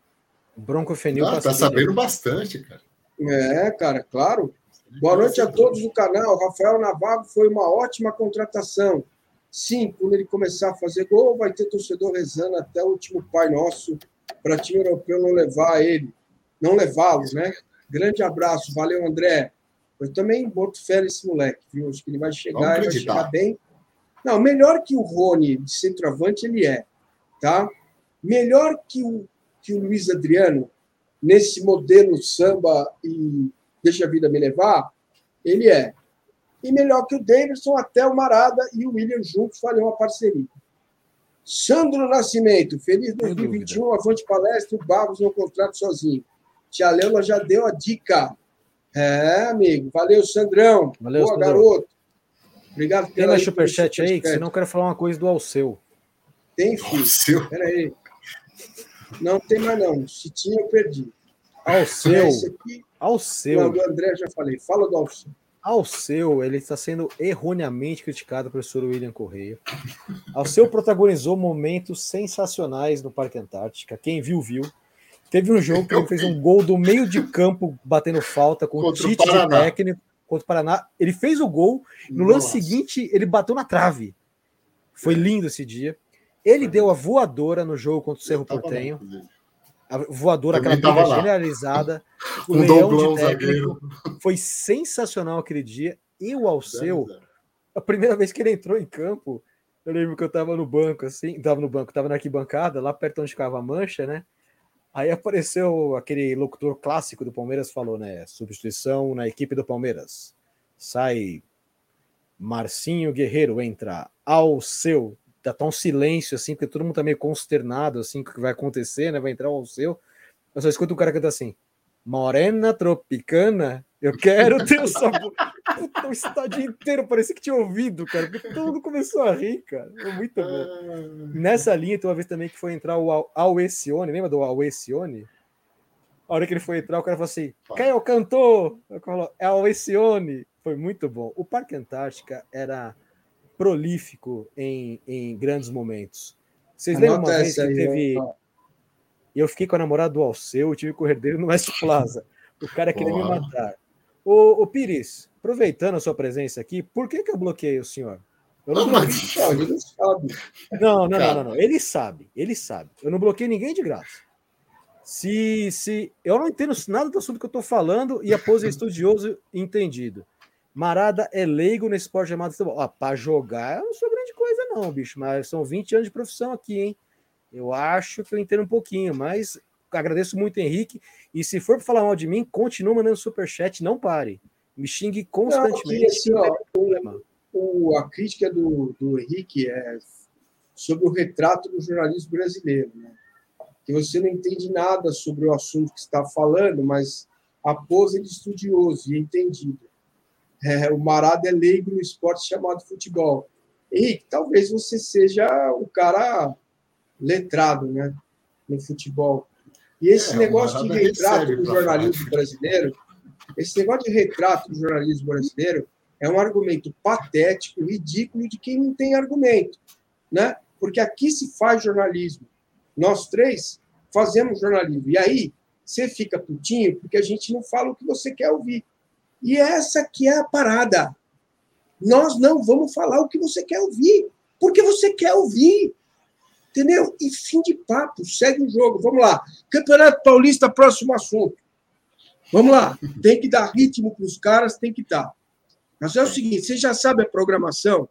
Broncofenil. Ah, tá sabendo bastante, cara. É, cara, claro. Boa noite a todos do canal. Rafael Navarro foi uma ótima contratação. Sim, quando ele começar a fazer gol, vai ter torcedor rezando até o último Pai Nosso para time europeu não levar ele, não levá-lo, né? Grande abraço, valeu, André. Eu também boto fé nesse moleque, viu? Acho que ele vai chegar, vai chegar bem. Não, melhor que o Rony de centroavante ele é, tá? Melhor que o que o Luiz Adriano, nesse modelo samba e deixa a vida me levar, ele é. E melhor que o Davidson, até o Marada e o William juntos fariam uma parceria. Sandro Nascimento, feliz 2021, avante palestra, o Barros no contrato sozinho. Tia Leila já deu a dica. É, amigo. Valeu, Sandrão. Valeu, Boa, Sandrão. garoto. Obrigado pela Tem superchat aí, que senão eu quero falar uma coisa do Alceu. Tem, filho. Alceu. Peraí. Não tem mais, não. Se tinha, eu perdi. Alceu. Alceu. Não, do André já falei. Fala do Alceu. Alceu, ele está sendo erroneamente criticado pelo professor William Correia. Alceu protagonizou momentos sensacionais no Parque Antártica. Quem viu, viu. Teve um jogo que ele fez um gol do meio de campo, batendo falta com o Tite de técnico contra o Paraná. Ele fez o gol. No Nossa. lance seguinte, ele bateu na trave. Foi lindo esse dia. Ele deu a voadora no jogo contra o Cerro Portenho. A voadora, aquela briga generalizada. O um leão de técnico. Foi sensacional aquele dia. E o Alceu, a primeira vez que ele entrou em campo, eu lembro que eu tava no banco, assim, tava no banco, tava na arquibancada, lá perto onde ficava a mancha, né? Aí apareceu aquele locutor clássico do Palmeiras, falou, né? Substituição na equipe do Palmeiras. Sai Marcinho Guerreiro, entra Alceu, tá, tá um silêncio, assim, porque todo mundo tá meio consternado, assim, com o que vai acontecer, né? Vai entrar o seu. Eu só escuto um cara cantar assim: Morena Tropicana, eu quero ter o sabor. Puta, o estádio inteiro parecia que tinha ouvido, cara, porque todo mundo começou a rir, cara. Foi muito bom. Ah. Nessa linha, tem uma vez também que foi entrar o Alessione, lembra do Alessione? A hora que ele foi entrar, o cara falou assim: quem é o cantor? Eu falou, é o Alessione. Foi muito bom. O Parque Antártica era prolífico em, em grandes momentos. Vocês lembram uma vez que aí, teve. Eu... eu fiquei com a namorada do Alceu, eu tive que correr dele no West Plaza. O cara queria me matar. Ô, ô Pires, aproveitando a sua presença aqui, por que, que eu bloqueei o senhor? Eu não, ele não sabe. Não, não, não, não, não, Ele sabe, ele sabe. Eu não bloqueio ninguém de graça. Se, se eu não entendo nada do assunto que eu estou falando e a pose é estudioso entendido. Marada é leigo nesse esporte chamado futebol. Ah, para jogar eu não sou grande coisa, não, bicho. Mas são 20 anos de profissão aqui, hein? Eu acho que eu entendo um pouquinho, mas agradeço muito, Henrique. E se for para falar mal de mim, continue mandando superchat, não pare. Me xingue constantemente. Não, aqui, assim, ó, o, o, a crítica do, do Henrique é sobre o retrato do jornalismo brasileiro. Né? Que você não entende nada sobre o assunto que está falando, mas a pose de estudioso e entendido. É, o Marada é leigo no esporte chamado futebol. Henrique, talvez você seja o cara letrado né, no futebol. E esse é, negócio de retrato do jornalismo brasileiro, esse negócio de retrato do jornalismo brasileiro é um argumento patético, ridículo de quem não tem argumento, né? Porque aqui se faz jornalismo. Nós três fazemos jornalismo. E aí você fica putinho porque a gente não fala o que você quer ouvir. E essa que é a parada. Nós não vamos falar o que você quer ouvir, porque você quer ouvir. Entendeu? E fim de papo, segue o jogo. Vamos lá. Campeonato Paulista, próximo assunto. Vamos lá. Tem que dar ritmo para os caras, tem que dar. Mas é o seguinte: você já sabe a programação?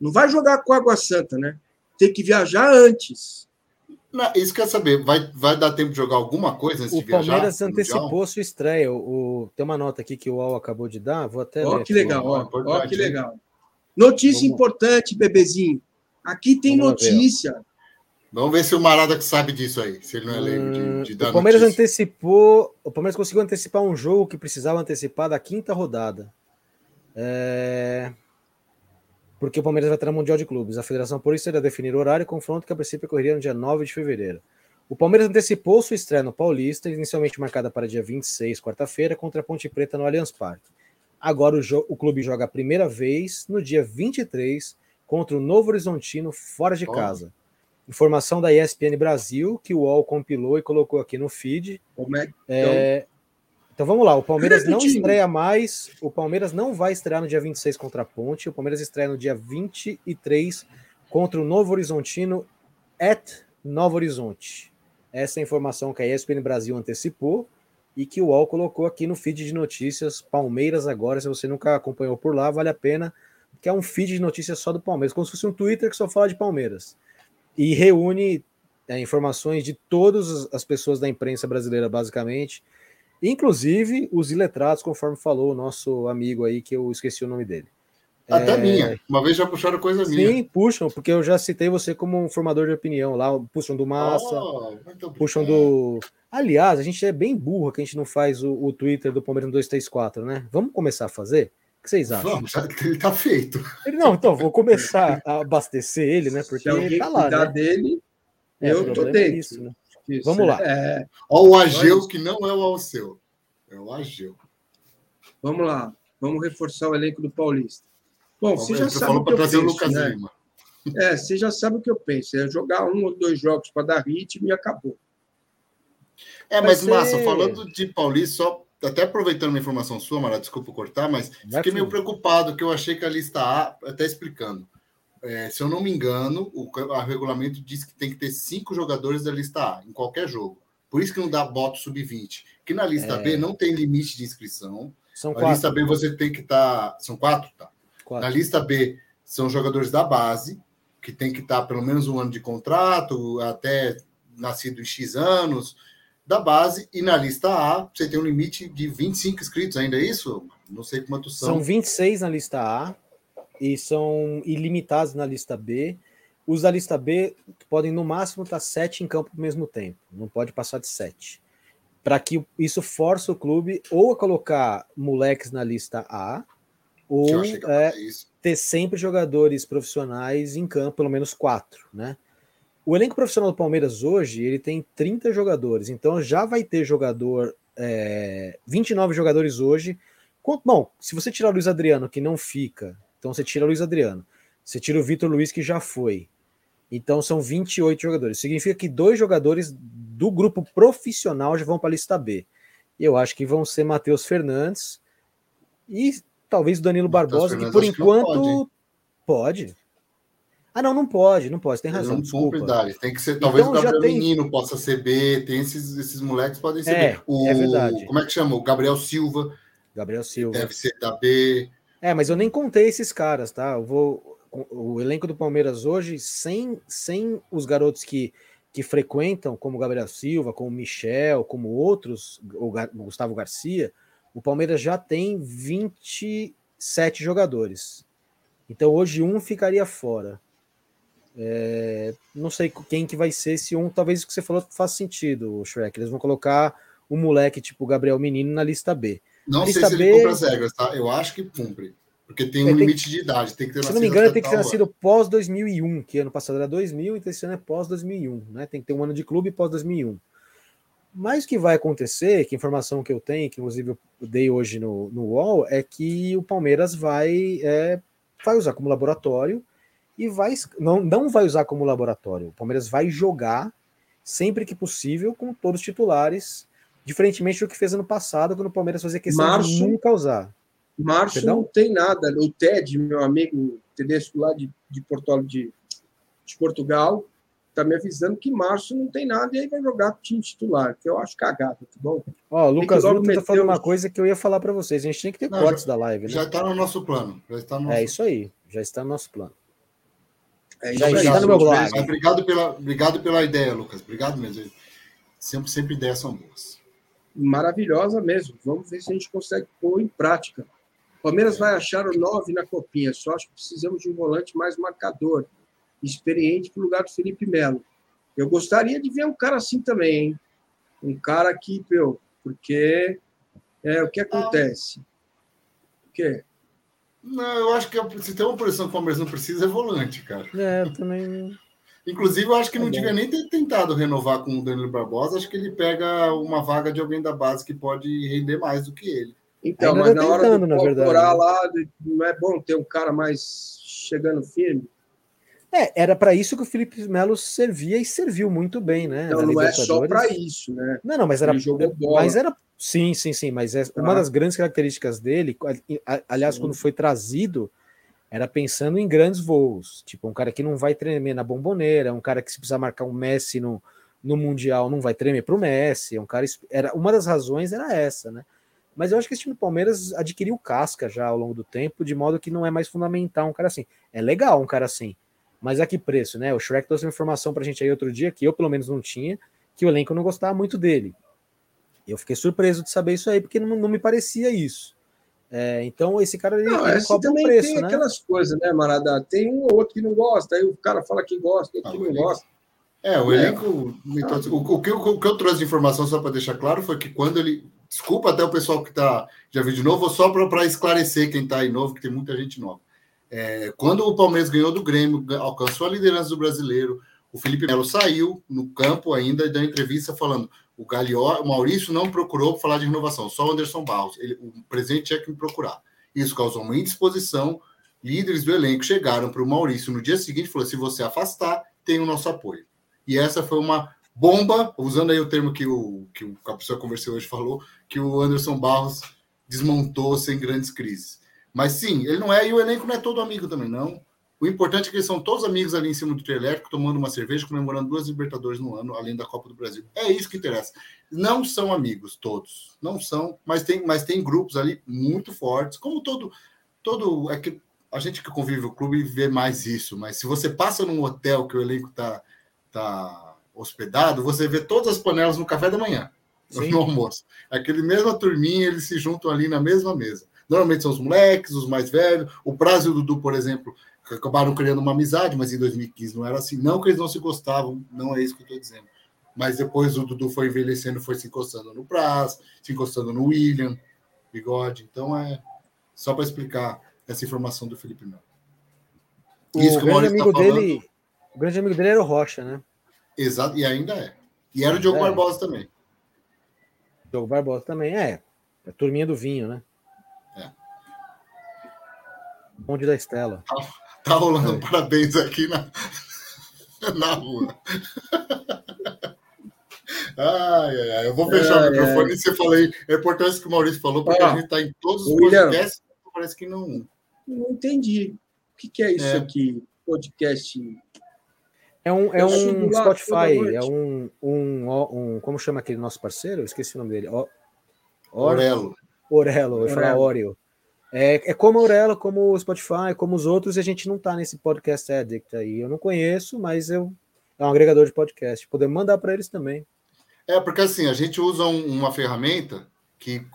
Não vai jogar com Água Santa, né? Tem que viajar antes. Não, isso quer saber, vai, vai dar tempo de jogar alguma coisa antes o de viajar? O Palmeiras antecipou sua estreia. O, tem uma nota aqui que o UOL acabou de dar, vou até ó, ler. Que legal, ó, ó, que legal. Notícia Vamos... importante, bebezinho. Aqui tem Vamos notícia. Ver, Vamos ver se o Marada que sabe disso aí, se ele não é leigo de, hum, de dar O Palmeiras notícia. antecipou, o Palmeiras conseguiu antecipar um jogo que precisava antecipar da quinta rodada. É... Porque o Palmeiras vai ter o Mundial de Clubes. A Federação por isso irá definir o horário e confronto que a princípio ocorreria no dia 9 de fevereiro. O Palmeiras antecipou sua estreia no Paulista, inicialmente marcada para dia 26, quarta-feira, contra a Ponte Preta no Allianz Parque. Agora o, o clube joga a primeira vez no dia 23 contra o Novo Horizontino fora de casa. Informação da ESPN Brasil, que o UOL compilou e colocou aqui no feed. Como é? é... Então vamos lá, o Palmeiras não estreia mais, o Palmeiras não vai estrear no dia 26 contra a Ponte, o Palmeiras estreia no dia 23 contra o Novo Horizontino at Novo Horizonte. Essa é a informação que a ESPN Brasil antecipou e que o UOL colocou aqui no feed de notícias Palmeiras agora, se você nunca acompanhou por lá, vale a pena que é um feed de notícias só do Palmeiras, como se fosse um Twitter que só fala de Palmeiras. E reúne é, informações de todas as pessoas da imprensa brasileira, basicamente, inclusive os iletrados, conforme falou o nosso amigo aí, que eu esqueci o nome dele. Até é... minha. Uma vez já puxaram coisa minha. Sim, puxam, porque eu já citei você como um formador de opinião lá. Puxam do Massa, oh, puxam do. Aliás, a gente é bem burro que a gente não faz o, o Twitter do Palmeiras 234, né? Vamos começar a fazer? Que vocês acham? Vamos, já que ele tá feito. Ele, não, então, vou começar a abastecer ele, né? Porque ele tá lá. Né? dele, é, eu tô é dentro. É isso, né? Isso, Vamos lá. É... Ó, o Ageu, que não é o Alceu. É o Ageu. Vamos lá. Vamos reforçar o elenco do Paulista. Bom, você já sabe o que eu penso, o Lucas né? Lima. É, você já sabe o que eu penso. É jogar um ou dois jogos para dar ritmo e acabou. É, mas, ser... Massa, falando de Paulista, só até aproveitando uma informação sua, Mara, desculpa cortar, mas Vai fiquei meio preocupado, que eu achei que a lista A, até explicando, é, se eu não me engano, o regulamento diz que tem que ter cinco jogadores da lista A em qualquer jogo. Por isso que não dá voto sub-20. Que na lista é... B não tem limite de inscrição. São na quatro. lista B você tem que estar. Tá... São quatro? Tá. Quatro. Na lista B são jogadores da base, que tem que estar tá pelo menos um ano de contrato, até nascido em X anos da base, e na lista A você tem um limite de 25 inscritos ainda, é isso? Não sei quantos são. São 26 na lista A e são ilimitados na lista B. Os da lista B podem no máximo estar sete em campo ao mesmo tempo, não pode passar de sete. Para que isso force o clube ou a colocar moleques na lista A, ou é, ter sempre jogadores profissionais em campo, pelo menos quatro, né? O elenco profissional do Palmeiras hoje ele tem 30 jogadores, então já vai ter jogador, é, 29 jogadores hoje. Bom, se você tirar o Luiz Adriano, que não fica, então você tira o Luiz Adriano, você tira o Vitor Luiz, que já foi, então são 28 jogadores. Significa que dois jogadores do grupo profissional já vão para a lista B. Eu acho que vão ser Matheus Fernandes e talvez o Danilo Barbosa, que por enquanto Pode. Ah, não, não pode, não pode, tem razão. não Desculpa. idade. Tem que ser, talvez Então, o Gabriel tem- Menino possa ser B, tem esses, esses moleques podem ser É, B. O, é verdade. Como é que chama? O Gabriel Silva Gabriel Silva. deve ser da B. É, mas eu nem contei esses caras, tá? Eu vou. O elenco do Palmeiras hoje, sem, sem os garotos que, que frequentam, como Gabriel Silva, como Michel, como outros, o o Gustavo Garcia, o Palmeiras já tem 27 jogadores. Então hoje um ficaria fora. É, não sei quem que vai ser esse um, talvez o que você falou faz sentido, Shrek. Eles vão colocar um moleque tipo Gabriel Menino na lista B. Não sei Lista se B- ele cumpre as regras, tá? Eu acho que cumpre. Porque tem um É, tem- limite de idade. Tem que ter Se não me engano, tem que ter nascido pós 2001, que ano passado era 2000, então esse ano é pós 2001, né? Tem que ter um ano de clube pós 2001. Mas o que vai acontecer, que informação que eu tenho, que inclusive eu dei hoje no, no UOL, é que o Palmeiras vai, é, vai usar como laboratório e vai não, não vai usar como laboratório. O Palmeiras vai jogar sempre que possível com todos os titulares, diferentemente do que fez ano passado, quando o Palmeiras fazia questão de Março- nunca usar. Março Perdão? não tem nada. O Ted, meu amigo Tedesco lá de, de Porto de, de Portugal, está me avisando que março não tem nada e aí vai jogar com o time titular, que eu acho cagado, tá bom? Ó, o Lucas Luta tá meter falando uma coisa que eu ia falar para vocês. A gente tem que ter Não, cortes da live, né? Já está no nosso plano. Já está no nosso É isso aí, já está no nosso plano. É Já isso aí. está no meu blog. Mas Obrigado pela, obrigado pela ideia, Lucas. Obrigado mesmo. Sempre, sempre ideias são boas. Maravilhosa mesmo. Vamos ver se a gente consegue pôr em prática. Palmeiras vai achar o 9 na copinha, só acho que precisamos de um volante mais marcador, experiente para o lugar do Felipe Melo. Eu gostaria de ver um cara assim também, hein? Um cara que, meu, porque é o que acontece. O quê? Não, eu acho que se tem uma posição que o Palmeiras não precisa é volante, cara. É, eu também. Inclusive, eu acho que Tá não bom. devia nem ter tentado renovar com o Danilo Barbosa. Acho que ele pega uma vaga de alguém da base que pode render mais do que ele. Então, Ainda mas tá na hora tentando, na pau verdade, torar né? lá, não é bom ter um cara mais chegando firme? É, era para isso que o Felipe Melo servia e serviu muito bem, né? Então, não é só para isso, né? Não, não, mas era. Mas era. Sim, sim, sim. Mas é, uma Tá. das grandes características dele, a- a- aliás, Sim. quando foi trazido, era pensando em grandes voos. Tipo, um cara que não vai tremer na bomboneira, um cara que se precisar marcar um Messi no, no Mundial não vai tremer para o Messi. É um cara. Era, uma das razões era essa, né? Mas eu acho que esse time do Palmeiras adquiriu casca já ao longo do tempo, de modo que não é mais fundamental um cara assim. É legal um cara assim, mas a que preço, né? O Shrek trouxe uma informação pra gente aí outro dia, que eu pelo menos não tinha, que o elenco não gostava muito dele. Eu fiquei surpreso de saber isso aí, porque não, não me parecia isso. É, então esse cara ele, Não, ele esse cobra um também preço, tem né? aquelas coisas, né, Marada? Tem um ou outro que não gosta, aí o cara fala que gosta, outro Ah, que não elenco- gosta. É, o É. elenco. O, o, que eu, o que eu trouxe de informação, só para deixar claro, foi que quando ele. Desculpa até o pessoal que tá, já viu de novo, só para esclarecer quem está aí novo, que tem muita gente nova. É, quando o Palmeiras ganhou do Grêmio, alcançou a liderança do brasileiro, o Felipe Melo saiu no campo ainda e deu entrevista falando: o Galió, o Maurício não procurou falar de renovação, só o Anderson Barros. Ele, o presidente tinha que me procurar. Isso causou uma indisposição. Líderes do elenco chegaram para o Maurício no dia seguinte e falou: se você afastar, tem o nosso apoio. E essa foi uma bomba, usando aí o termo que o que o- que conversou hoje falou, que o Anderson Barros desmontou sem grandes crises. Mas sim, ele não é, e o elenco não é todo amigo também, não. O importante é que eles são todos amigos ali em cima do trio elétrico, tomando uma cerveja, comemorando duas Libertadores no ano, além da Copa do Brasil. É isso que interessa. Não são amigos todos, não são, mas tem, mas tem grupos ali muito fortes, como todo, todo é que a gente que convive no clube vê mais isso, mas se você passa num hotel que o elenco tá, tá hospedado, você vê todas as panelas no café da manhã, Sim. no almoço. Aquele mesma turminha, eles se juntam ali na mesma mesa. Normalmente são os moleques, os mais velhos. O Prazo e o Dudu, por exemplo, acabaram criando uma amizade, mas em 2015 não era assim. Não que eles não se gostavam, não é isso que eu estou dizendo. Mas depois o Dudu foi envelhecendo, foi se encostando no Praz, se encostando no William, bigode. Então é só para explicar essa informação do Felipe Melo. O Isso que o grande Maurício amigo tá falando, dele, o grande amigo dele era o Rocha, né? Exato, e ainda é. E era o Diogo É. Barbosa também. Diogo Barbosa também é. É a turminha do vinho, né? É. Bonde da Estela. Tá rolando É. parabéns aqui na, na rua. Ai, ai, ai. Eu vou fechar Ai, o microfone e você falei. É importante que o Maurício falou, porque Ó, a gente está em todos os William. podcasts, parece que não. Não entendi. O que, que é isso É. aqui? Podcast. É um, é um Spotify, é um, um, um, Como chama aquele nosso parceiro? Eu esqueci o nome dele. O, Or, Orelo. Orelo, eu ia falar. Oreo. É, é como a Orelo, como o Spotify, como os outros, e a gente não tá nesse podcast addict aí. Eu não conheço, mas eu é um agregador de podcast. Podemos mandar para eles também. É, porque assim, a gente usa um- uma ferramenta que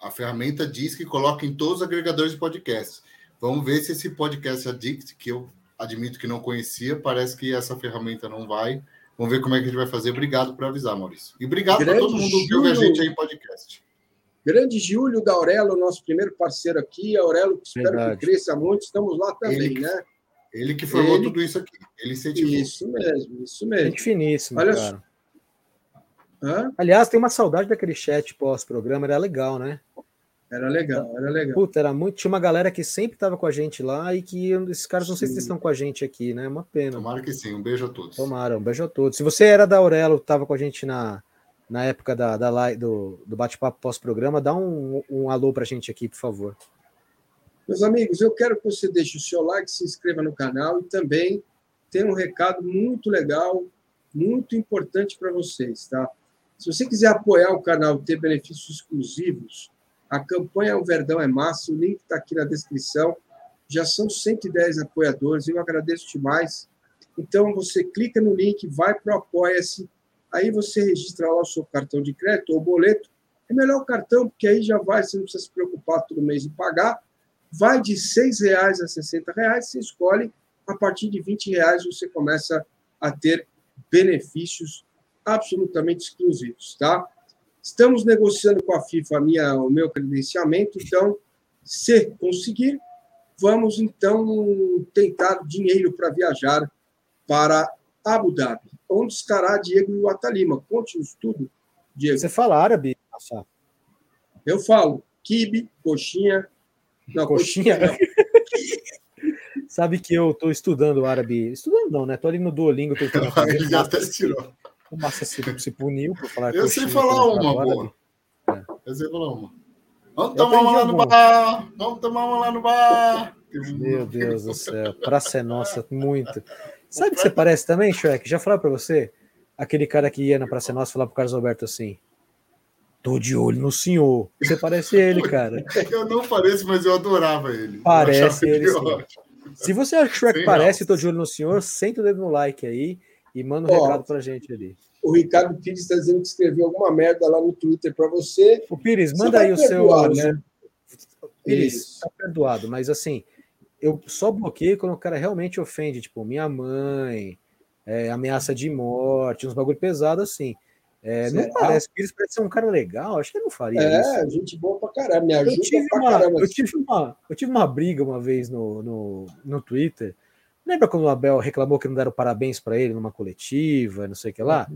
a ferramenta diz que coloca em todos os agregadores de podcast. Vamos ver se esse podcast Addict, que eu admito que não conhecia, parece que essa ferramenta não vai. Vamos ver como é que a gente vai fazer. Obrigado por avisar, Maurício. E obrigado para todo mundo que ouve a gente aí em podcast. Grande Júlio da Aurelo, nosso primeiro parceiro aqui. Aurelo, que espero Verdade. que cresça muito. Estamos lá também, Ele- né? Ele que formou Ele- tudo isso aqui. Ele incentivou. Isso mesmo, isso mesmo. Gente finíssima, Olha cara. Hã? Aliás, tem uma saudade daquele chat pós-programa, era legal, né? Era legal, era legal. Puta, era muito. Tinha uma galera que sempre tava com a gente lá e que esses caras não sei se Sim. estão com a gente aqui, né? É uma pena. Tomara que sim. Um beijo a todos. Tomara, um beijo a todos. Se você era da Aurelo, tava com a gente na, na época da, da live, do, do bate-papo pós-programa, dá um, um alô pra gente aqui, por favor. Meus amigos, eu quero que você deixe o seu like, se inscreva no canal e também tem um recado muito legal, muito importante para vocês, tá? Se você quiser apoiar o canal e ter benefícios exclusivos, a campanha O Verdão é Massa, o link está aqui na descrição. Já são 110 apoiadores, eu agradeço demais. Então, você clica no link, vai para o Apoia-se, aí você registra lá o seu cartão de crédito ou boleto. É melhor o cartão, porque aí já vai, você não precisa se preocupar todo mês em pagar vai de 6 reais a 60 reais, você escolhe, a partir de 20 reais você começa a ter benefícios absolutamente exclusivos, tá? Estamos negociando com a FIFA minha, o meu credenciamento, então, se conseguir, vamos então tentar dinheiro para viajar para Abu Dhabi, onde estará Diego e o Atalima. Conte-nos tudo, Diego. Você fala árabe? Nossa, Eu falo kibe, coxinha. Não, Coxinha? não. Sabe que eu tô estudando árabe. Estudando não, né? Tô ali no Duolingo tentando aprender. Ele já até tirou. O Massa se, se puniu por falar Eu sei coxinha falar quando uma boa. árabe. Eu sei falar uma. Vamos tomar uma lá no bar. Vamos tomar uma lá no bar. Meu Deus do céu, praça é nossa, muito. Sabe o que você parece também, Shrek? Já falei pra você? Aquele cara que ia na Praça Nossa falar pro Carlos Alberto assim: Tô de olho no senhor. Você parece ele, cara. Eu não pareço, mas eu adorava ele. Parece ele, sim. Se você acha que o Shrek Sem parece, alça. tô de olho no senhor, senta o dedo no like aí e manda um Ó. recado pra gente ali. O Ricardo Pires está dizendo que escreveu alguma merda lá no Twitter para você. O Pires, Você manda vai aí o seu. perdoar, né? Pires, Isso. tá perdoado, mas assim, eu só bloqueio quando o cara realmente ofende, tipo, minha mãe, é, ameaça de morte, uns bagulho pesado assim. É, não parece, Pires parece ser um cara legal, acho que ele não faria isso. É, gente boa pra caramba, me Eu ajuda tive, pra uma, caramba. eu, tive uma, eu tive uma briga uma vez no, no, no Twitter. Lembra quando o Abel reclamou que não deram parabéns para ele numa coletiva, não sei o que lá?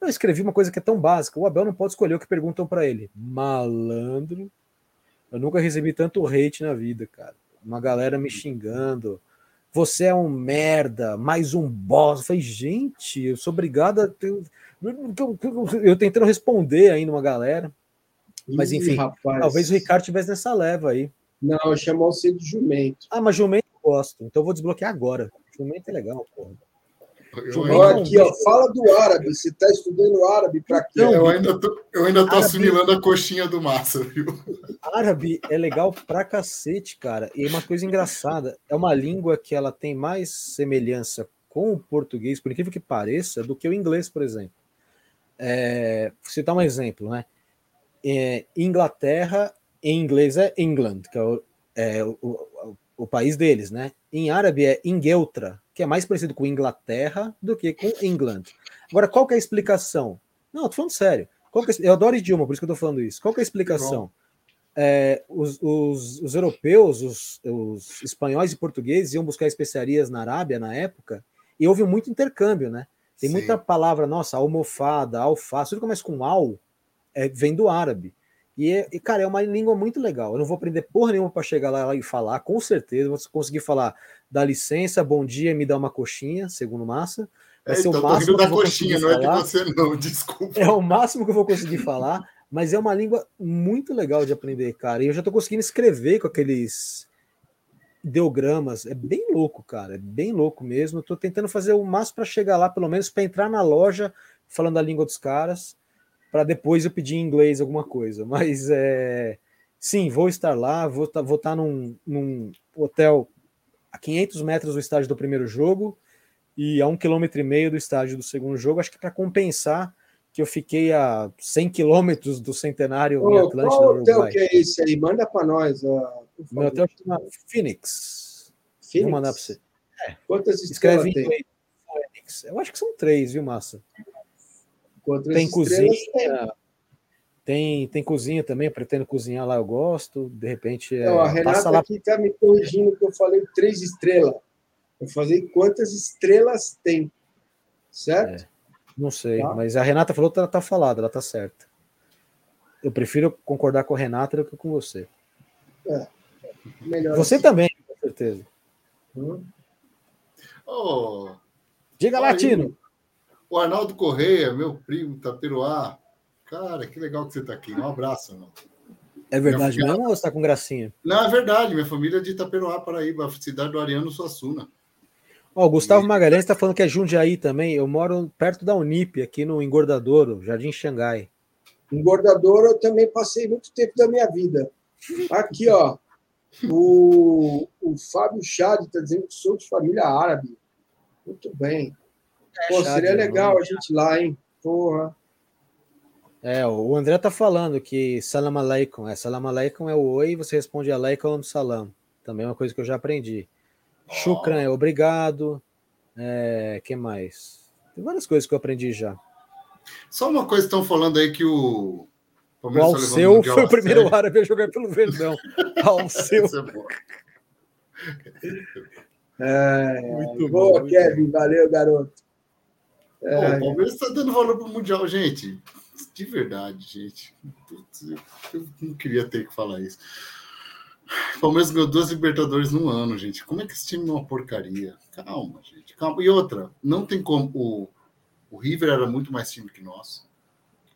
Eu escrevi uma coisa que é tão básica: o Abel não pode escolher o que perguntam para ele. Malandro. Eu nunca recebi tanto hate na vida, cara. Uma galera me xingando. Você é um merda, mais um boss. Eu falei, gente, eu sou obrigado a ter. Eu tentando responder ainda uma galera. Mas, Ih, enfim, rapaz. Talvez o Ricardo tivesse nessa leva aí. Não, chamou você de jumento. Ah, mas jumento eu gosto, então eu vou desbloquear agora. Jumento é legal, porra. Aqui, ó, fala do árabe. Você está estudando árabe para quê? Não, eu ainda tô, eu ainda tô Árabe- assimilando a coxinha do massa, viu? Árabe é legal pra cacete, cara. E uma coisa engraçada, é uma língua que ela tem mais semelhança com o português, por incrível que pareça, do que o inglês, por exemplo. É, vou citar um exemplo, né? É, Inglaterra, em inglês é England, que é o, é o- o- o país deles, né? Em árabe é Ingeltra, que é mais parecido com Inglaterra do que com England. Agora, qual que é a explicação? Não, tô falando sério. Qual que é- eu adoro idioma, por isso que eu tô falando isso. Qual que é a explicação? É, os, os- os europeus, os, os espanhóis e portugueses iam buscar especiarias na Arábia na época e houve muito intercâmbio, né? Tem Sim. muita palavra, nossa, almofada, alface, tudo que começa com al, é, vem do árabe. E, é- e, cara, é uma língua muito legal. Eu não vou aprender porra nenhuma para chegar lá, e falar, com certeza. Vou conseguir falar, dá licença, bom dia, me dá uma coxinha, segundo Massa. Vai É, ser então, o máximo rindo que eu da vou coxinha, conseguir não é de falar. você, não, desculpa. É o máximo que eu vou conseguir falar, mas é uma língua muito legal de aprender, cara. E eu já tô conseguindo escrever com aqueles ideogramas. É bem louco, cara. É bem louco mesmo. Eu tô tentando fazer o máximo para chegar lá, pelo menos para entrar na loja falando a língua dos caras, para depois eu pedir em inglês alguma coisa. Mas é. Sim, vou estar lá, vou estar tá, vou tá num, num hotel a 500 metros do estádio do primeiro jogo e a um quilômetro e meio do estádio do segundo jogo. Acho que para compensar que eu fiquei a 100 quilômetros do centenário Ô, em Atlântica, qual hotel que é esse aí? Manda para nós. Uh, Meu hotel chama Phoenix. Phoenix. Vou mandar para você. É. Quantas estrelas tem? Phoenix. Eu acho que são três, viu, Massa? Tem cozinha. Tem? Tem, tem cozinha também, pretendo cozinhar lá, eu gosto. De repente. Não, a Renata lá... aqui está me corrigindo que eu falei três estrelas. Eu falei quantas estrelas tem. Certo? É. Não sei, tá. mas a Renata falou que ela tá falada, ela tá certa. Eu prefiro concordar com a Renata do que com você. É, melhor você assim. também, com certeza. Hum. Oh, Diga, Latino. O Arnaldo Correia, meu primo, Taperoá. Cara, que legal que você está aqui. Um abraço, Arnaldo. É verdade mesmo ou você está com gracinha? Não, é verdade. Minha família é de Itaperoá, Paraíba, cidade do Ariano Suassuna. Ó, o Gustavo Magalhães está falando que é Jundiaí também. Eu moro perto da Unip, aqui no Engordadouro, Jardim Xangai. Engordadouro eu também passei muito tempo da minha vida. Aqui, ó. O, o Fábio Chad está dizendo que sou de família árabe. Muito bem. É, Pô, seria legal a gente ir lá, hein? Porra. É, o André tá falando que salam aleikum. É, salam aleikum é o oi e você responde aleikum salam. Também é uma coisa que eu já aprendi. Shukran é obrigado. É, que mais? Tem várias coisas que eu aprendi já. Só uma coisa estão falando aí que o. O tá Alceu foi o primeiro árabe a jogar pelo Verdão. Alceu. é, muito boa, bom, Kevin. Muito valeu, garoto. É. o Palmeiras está dando valor para o Mundial, gente. De verdade, gente. Eu não queria ter que falar isso. O Palmeiras ganhou duas Libertadores no ano, gente. Como é que esse time é uma porcaria? Calma, gente. Calma. E outra, não tem como. O, o River era muito mais time que nós.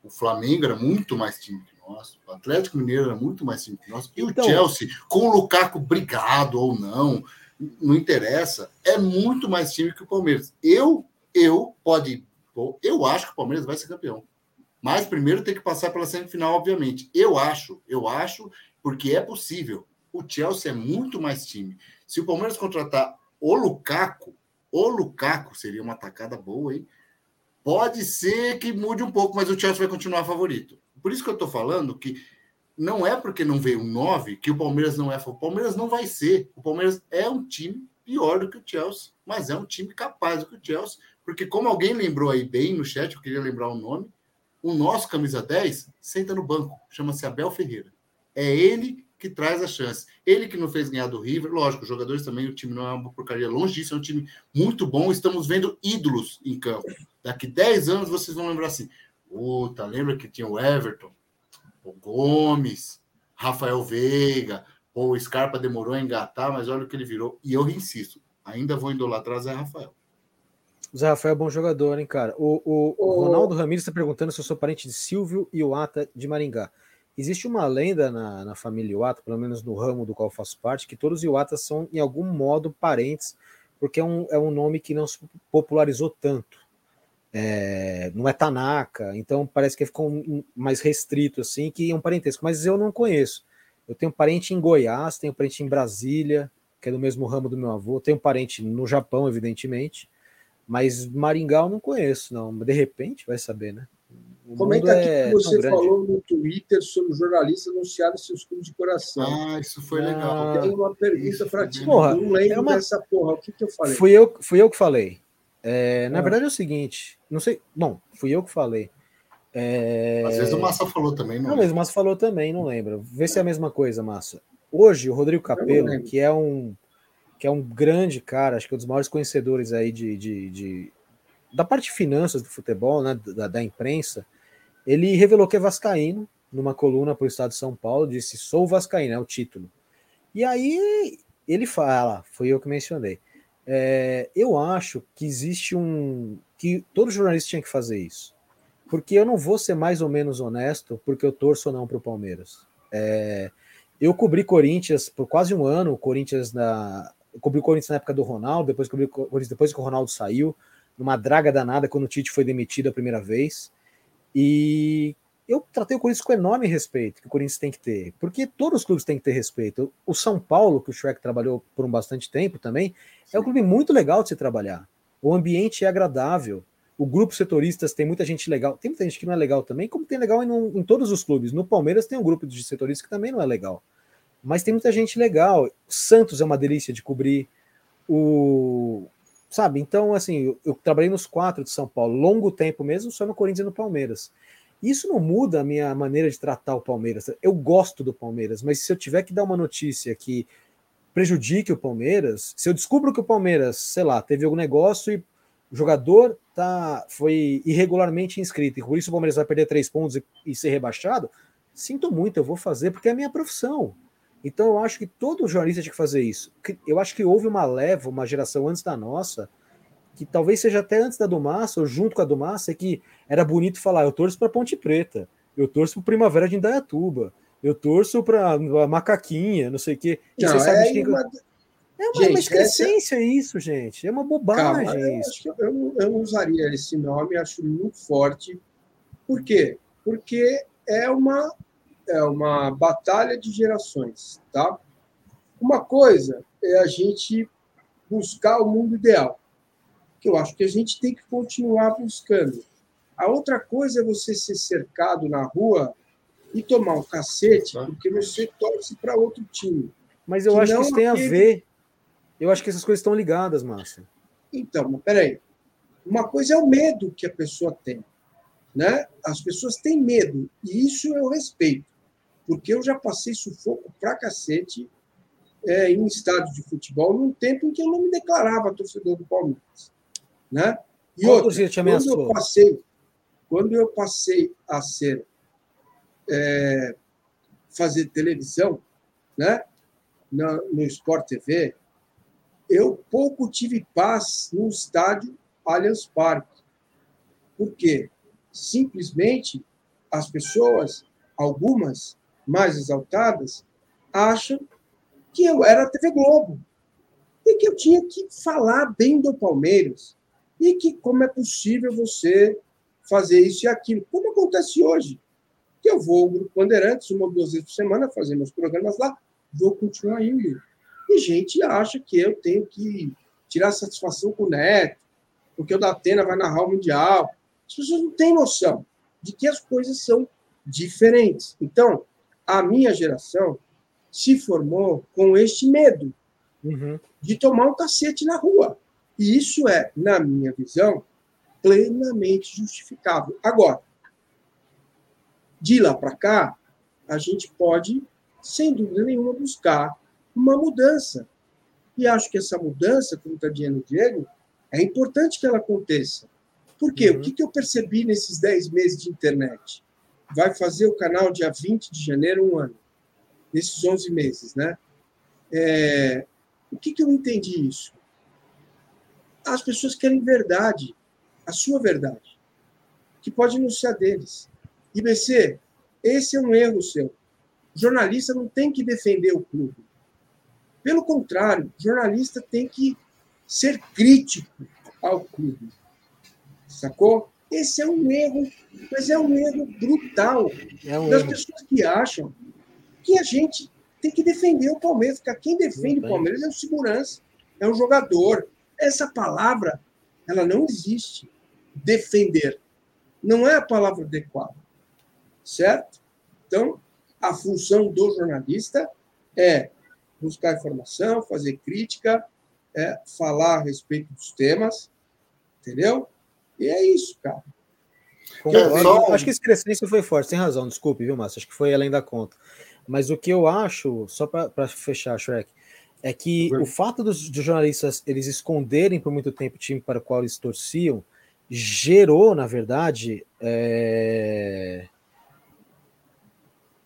O Flamengo era muito mais time que nós. O Atlético Mineiro era muito mais time que nós. E então, o Chelsea, com o Lukaku brigado ou não, não interessa, é muito mais time que o Palmeiras. Eu, eu, pode. Eu acho que o Palmeiras vai ser campeão. Mas primeiro tem que passar pela semifinal, obviamente. Eu acho, eu acho, porque é possível o Chelsea é muito mais time. Se o Palmeiras contratar o Lukaku, o Lukaku seria uma atacada boa, hein? Pode ser que mude um pouco, mas o Chelsea vai continuar favorito. Por isso que eu estou falando que não é porque não veio um 9 que o Palmeiras não é. O Palmeiras não vai ser. O Palmeiras é um time pior do que o Chelsea, mas é um time capaz do que o Chelsea. Porque, como alguém lembrou aí bem no chat, eu queria lembrar o nome, o nosso camisa 10 senta no banco, chama-se Abel Ferreira. É ele que traz a chance. Ele que não fez ganhar do River, lógico, os jogadores também, o time não é uma porcaria longe disso, é um time muito bom. Estamos vendo ídolos em campo. Daqui 10 anos vocês vão lembrar assim: puta, lembra que tinha o Everton, o Gomes, Rafael Veiga, o Scarpa demorou a engatar, mas olha o que ele virou. E eu insisto, ainda vou idolatrar Zé Rafael. Zé Rafael é bom jogador, hein, cara? O, o, o Ronaldo Ramires está perguntando se eu sou parente de Silvio e o Ata de Maringá. Existe uma lenda na, na família Iwata, pelo menos no ramo do qual faço parte, que todos os Iwatas são, em algum modo, parentes, porque é um, é um nome que não se popularizou tanto. É, não é Tanaka, então parece que ficou mais restrito, assim, que é um parentesco, mas eu não conheço. Eu tenho parente em Goiás, tenho parente em Brasília, que é do mesmo ramo do meu avô, tenho parente no Japão, evidentemente, mas Maringá eu não conheço, não. De repente vai saber, né? Comenta aqui é que você falou no Twitter sobre jornalistas anunciarem seus clubes de coração. Ah, isso foi legal. Eu tenho uma pergunta para ti. Porra, não lembro é uma... dessa porra. O que, que eu falei? Fui eu, fui eu que falei. É, na ah. verdade é o seguinte, não sei. Bom, fui eu que falei. É... Às vezes o Massa falou também, não. Não, mas o Massa falou também, não lembro. Vê se é a mesma coisa, Massa. Hoje, o Rodrigo Capello, que é um que é um grande cara, acho que é um dos maiores conhecedores aí de, de, de da parte de finanças do futebol, né, da, da imprensa, ele revelou que é vascaíno, numa coluna para o estado de São Paulo, disse: Sou vascaíno, é o título. E aí ele fala, foi eu que mencionei. É, eu acho que existe um. que todo jornalista tinha que fazer isso. Porque eu não vou ser mais ou menos honesto porque eu torço ou não para o Palmeiras. É, Eu cobri Corinthians por quase um ano, o Corinthians na. Eu cobri o Corinthians na época do Ronaldo, depois cobri o Corinthians depois que o Ronaldo saiu, numa draga danada quando o Tite foi demitido a primeira vez. E eu tratei o Corinthians com enorme respeito que o Corinthians tem que ter, porque todos os clubes têm que ter respeito. O São Paulo, que o Shrek trabalhou por um bastante tempo também, Sim. é um clube muito legal de se trabalhar. O ambiente é agradável. O grupo setoristas tem muita gente legal. Tem muita gente que não é legal também, como tem legal em, em todos os clubes. No Palmeiras tem um grupo de setoristas que também não é legal. Mas tem muita gente legal. O Santos é uma delícia de cobrir. O, sabe? Então, assim, eu, eu, trabalhei nos quatro de São Paulo, longo tempo mesmo, só no Corinthians e no Palmeiras. Isso não muda a minha maneira de tratar o Palmeiras. Eu gosto do Palmeiras, mas se eu tiver que dar uma notícia que prejudique o Palmeiras, se eu descubro que o Palmeiras, sei lá, teve algum negócio e o jogador tá, foi irregularmente inscrito, e por isso o Palmeiras vai perder três pontos e, e ser rebaixado, sinto muito, eu vou fazer porque é a minha profissão. Então eu acho que todo jornalista tinha que fazer isso. Eu acho que houve uma leva, uma geração antes da nossa, que talvez seja até antes da do Massa, ou junto com a do Massa, é que era bonito falar, eu torço para Ponte Preta, eu torço para Primavera de Indaiatuba, eu torço para Macaquinha, não sei o quê. Não, você sabe é, que... uma... é uma, gente, uma excrescência essa... isso, gente. É uma bobagem Calma, isso. Eu, eu, eu não usaria esse nome, acho muito forte. Por quê? Porque é uma, é uma batalha de gerações, tá? Uma coisa é a gente buscar o mundo ideal que eu acho que a gente tem que continuar buscando. A outra coisa é você ser cercado na rua e tomar um cacete porque você torce para outro time. Mas eu acho que isso tem aquele... a ver. Eu acho que essas coisas estão ligadas, Márcia. Então, mas peraí. Uma coisa é o medo que a pessoa tem. Né? As pessoas têm medo, e isso eu respeito. Porque eu já passei sufoco pra cacete é, em estádio de futebol num tempo em que eu não me declarava torcedor do Palmeiras. Né? E Qual outra, quando eu passei, quando eu passei a ser é, fazer televisão, né, no, no Sport TV, eu pouco tive paz no estádio Allianz Parque. Por quê? Simplesmente as pessoas, algumas mais exaltadas, acham que eu era a TV Globo e que eu tinha que falar bem do Palmeiras e que como é possível você fazer isso e aquilo, como acontece hoje. Que eu vou ao Grupo Bandeirantes uma ou duas vezes por semana fazer meus programas lá, vou continuar indo. E gente acha que eu tenho que tirar satisfação com o Neto, porque o Datena vai narrar o Mundial. As pessoas não têm noção de que as coisas são diferentes. Então, a minha geração se formou com este medo uhum. de tomar um cacete na rua. E isso é, na minha visão, plenamente justificável. Agora, de lá para cá, a gente pode, sem dúvida nenhuma, buscar uma mudança. E acho que essa mudança, como está dizendo o Diego, é importante que ela aconteça. Por quê? Uhum. O que, que eu percebi nesses 10 meses de internet? Vai fazer o canal dia 20 de janeiro, um ano. Nesses 11 meses, né? É... O que, que eu entendi isso? as pessoas querem verdade, a sua verdade, que pode não ser a deles. E BC, esse é um erro seu. Jornalista não tem que defender o clube. Pelo contrário, jornalista tem que ser crítico ao clube. Sacou? Esse é um erro, mas é um erro brutal é um das erro. pessoas que acham que a gente tem que defender o Palmeiras, porque quem defende o Palmeiras é o segurança, é o jogador, essa palavra, ela não existe. Defender. Não é a palavra adequada. Certo? Então, a função do jornalista é buscar informação, fazer crítica, é falar a respeito dos temas, entendeu? E é isso, cara. Só... Acho que esse crescimento foi forte, tem razão, desculpe, viu, Márcio? Acho que foi além da conta. Mas o que eu acho, só para fechar, Shrek, é que o fato dos, dos, jornalistas eles esconderem por muito tempo o time para o qual eles torciam gerou, na verdade, é...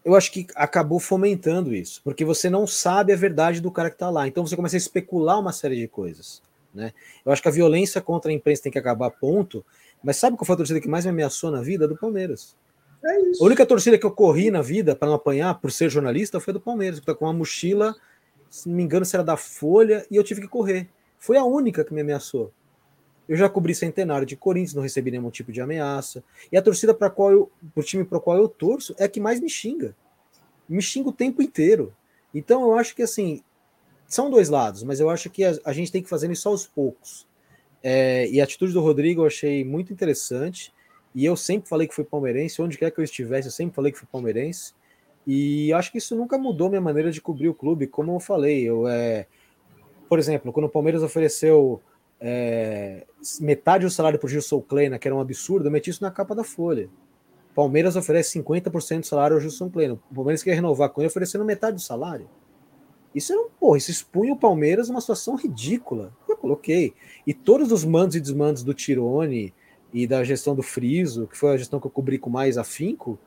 eu acho que acabou fomentando isso, porque você não sabe a verdade do cara que está lá, então você começa a especular uma série de coisas. Né? Eu acho que a violência contra a imprensa tem que acabar, ponto. Mas sabe qual foi a torcida que mais me ameaçou na vida? Do Palmeiras. É a única torcida que eu corri na vida para não apanhar por ser jornalista foi do Palmeiras, que tá com uma mochila, se não me engano, se era da Folha, e eu tive que correr. Foi a única que me ameaçou. Eu já cobri centenário de Corinthians, não recebi nenhum tipo de ameaça. E a torcida para qual eu, o time para qual eu torço é a que mais me xinga. Me xinga o tempo inteiro. Então eu acho que assim, são dois lados, mas eu acho que a, a gente tem que fazer isso aos poucos. É, e a atitude do Rodrigo eu achei muito interessante. E eu sempre falei que fui palmeirense, onde quer que eu estivesse, eu sempre falei que fui palmeirense. E acho que isso nunca mudou minha maneira de cobrir o clube, como eu falei. Eu, é, por exemplo, quando o Palmeiras ofereceu é, metade do salário para o Gilson Kleina, que era um absurdo, eu meti isso na capa da Folha. Palmeiras oferece 50% do salário ao Gilson Kleina. O Palmeiras quer renovar com ele oferecendo metade do salário. Isso era um, porra, isso expunha o Palmeiras numa situação ridícula. Eu coloquei. E todos os mandos e desmandos do Tirone e da gestão do Friso, que foi a gestão que eu cobri com mais afinco,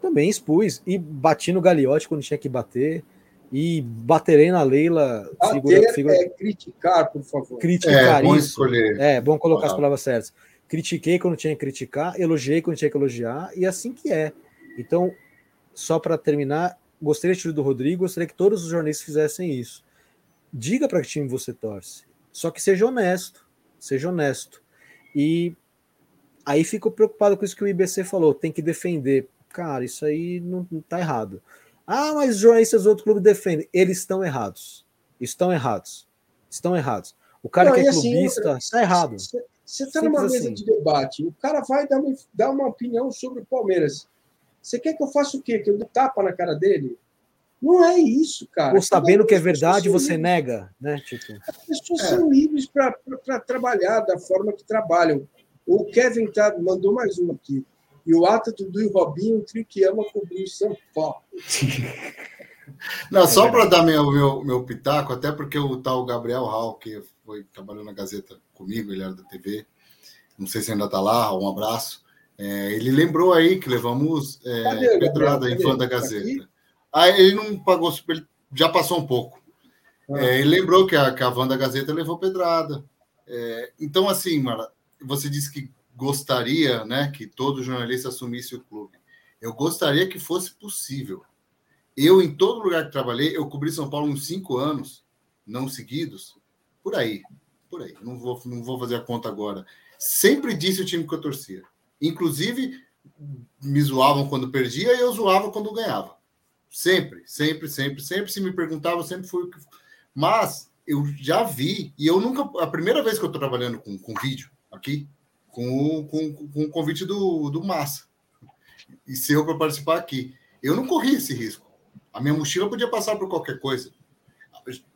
também expus. E bati no Gagliotti quando tinha que bater. E baterei na Leila. Bater figura, é criticar, por favor. Criticar é, bom isso. Escolher. É, bom colocar ah. as palavras certas. Critiquei quando tinha que criticar, elogiei quando tinha que elogiar, e assim que é. Então, só para terminar, gostaria de do Rodrigo, gostaria que todos os jornalistas fizessem isso. Diga para que time você torce. Só que seja honesto. Seja honesto. E aí fico preocupado com isso que o IBC falou. Tem que defender. Cara, isso aí não, não tá errado. Ah, mas os jornalistas do outro clube defendem. Eles estão errados. Estão errados. Estão errados. O cara não, que é assim, clubista está errado. Você está numa mesa assim. de debate, o cara vai dar uma, dar uma opinião sobre o Palmeiras. Você quer que eu faça o quê? Que eu dê tapa na cara dele? Não é isso, cara. Ou sabendo que é verdade, você livres. nega, né? Tipo... As pessoas é. são livres para trabalhar da forma que trabalham. O Kevin tá, mandou mais uma aqui. E o Ata, Dudu e Robinho, o trio que ama cobrir o São Paulo. Não, é só para dar meu, meu, meu pitaco, até porque o tal Gabriel Hall, que foi trabalhou na Gazeta comigo, ele era da TV, não sei se ainda está lá, um abraço. É, ele lembrou aí que levamos é, pedrada em fã da Gazeta. Aí ah, ele não pagou, ele já passou um pouco. Ah. É, ele lembrou que a, que a Wanda Gazeta levou pedrada. É, então, assim, Mara, você disse que gostaria né, que todo jornalista assumisse o clube. Eu gostaria que fosse possível. Eu, em todo lugar que trabalhei, eu cobri São Paulo uns cinco anos, não seguidos, por aí, por aí. Não vou, não vou fazer a conta agora. Sempre disse o time que eu torcia. Inclusive, me zoavam quando perdia e eu zoava quando ganhava. Sempre, sempre, sempre, sempre. Se me perguntavam, sempre fui. Mas eu já vi, e eu nunca. A primeira vez que eu estou trabalhando com, com vídeo aqui, com, com, com o convite do, do Massa, e seu para participar aqui, eu não corri esse risco. A minha mochila podia passar por qualquer coisa.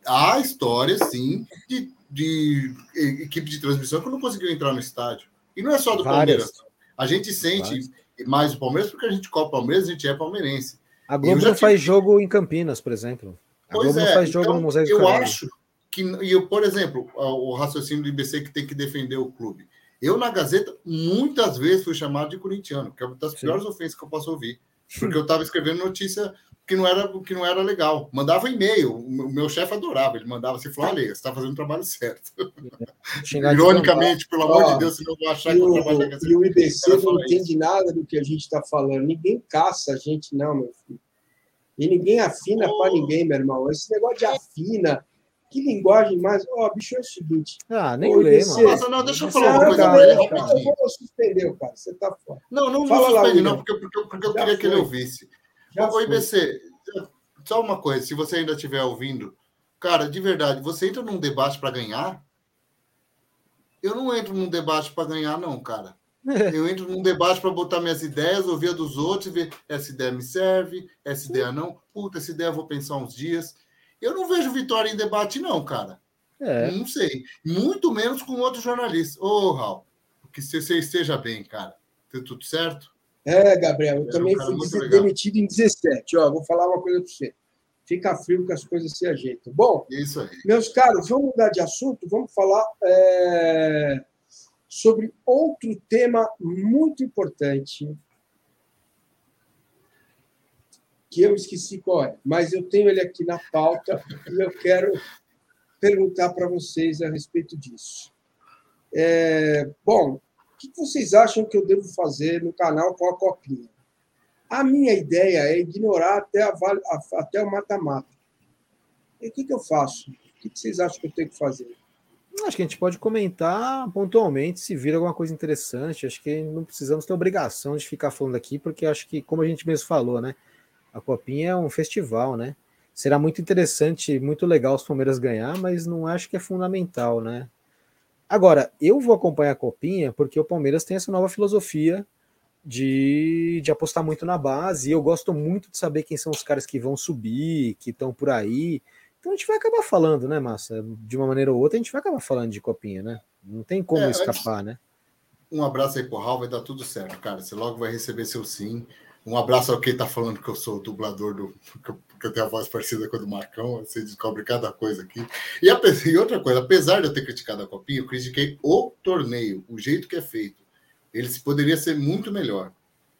Há histórias, sim, de, de equipe de transmissão que não conseguiu entrar no estádio. E não é só do Várias. Palmeiras. A gente sente mais o Palmeiras porque a gente copa Palmeiras, a gente é palmeirense. A Globo não faz jogo em Campinas, por exemplo. A pois Globo é, não faz jogo então, no Museu de Eu acho que, e eu, por exemplo, o raciocínio do IBC que tem que defender o clube. Eu, na Gazeta, muitas vezes fui chamado de corintiano, que é uma das Sim. piores ofensas que eu posso ouvir. Porque eu estava escrevendo notícia que não era, que não era legal. Mandava e-mail, o meu chefe adorava, ele mandava assim, falou, olha, você está fazendo o trabalho certo. Ironicamente, pelo amor de Deus, senão eu vou achar que o trabalho Gazeta... E o IBC não entende nada do que a gente está falando. Ninguém caça a gente, não, meu filho. E ninguém afina oh. para ninguém, meu irmão. Esse negócio de afina, que linguagem mais. Ó, oh, bicho, é o seguinte. Ah, nem lê, mano. Nossa, não, deixa eu falar uma coisa pra ele. Eu vou suspender, cara. Você tá fora. Não, não, Fala não suspende, não, porque, porque, porque eu queria foi. que ele ouvisse. Ô, IBC, só uma coisa, se você ainda estiver ouvindo, cara, de verdade, você entra num debate para ganhar? Eu não entro num debate para ganhar, não, cara. Eu entro num debate para botar minhas ideias, ouvir a dos outros e ver essa ideia me serve, essa ideia não. Puta, essa ideia eu vou pensar uns dias. Eu não vejo vitória em debate, não, cara. É. Não sei. Muito menos com outro jornalista. Ô, oh, Raul, que você esteja bem, cara. Tá tudo certo? É, Gabriel, eu, também um fui demitido em 17. Ó, vou falar uma coisa para você. Fica frio que as coisas se ajeitam. Bom, Isso aí. meus caros, vamos mudar de assunto, vamos falar é, sobre outro tema muito importante que eu esqueci qual é, mas eu tenho ele aqui na pauta e eu quero perguntar para vocês a respeito disso. É, bom, que vocês acham que eu devo fazer no canal com a copinha? A minha ideia é ignorar até, a, até o mata-mata. E o que, que eu faço? O que, que vocês acham que eu tenho que fazer? Acho que a gente pode comentar pontualmente se vir alguma coisa interessante. Acho que não precisamos ter obrigação de ficar falando aqui, porque acho que, como a gente mesmo falou, né? A Copinha é um festival, né? Será muito interessante, muito legal os Palmeiras ganhar, mas não acho que é fundamental, né? Agora, eu vou acompanhar a Copinha porque o Palmeiras tem essa nova filosofia de, de apostar muito na base. E eu gosto muito de saber quem são os caras que vão subir, que estão por aí. Então a gente vai acabar falando, né, Massa? De uma maneira ou outra, a gente vai acabar falando de Copinha, né? Não tem como é, escapar, né? Um abraço aí pro Raul, vai dar tudo certo, cara. Você logo vai receber seu sim. Um abraço ao quem tá falando que eu sou dublador do. que eu tenho a voz parecida com a do Marcão. Você descobre cada coisa aqui. E, a, e outra coisa, apesar de eu ter criticado a Copinha, eu critiquei o torneio, o jeito que é feito. Ele poderia ser muito melhor.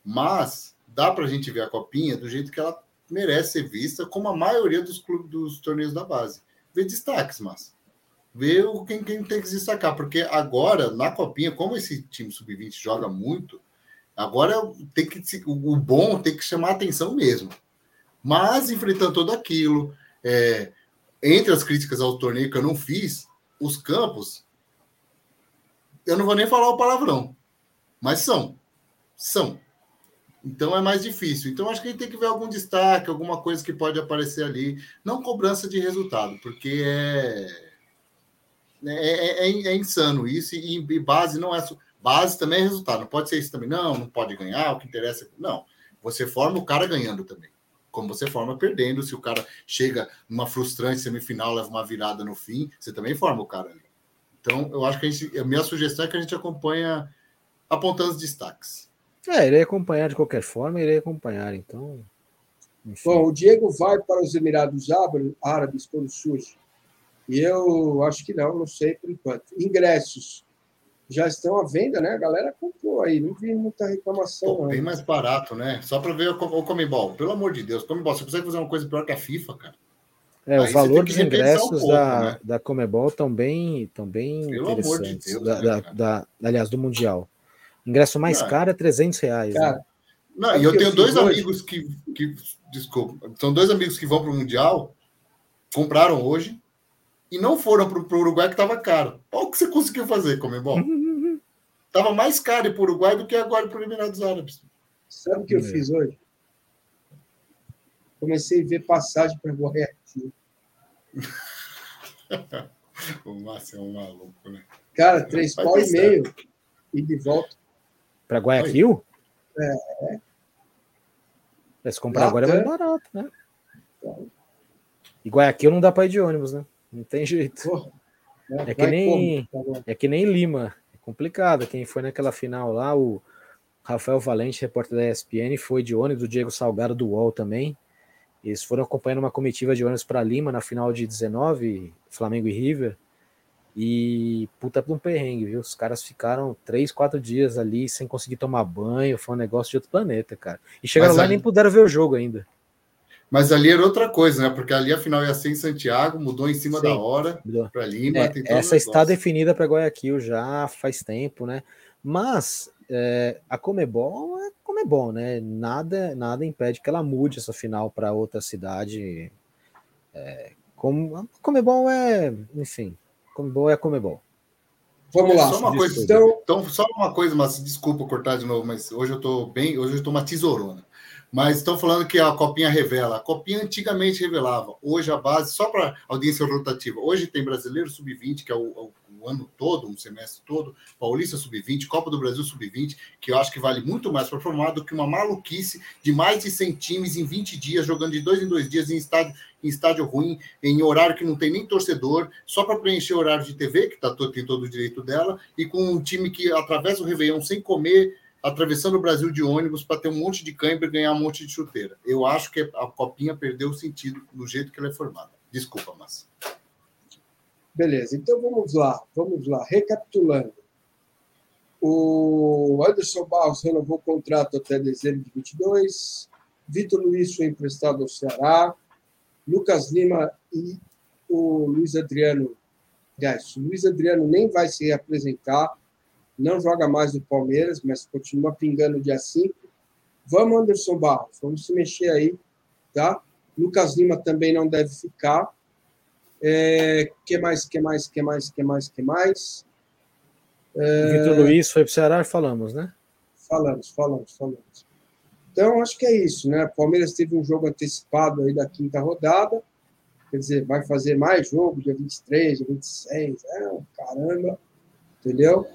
Mas dá pra gente ver a Copinha do jeito que ela merece ser vista, como a maioria dos clubes dos torneios da base. Ver destaques, mas ver quem, quem tem que se destacar, porque agora, na Copinha, como esse time sub-20 joga muito Agora tem que o bom tem que chamar atenção mesmo. Mas enfrentando tudo aquilo, é, entre as críticas ao torneio que eu não fiz, os campos, eu não vou nem falar o palavrão, mas são, são. Então é mais difícil. Então acho que a gente tem que ver algum destaque, alguma coisa que pode aparecer ali, não cobrança de resultado, porque é é, é, é insano isso e, e base não é Base também é resultado. Não pode ser isso também. Não, não pode ganhar. O que interessa. É não. Você forma o cara ganhando também. Como você forma perdendo. Se o cara chega numa frustrante semifinal, leva uma virada no fim, você também forma o cara ali. Então, eu acho que a, gente, a minha sugestão é que a gente acompanha apontando os destaques. É, irei acompanhar de qualquer forma, irei acompanhar, então. Enfim. Bom, o Diego vai para os Emirados Árabes quando surge. E eu acho que não, não sei por enquanto. Ingressos já estão à venda, né? A galera comprou aí, não vi muita reclamação. Pô, bem mais barato, né? Só para ver o, o Comebol. Pelo amor de Deus, Comebol, você consegue fazer uma coisa pior que a FIFA, cara? É, aí o valor dos ingressos um pouco, da, né? da Comebol estão bem, tão bem Pelo interessantes. De Deus, da, né, da, da, aliás, do Mundial. O ingresso mais caro é 300 reais. Cara, né? Não, e eu tenho dois amigos que, que. Desculpa, são dois amigos que vão para o Mundial, compraram hoje, e não foram para o Uruguai que estava caro. Olha o que você conseguiu fazer, Comebol. Estava mais caro ir para o Uruguai do que agora para o Emirados Árabes. Sabe o que eu é. fiz hoje? Comecei a ver passagem para Guayaquil. o Márcio é um maluco, né? Cara, três pau e meio e de volta. Para Guayaquil? É. é. Se comprar agora é mais barato, né? Então. E Guayaquil não dá para ir de ônibus, né? Não tem jeito. Porra, é, é que nem, tá é que nem Lima complicado. Quem foi naquela final lá, o Rafael Valente, repórter da ESPN, foi de ônibus, o Diego Salgado do UOL também. Eles foram acompanhando uma comitiva de ônibus para Lima na final de 19, Flamengo e River. E puta pra um perrengue, viu? Os caras ficaram três, quatro dias ali sem conseguir tomar banho. Foi um negócio de outro planeta, cara. E chegaram Mas lá e nem puderam ver o jogo ainda. Mas ali era outra coisa, né? Porque ali a final ia ser em Santiago, mudou em cima Sim, da hora para Lima. É, essa está definida para Guayaquil já faz tempo, né? Mas é, a Comebol é Comebol, né? Nada, nada impede que ela mude essa final para outra cidade. É, como, a Comebol é, enfim, Comebol é Comebol. Vamos lá. Só uma coisa, então... então, só uma coisa, mas desculpa cortar de novo, mas hoje eu tô bem, hoje eu tô uma tesourona. Mas estão falando que a copinha revela. A copinha antigamente revelava. Hoje a base, só para audiência rotativa. Hoje tem brasileiro sub-20, que é o, o, o, ano todo, um semestre todo, Paulista sub-20, Copa do Brasil sub-20, que eu acho que vale muito mais para formar do que uma maluquice de mais de 100 times em 20 dias, jogando de dois em dois dias em estádio, em estádio ruim, em horário que não tem nem torcedor, só para preencher horário de TV, que tá, tem todo o direito dela, e com um time que atravessa o Réveillon sem comer atravessando o Brasil de ônibus para ter um monte de câimbra e ganhar um monte de chuteira. Eu acho que a copinha perdeu o sentido do jeito que ela é formada. Desculpa, mas. Beleza, então vamos lá, vamos lá. Recapitulando. O Anderson Barros renovou o contrato até dezembro de 22. Vitor Luiz foi emprestado ao Ceará. Lucas Lima e o Luiz Adriano. Aliás, o Luiz Adriano nem vai se apresentar não joga mais no Palmeiras, mas continua pingando dia 5. Vamos, Anderson Barros, vamos se mexer aí, tá? Lucas Lima também não deve ficar. É, que mais, que mais, que mais, que mais, que mais? É... Vitor Luiz foi para o Ceará, falamos, né? Falamos, falamos, falamos. Então, acho que é isso, né? O Palmeiras teve um jogo antecipado aí da quinta rodada, quer dizer, vai fazer mais jogo, dia 23, dia 26, é, caramba, entendeu?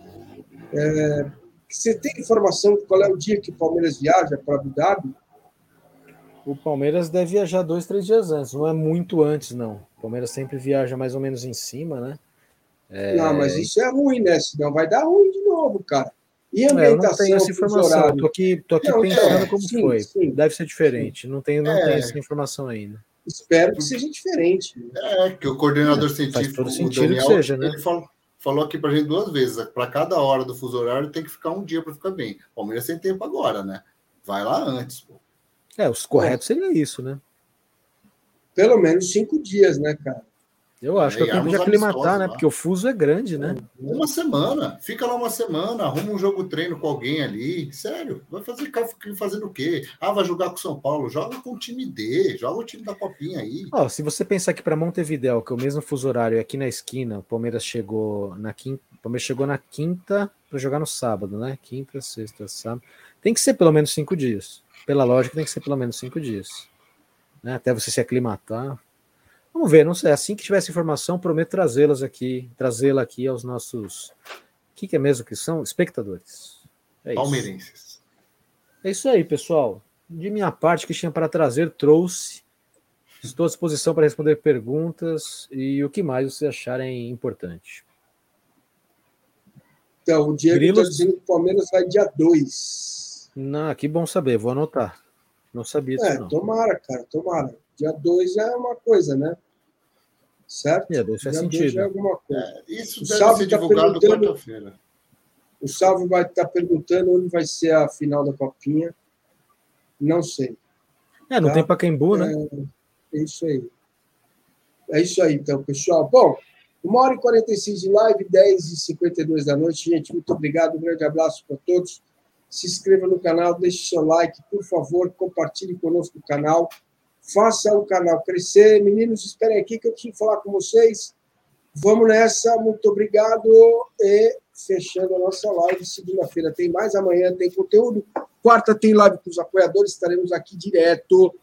É, você tem informação de qual é o dia que o Palmeiras viaja para Abu Dhabi? O Palmeiras deve viajar dois, três dias antes, não é muito antes, não. O Palmeiras sempre viaja mais ou menos em cima, né? É... Não, mas isso é ruim, né? Senão vai dar ruim de novo, cara. E a ambientação? É, eu não tenho essa informação. Tô aqui, tô aqui não, pensando é, como sim, foi. Sim. Deve ser diferente. Não tenho, não é. tenho essa informação ainda. Espero que seja diferente. É, que o coordenador científico, Faz todo sentido Daniel, que seja, né? ele falou, falou aqui pra gente duas vezes. Para cada hora do fuso horário tem que ficar um dia para ficar bem. O Palmeiras tem tempo agora, né? Vai lá antes. Pô. É, os corretos seria isso, né? Pelo menos cinco dias, né, cara? Eu acho é, que é o tempo de aclimatar, né? Lá. Porque o fuso é grande, né? Uma semana. Fica lá uma semana, arruma um jogo treino com alguém ali. Sério, vai fazer fazendo o quê? Ah, vai jogar com o São Paulo. Joga com o time D, joga o time da Copinha aí. Ó, se você pensar que para Montevidéu, que é o mesmo fuso horário, é aqui na esquina, o Palmeiras chegou na quinta. O Palmeiras chegou na quinta para jogar no sábado, né? Quinta, sexta, sábado. Tem que ser pelo menos cinco dias. Pela lógica, tem que ser pelo menos cinco dias. Né? Até você se aclimatar. Vamos ver, não sei. Assim que tivesse informação, prometo trazê-las aqui, trazê-la aqui aos nossos. O que, que, é mesmo que são? Espectadores. É Palmeirenses. É isso aí, pessoal. De minha parte, que tinha para trazer, trouxe. Estou à disposição para responder perguntas e o que mais vocês acharem importante. Então, o Diego está dizendo que o Palmeiras vai dia 2. Não, que bom saber, vou anotar. Não sabia disso. É, não. tomara, cara, tomara. Dia 2 é uma coisa, né? Certo? É, deixa sentido. Alguma coisa. É, isso o deve Salve ser tá divulgado tá quarta-feira. O Salvo vai estar tá perguntando onde vai ser a final da Copinha. Não sei. É, não tá? tem Pacaembu, né? É, é isso aí. É isso aí, então, pessoal. Bom, uma hora e 46 de live, 10 e 52 da noite. Gente, muito obrigado. Um grande abraço para todos. Se inscreva no canal, deixe seu like, por favor, compartilhe conosco o canal faça o canal crescer. Meninos, esperem aqui que eu preciso falar com vocês. Vamos nessa, muito obrigado. E fechando a nossa live, segunda-feira tem mais, amanhã tem conteúdo. Quarta tem live com os apoiadores, estaremos aqui direto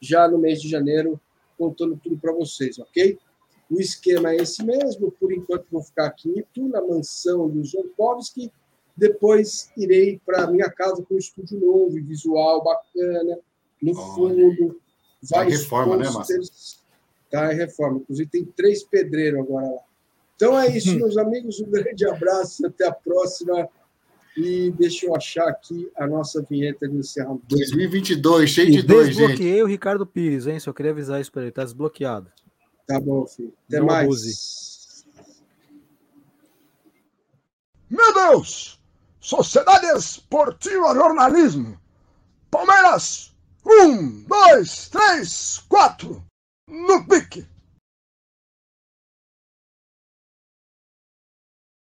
já no mês de janeiro, contando tudo para vocês, ok? O esquema é esse mesmo, por enquanto vou ficar aqui em Itu, na mansão do Zonkovski, depois irei para minha casa com um estúdio novo, visual bacana, no fundo, Vai reforma, né, Márcio? Tá em reforma. Inclusive, tem três pedreiros agora lá. Então é isso, meus amigos. Um grande abraço. Até a próxima. E deixa eu achar aqui a nossa vinheta de encerramento. 2022, cheio de dois, gente. Desbloqueei o Ricardo Pires, hein? Só queria avisar isso para ele. Tá desbloqueado. Tá bom, filho. Até Não mais. Abuse. Meu Deus! Sociedade Esportiva Jornalismo. Palmeiras um, dois, três, quatro. No pique.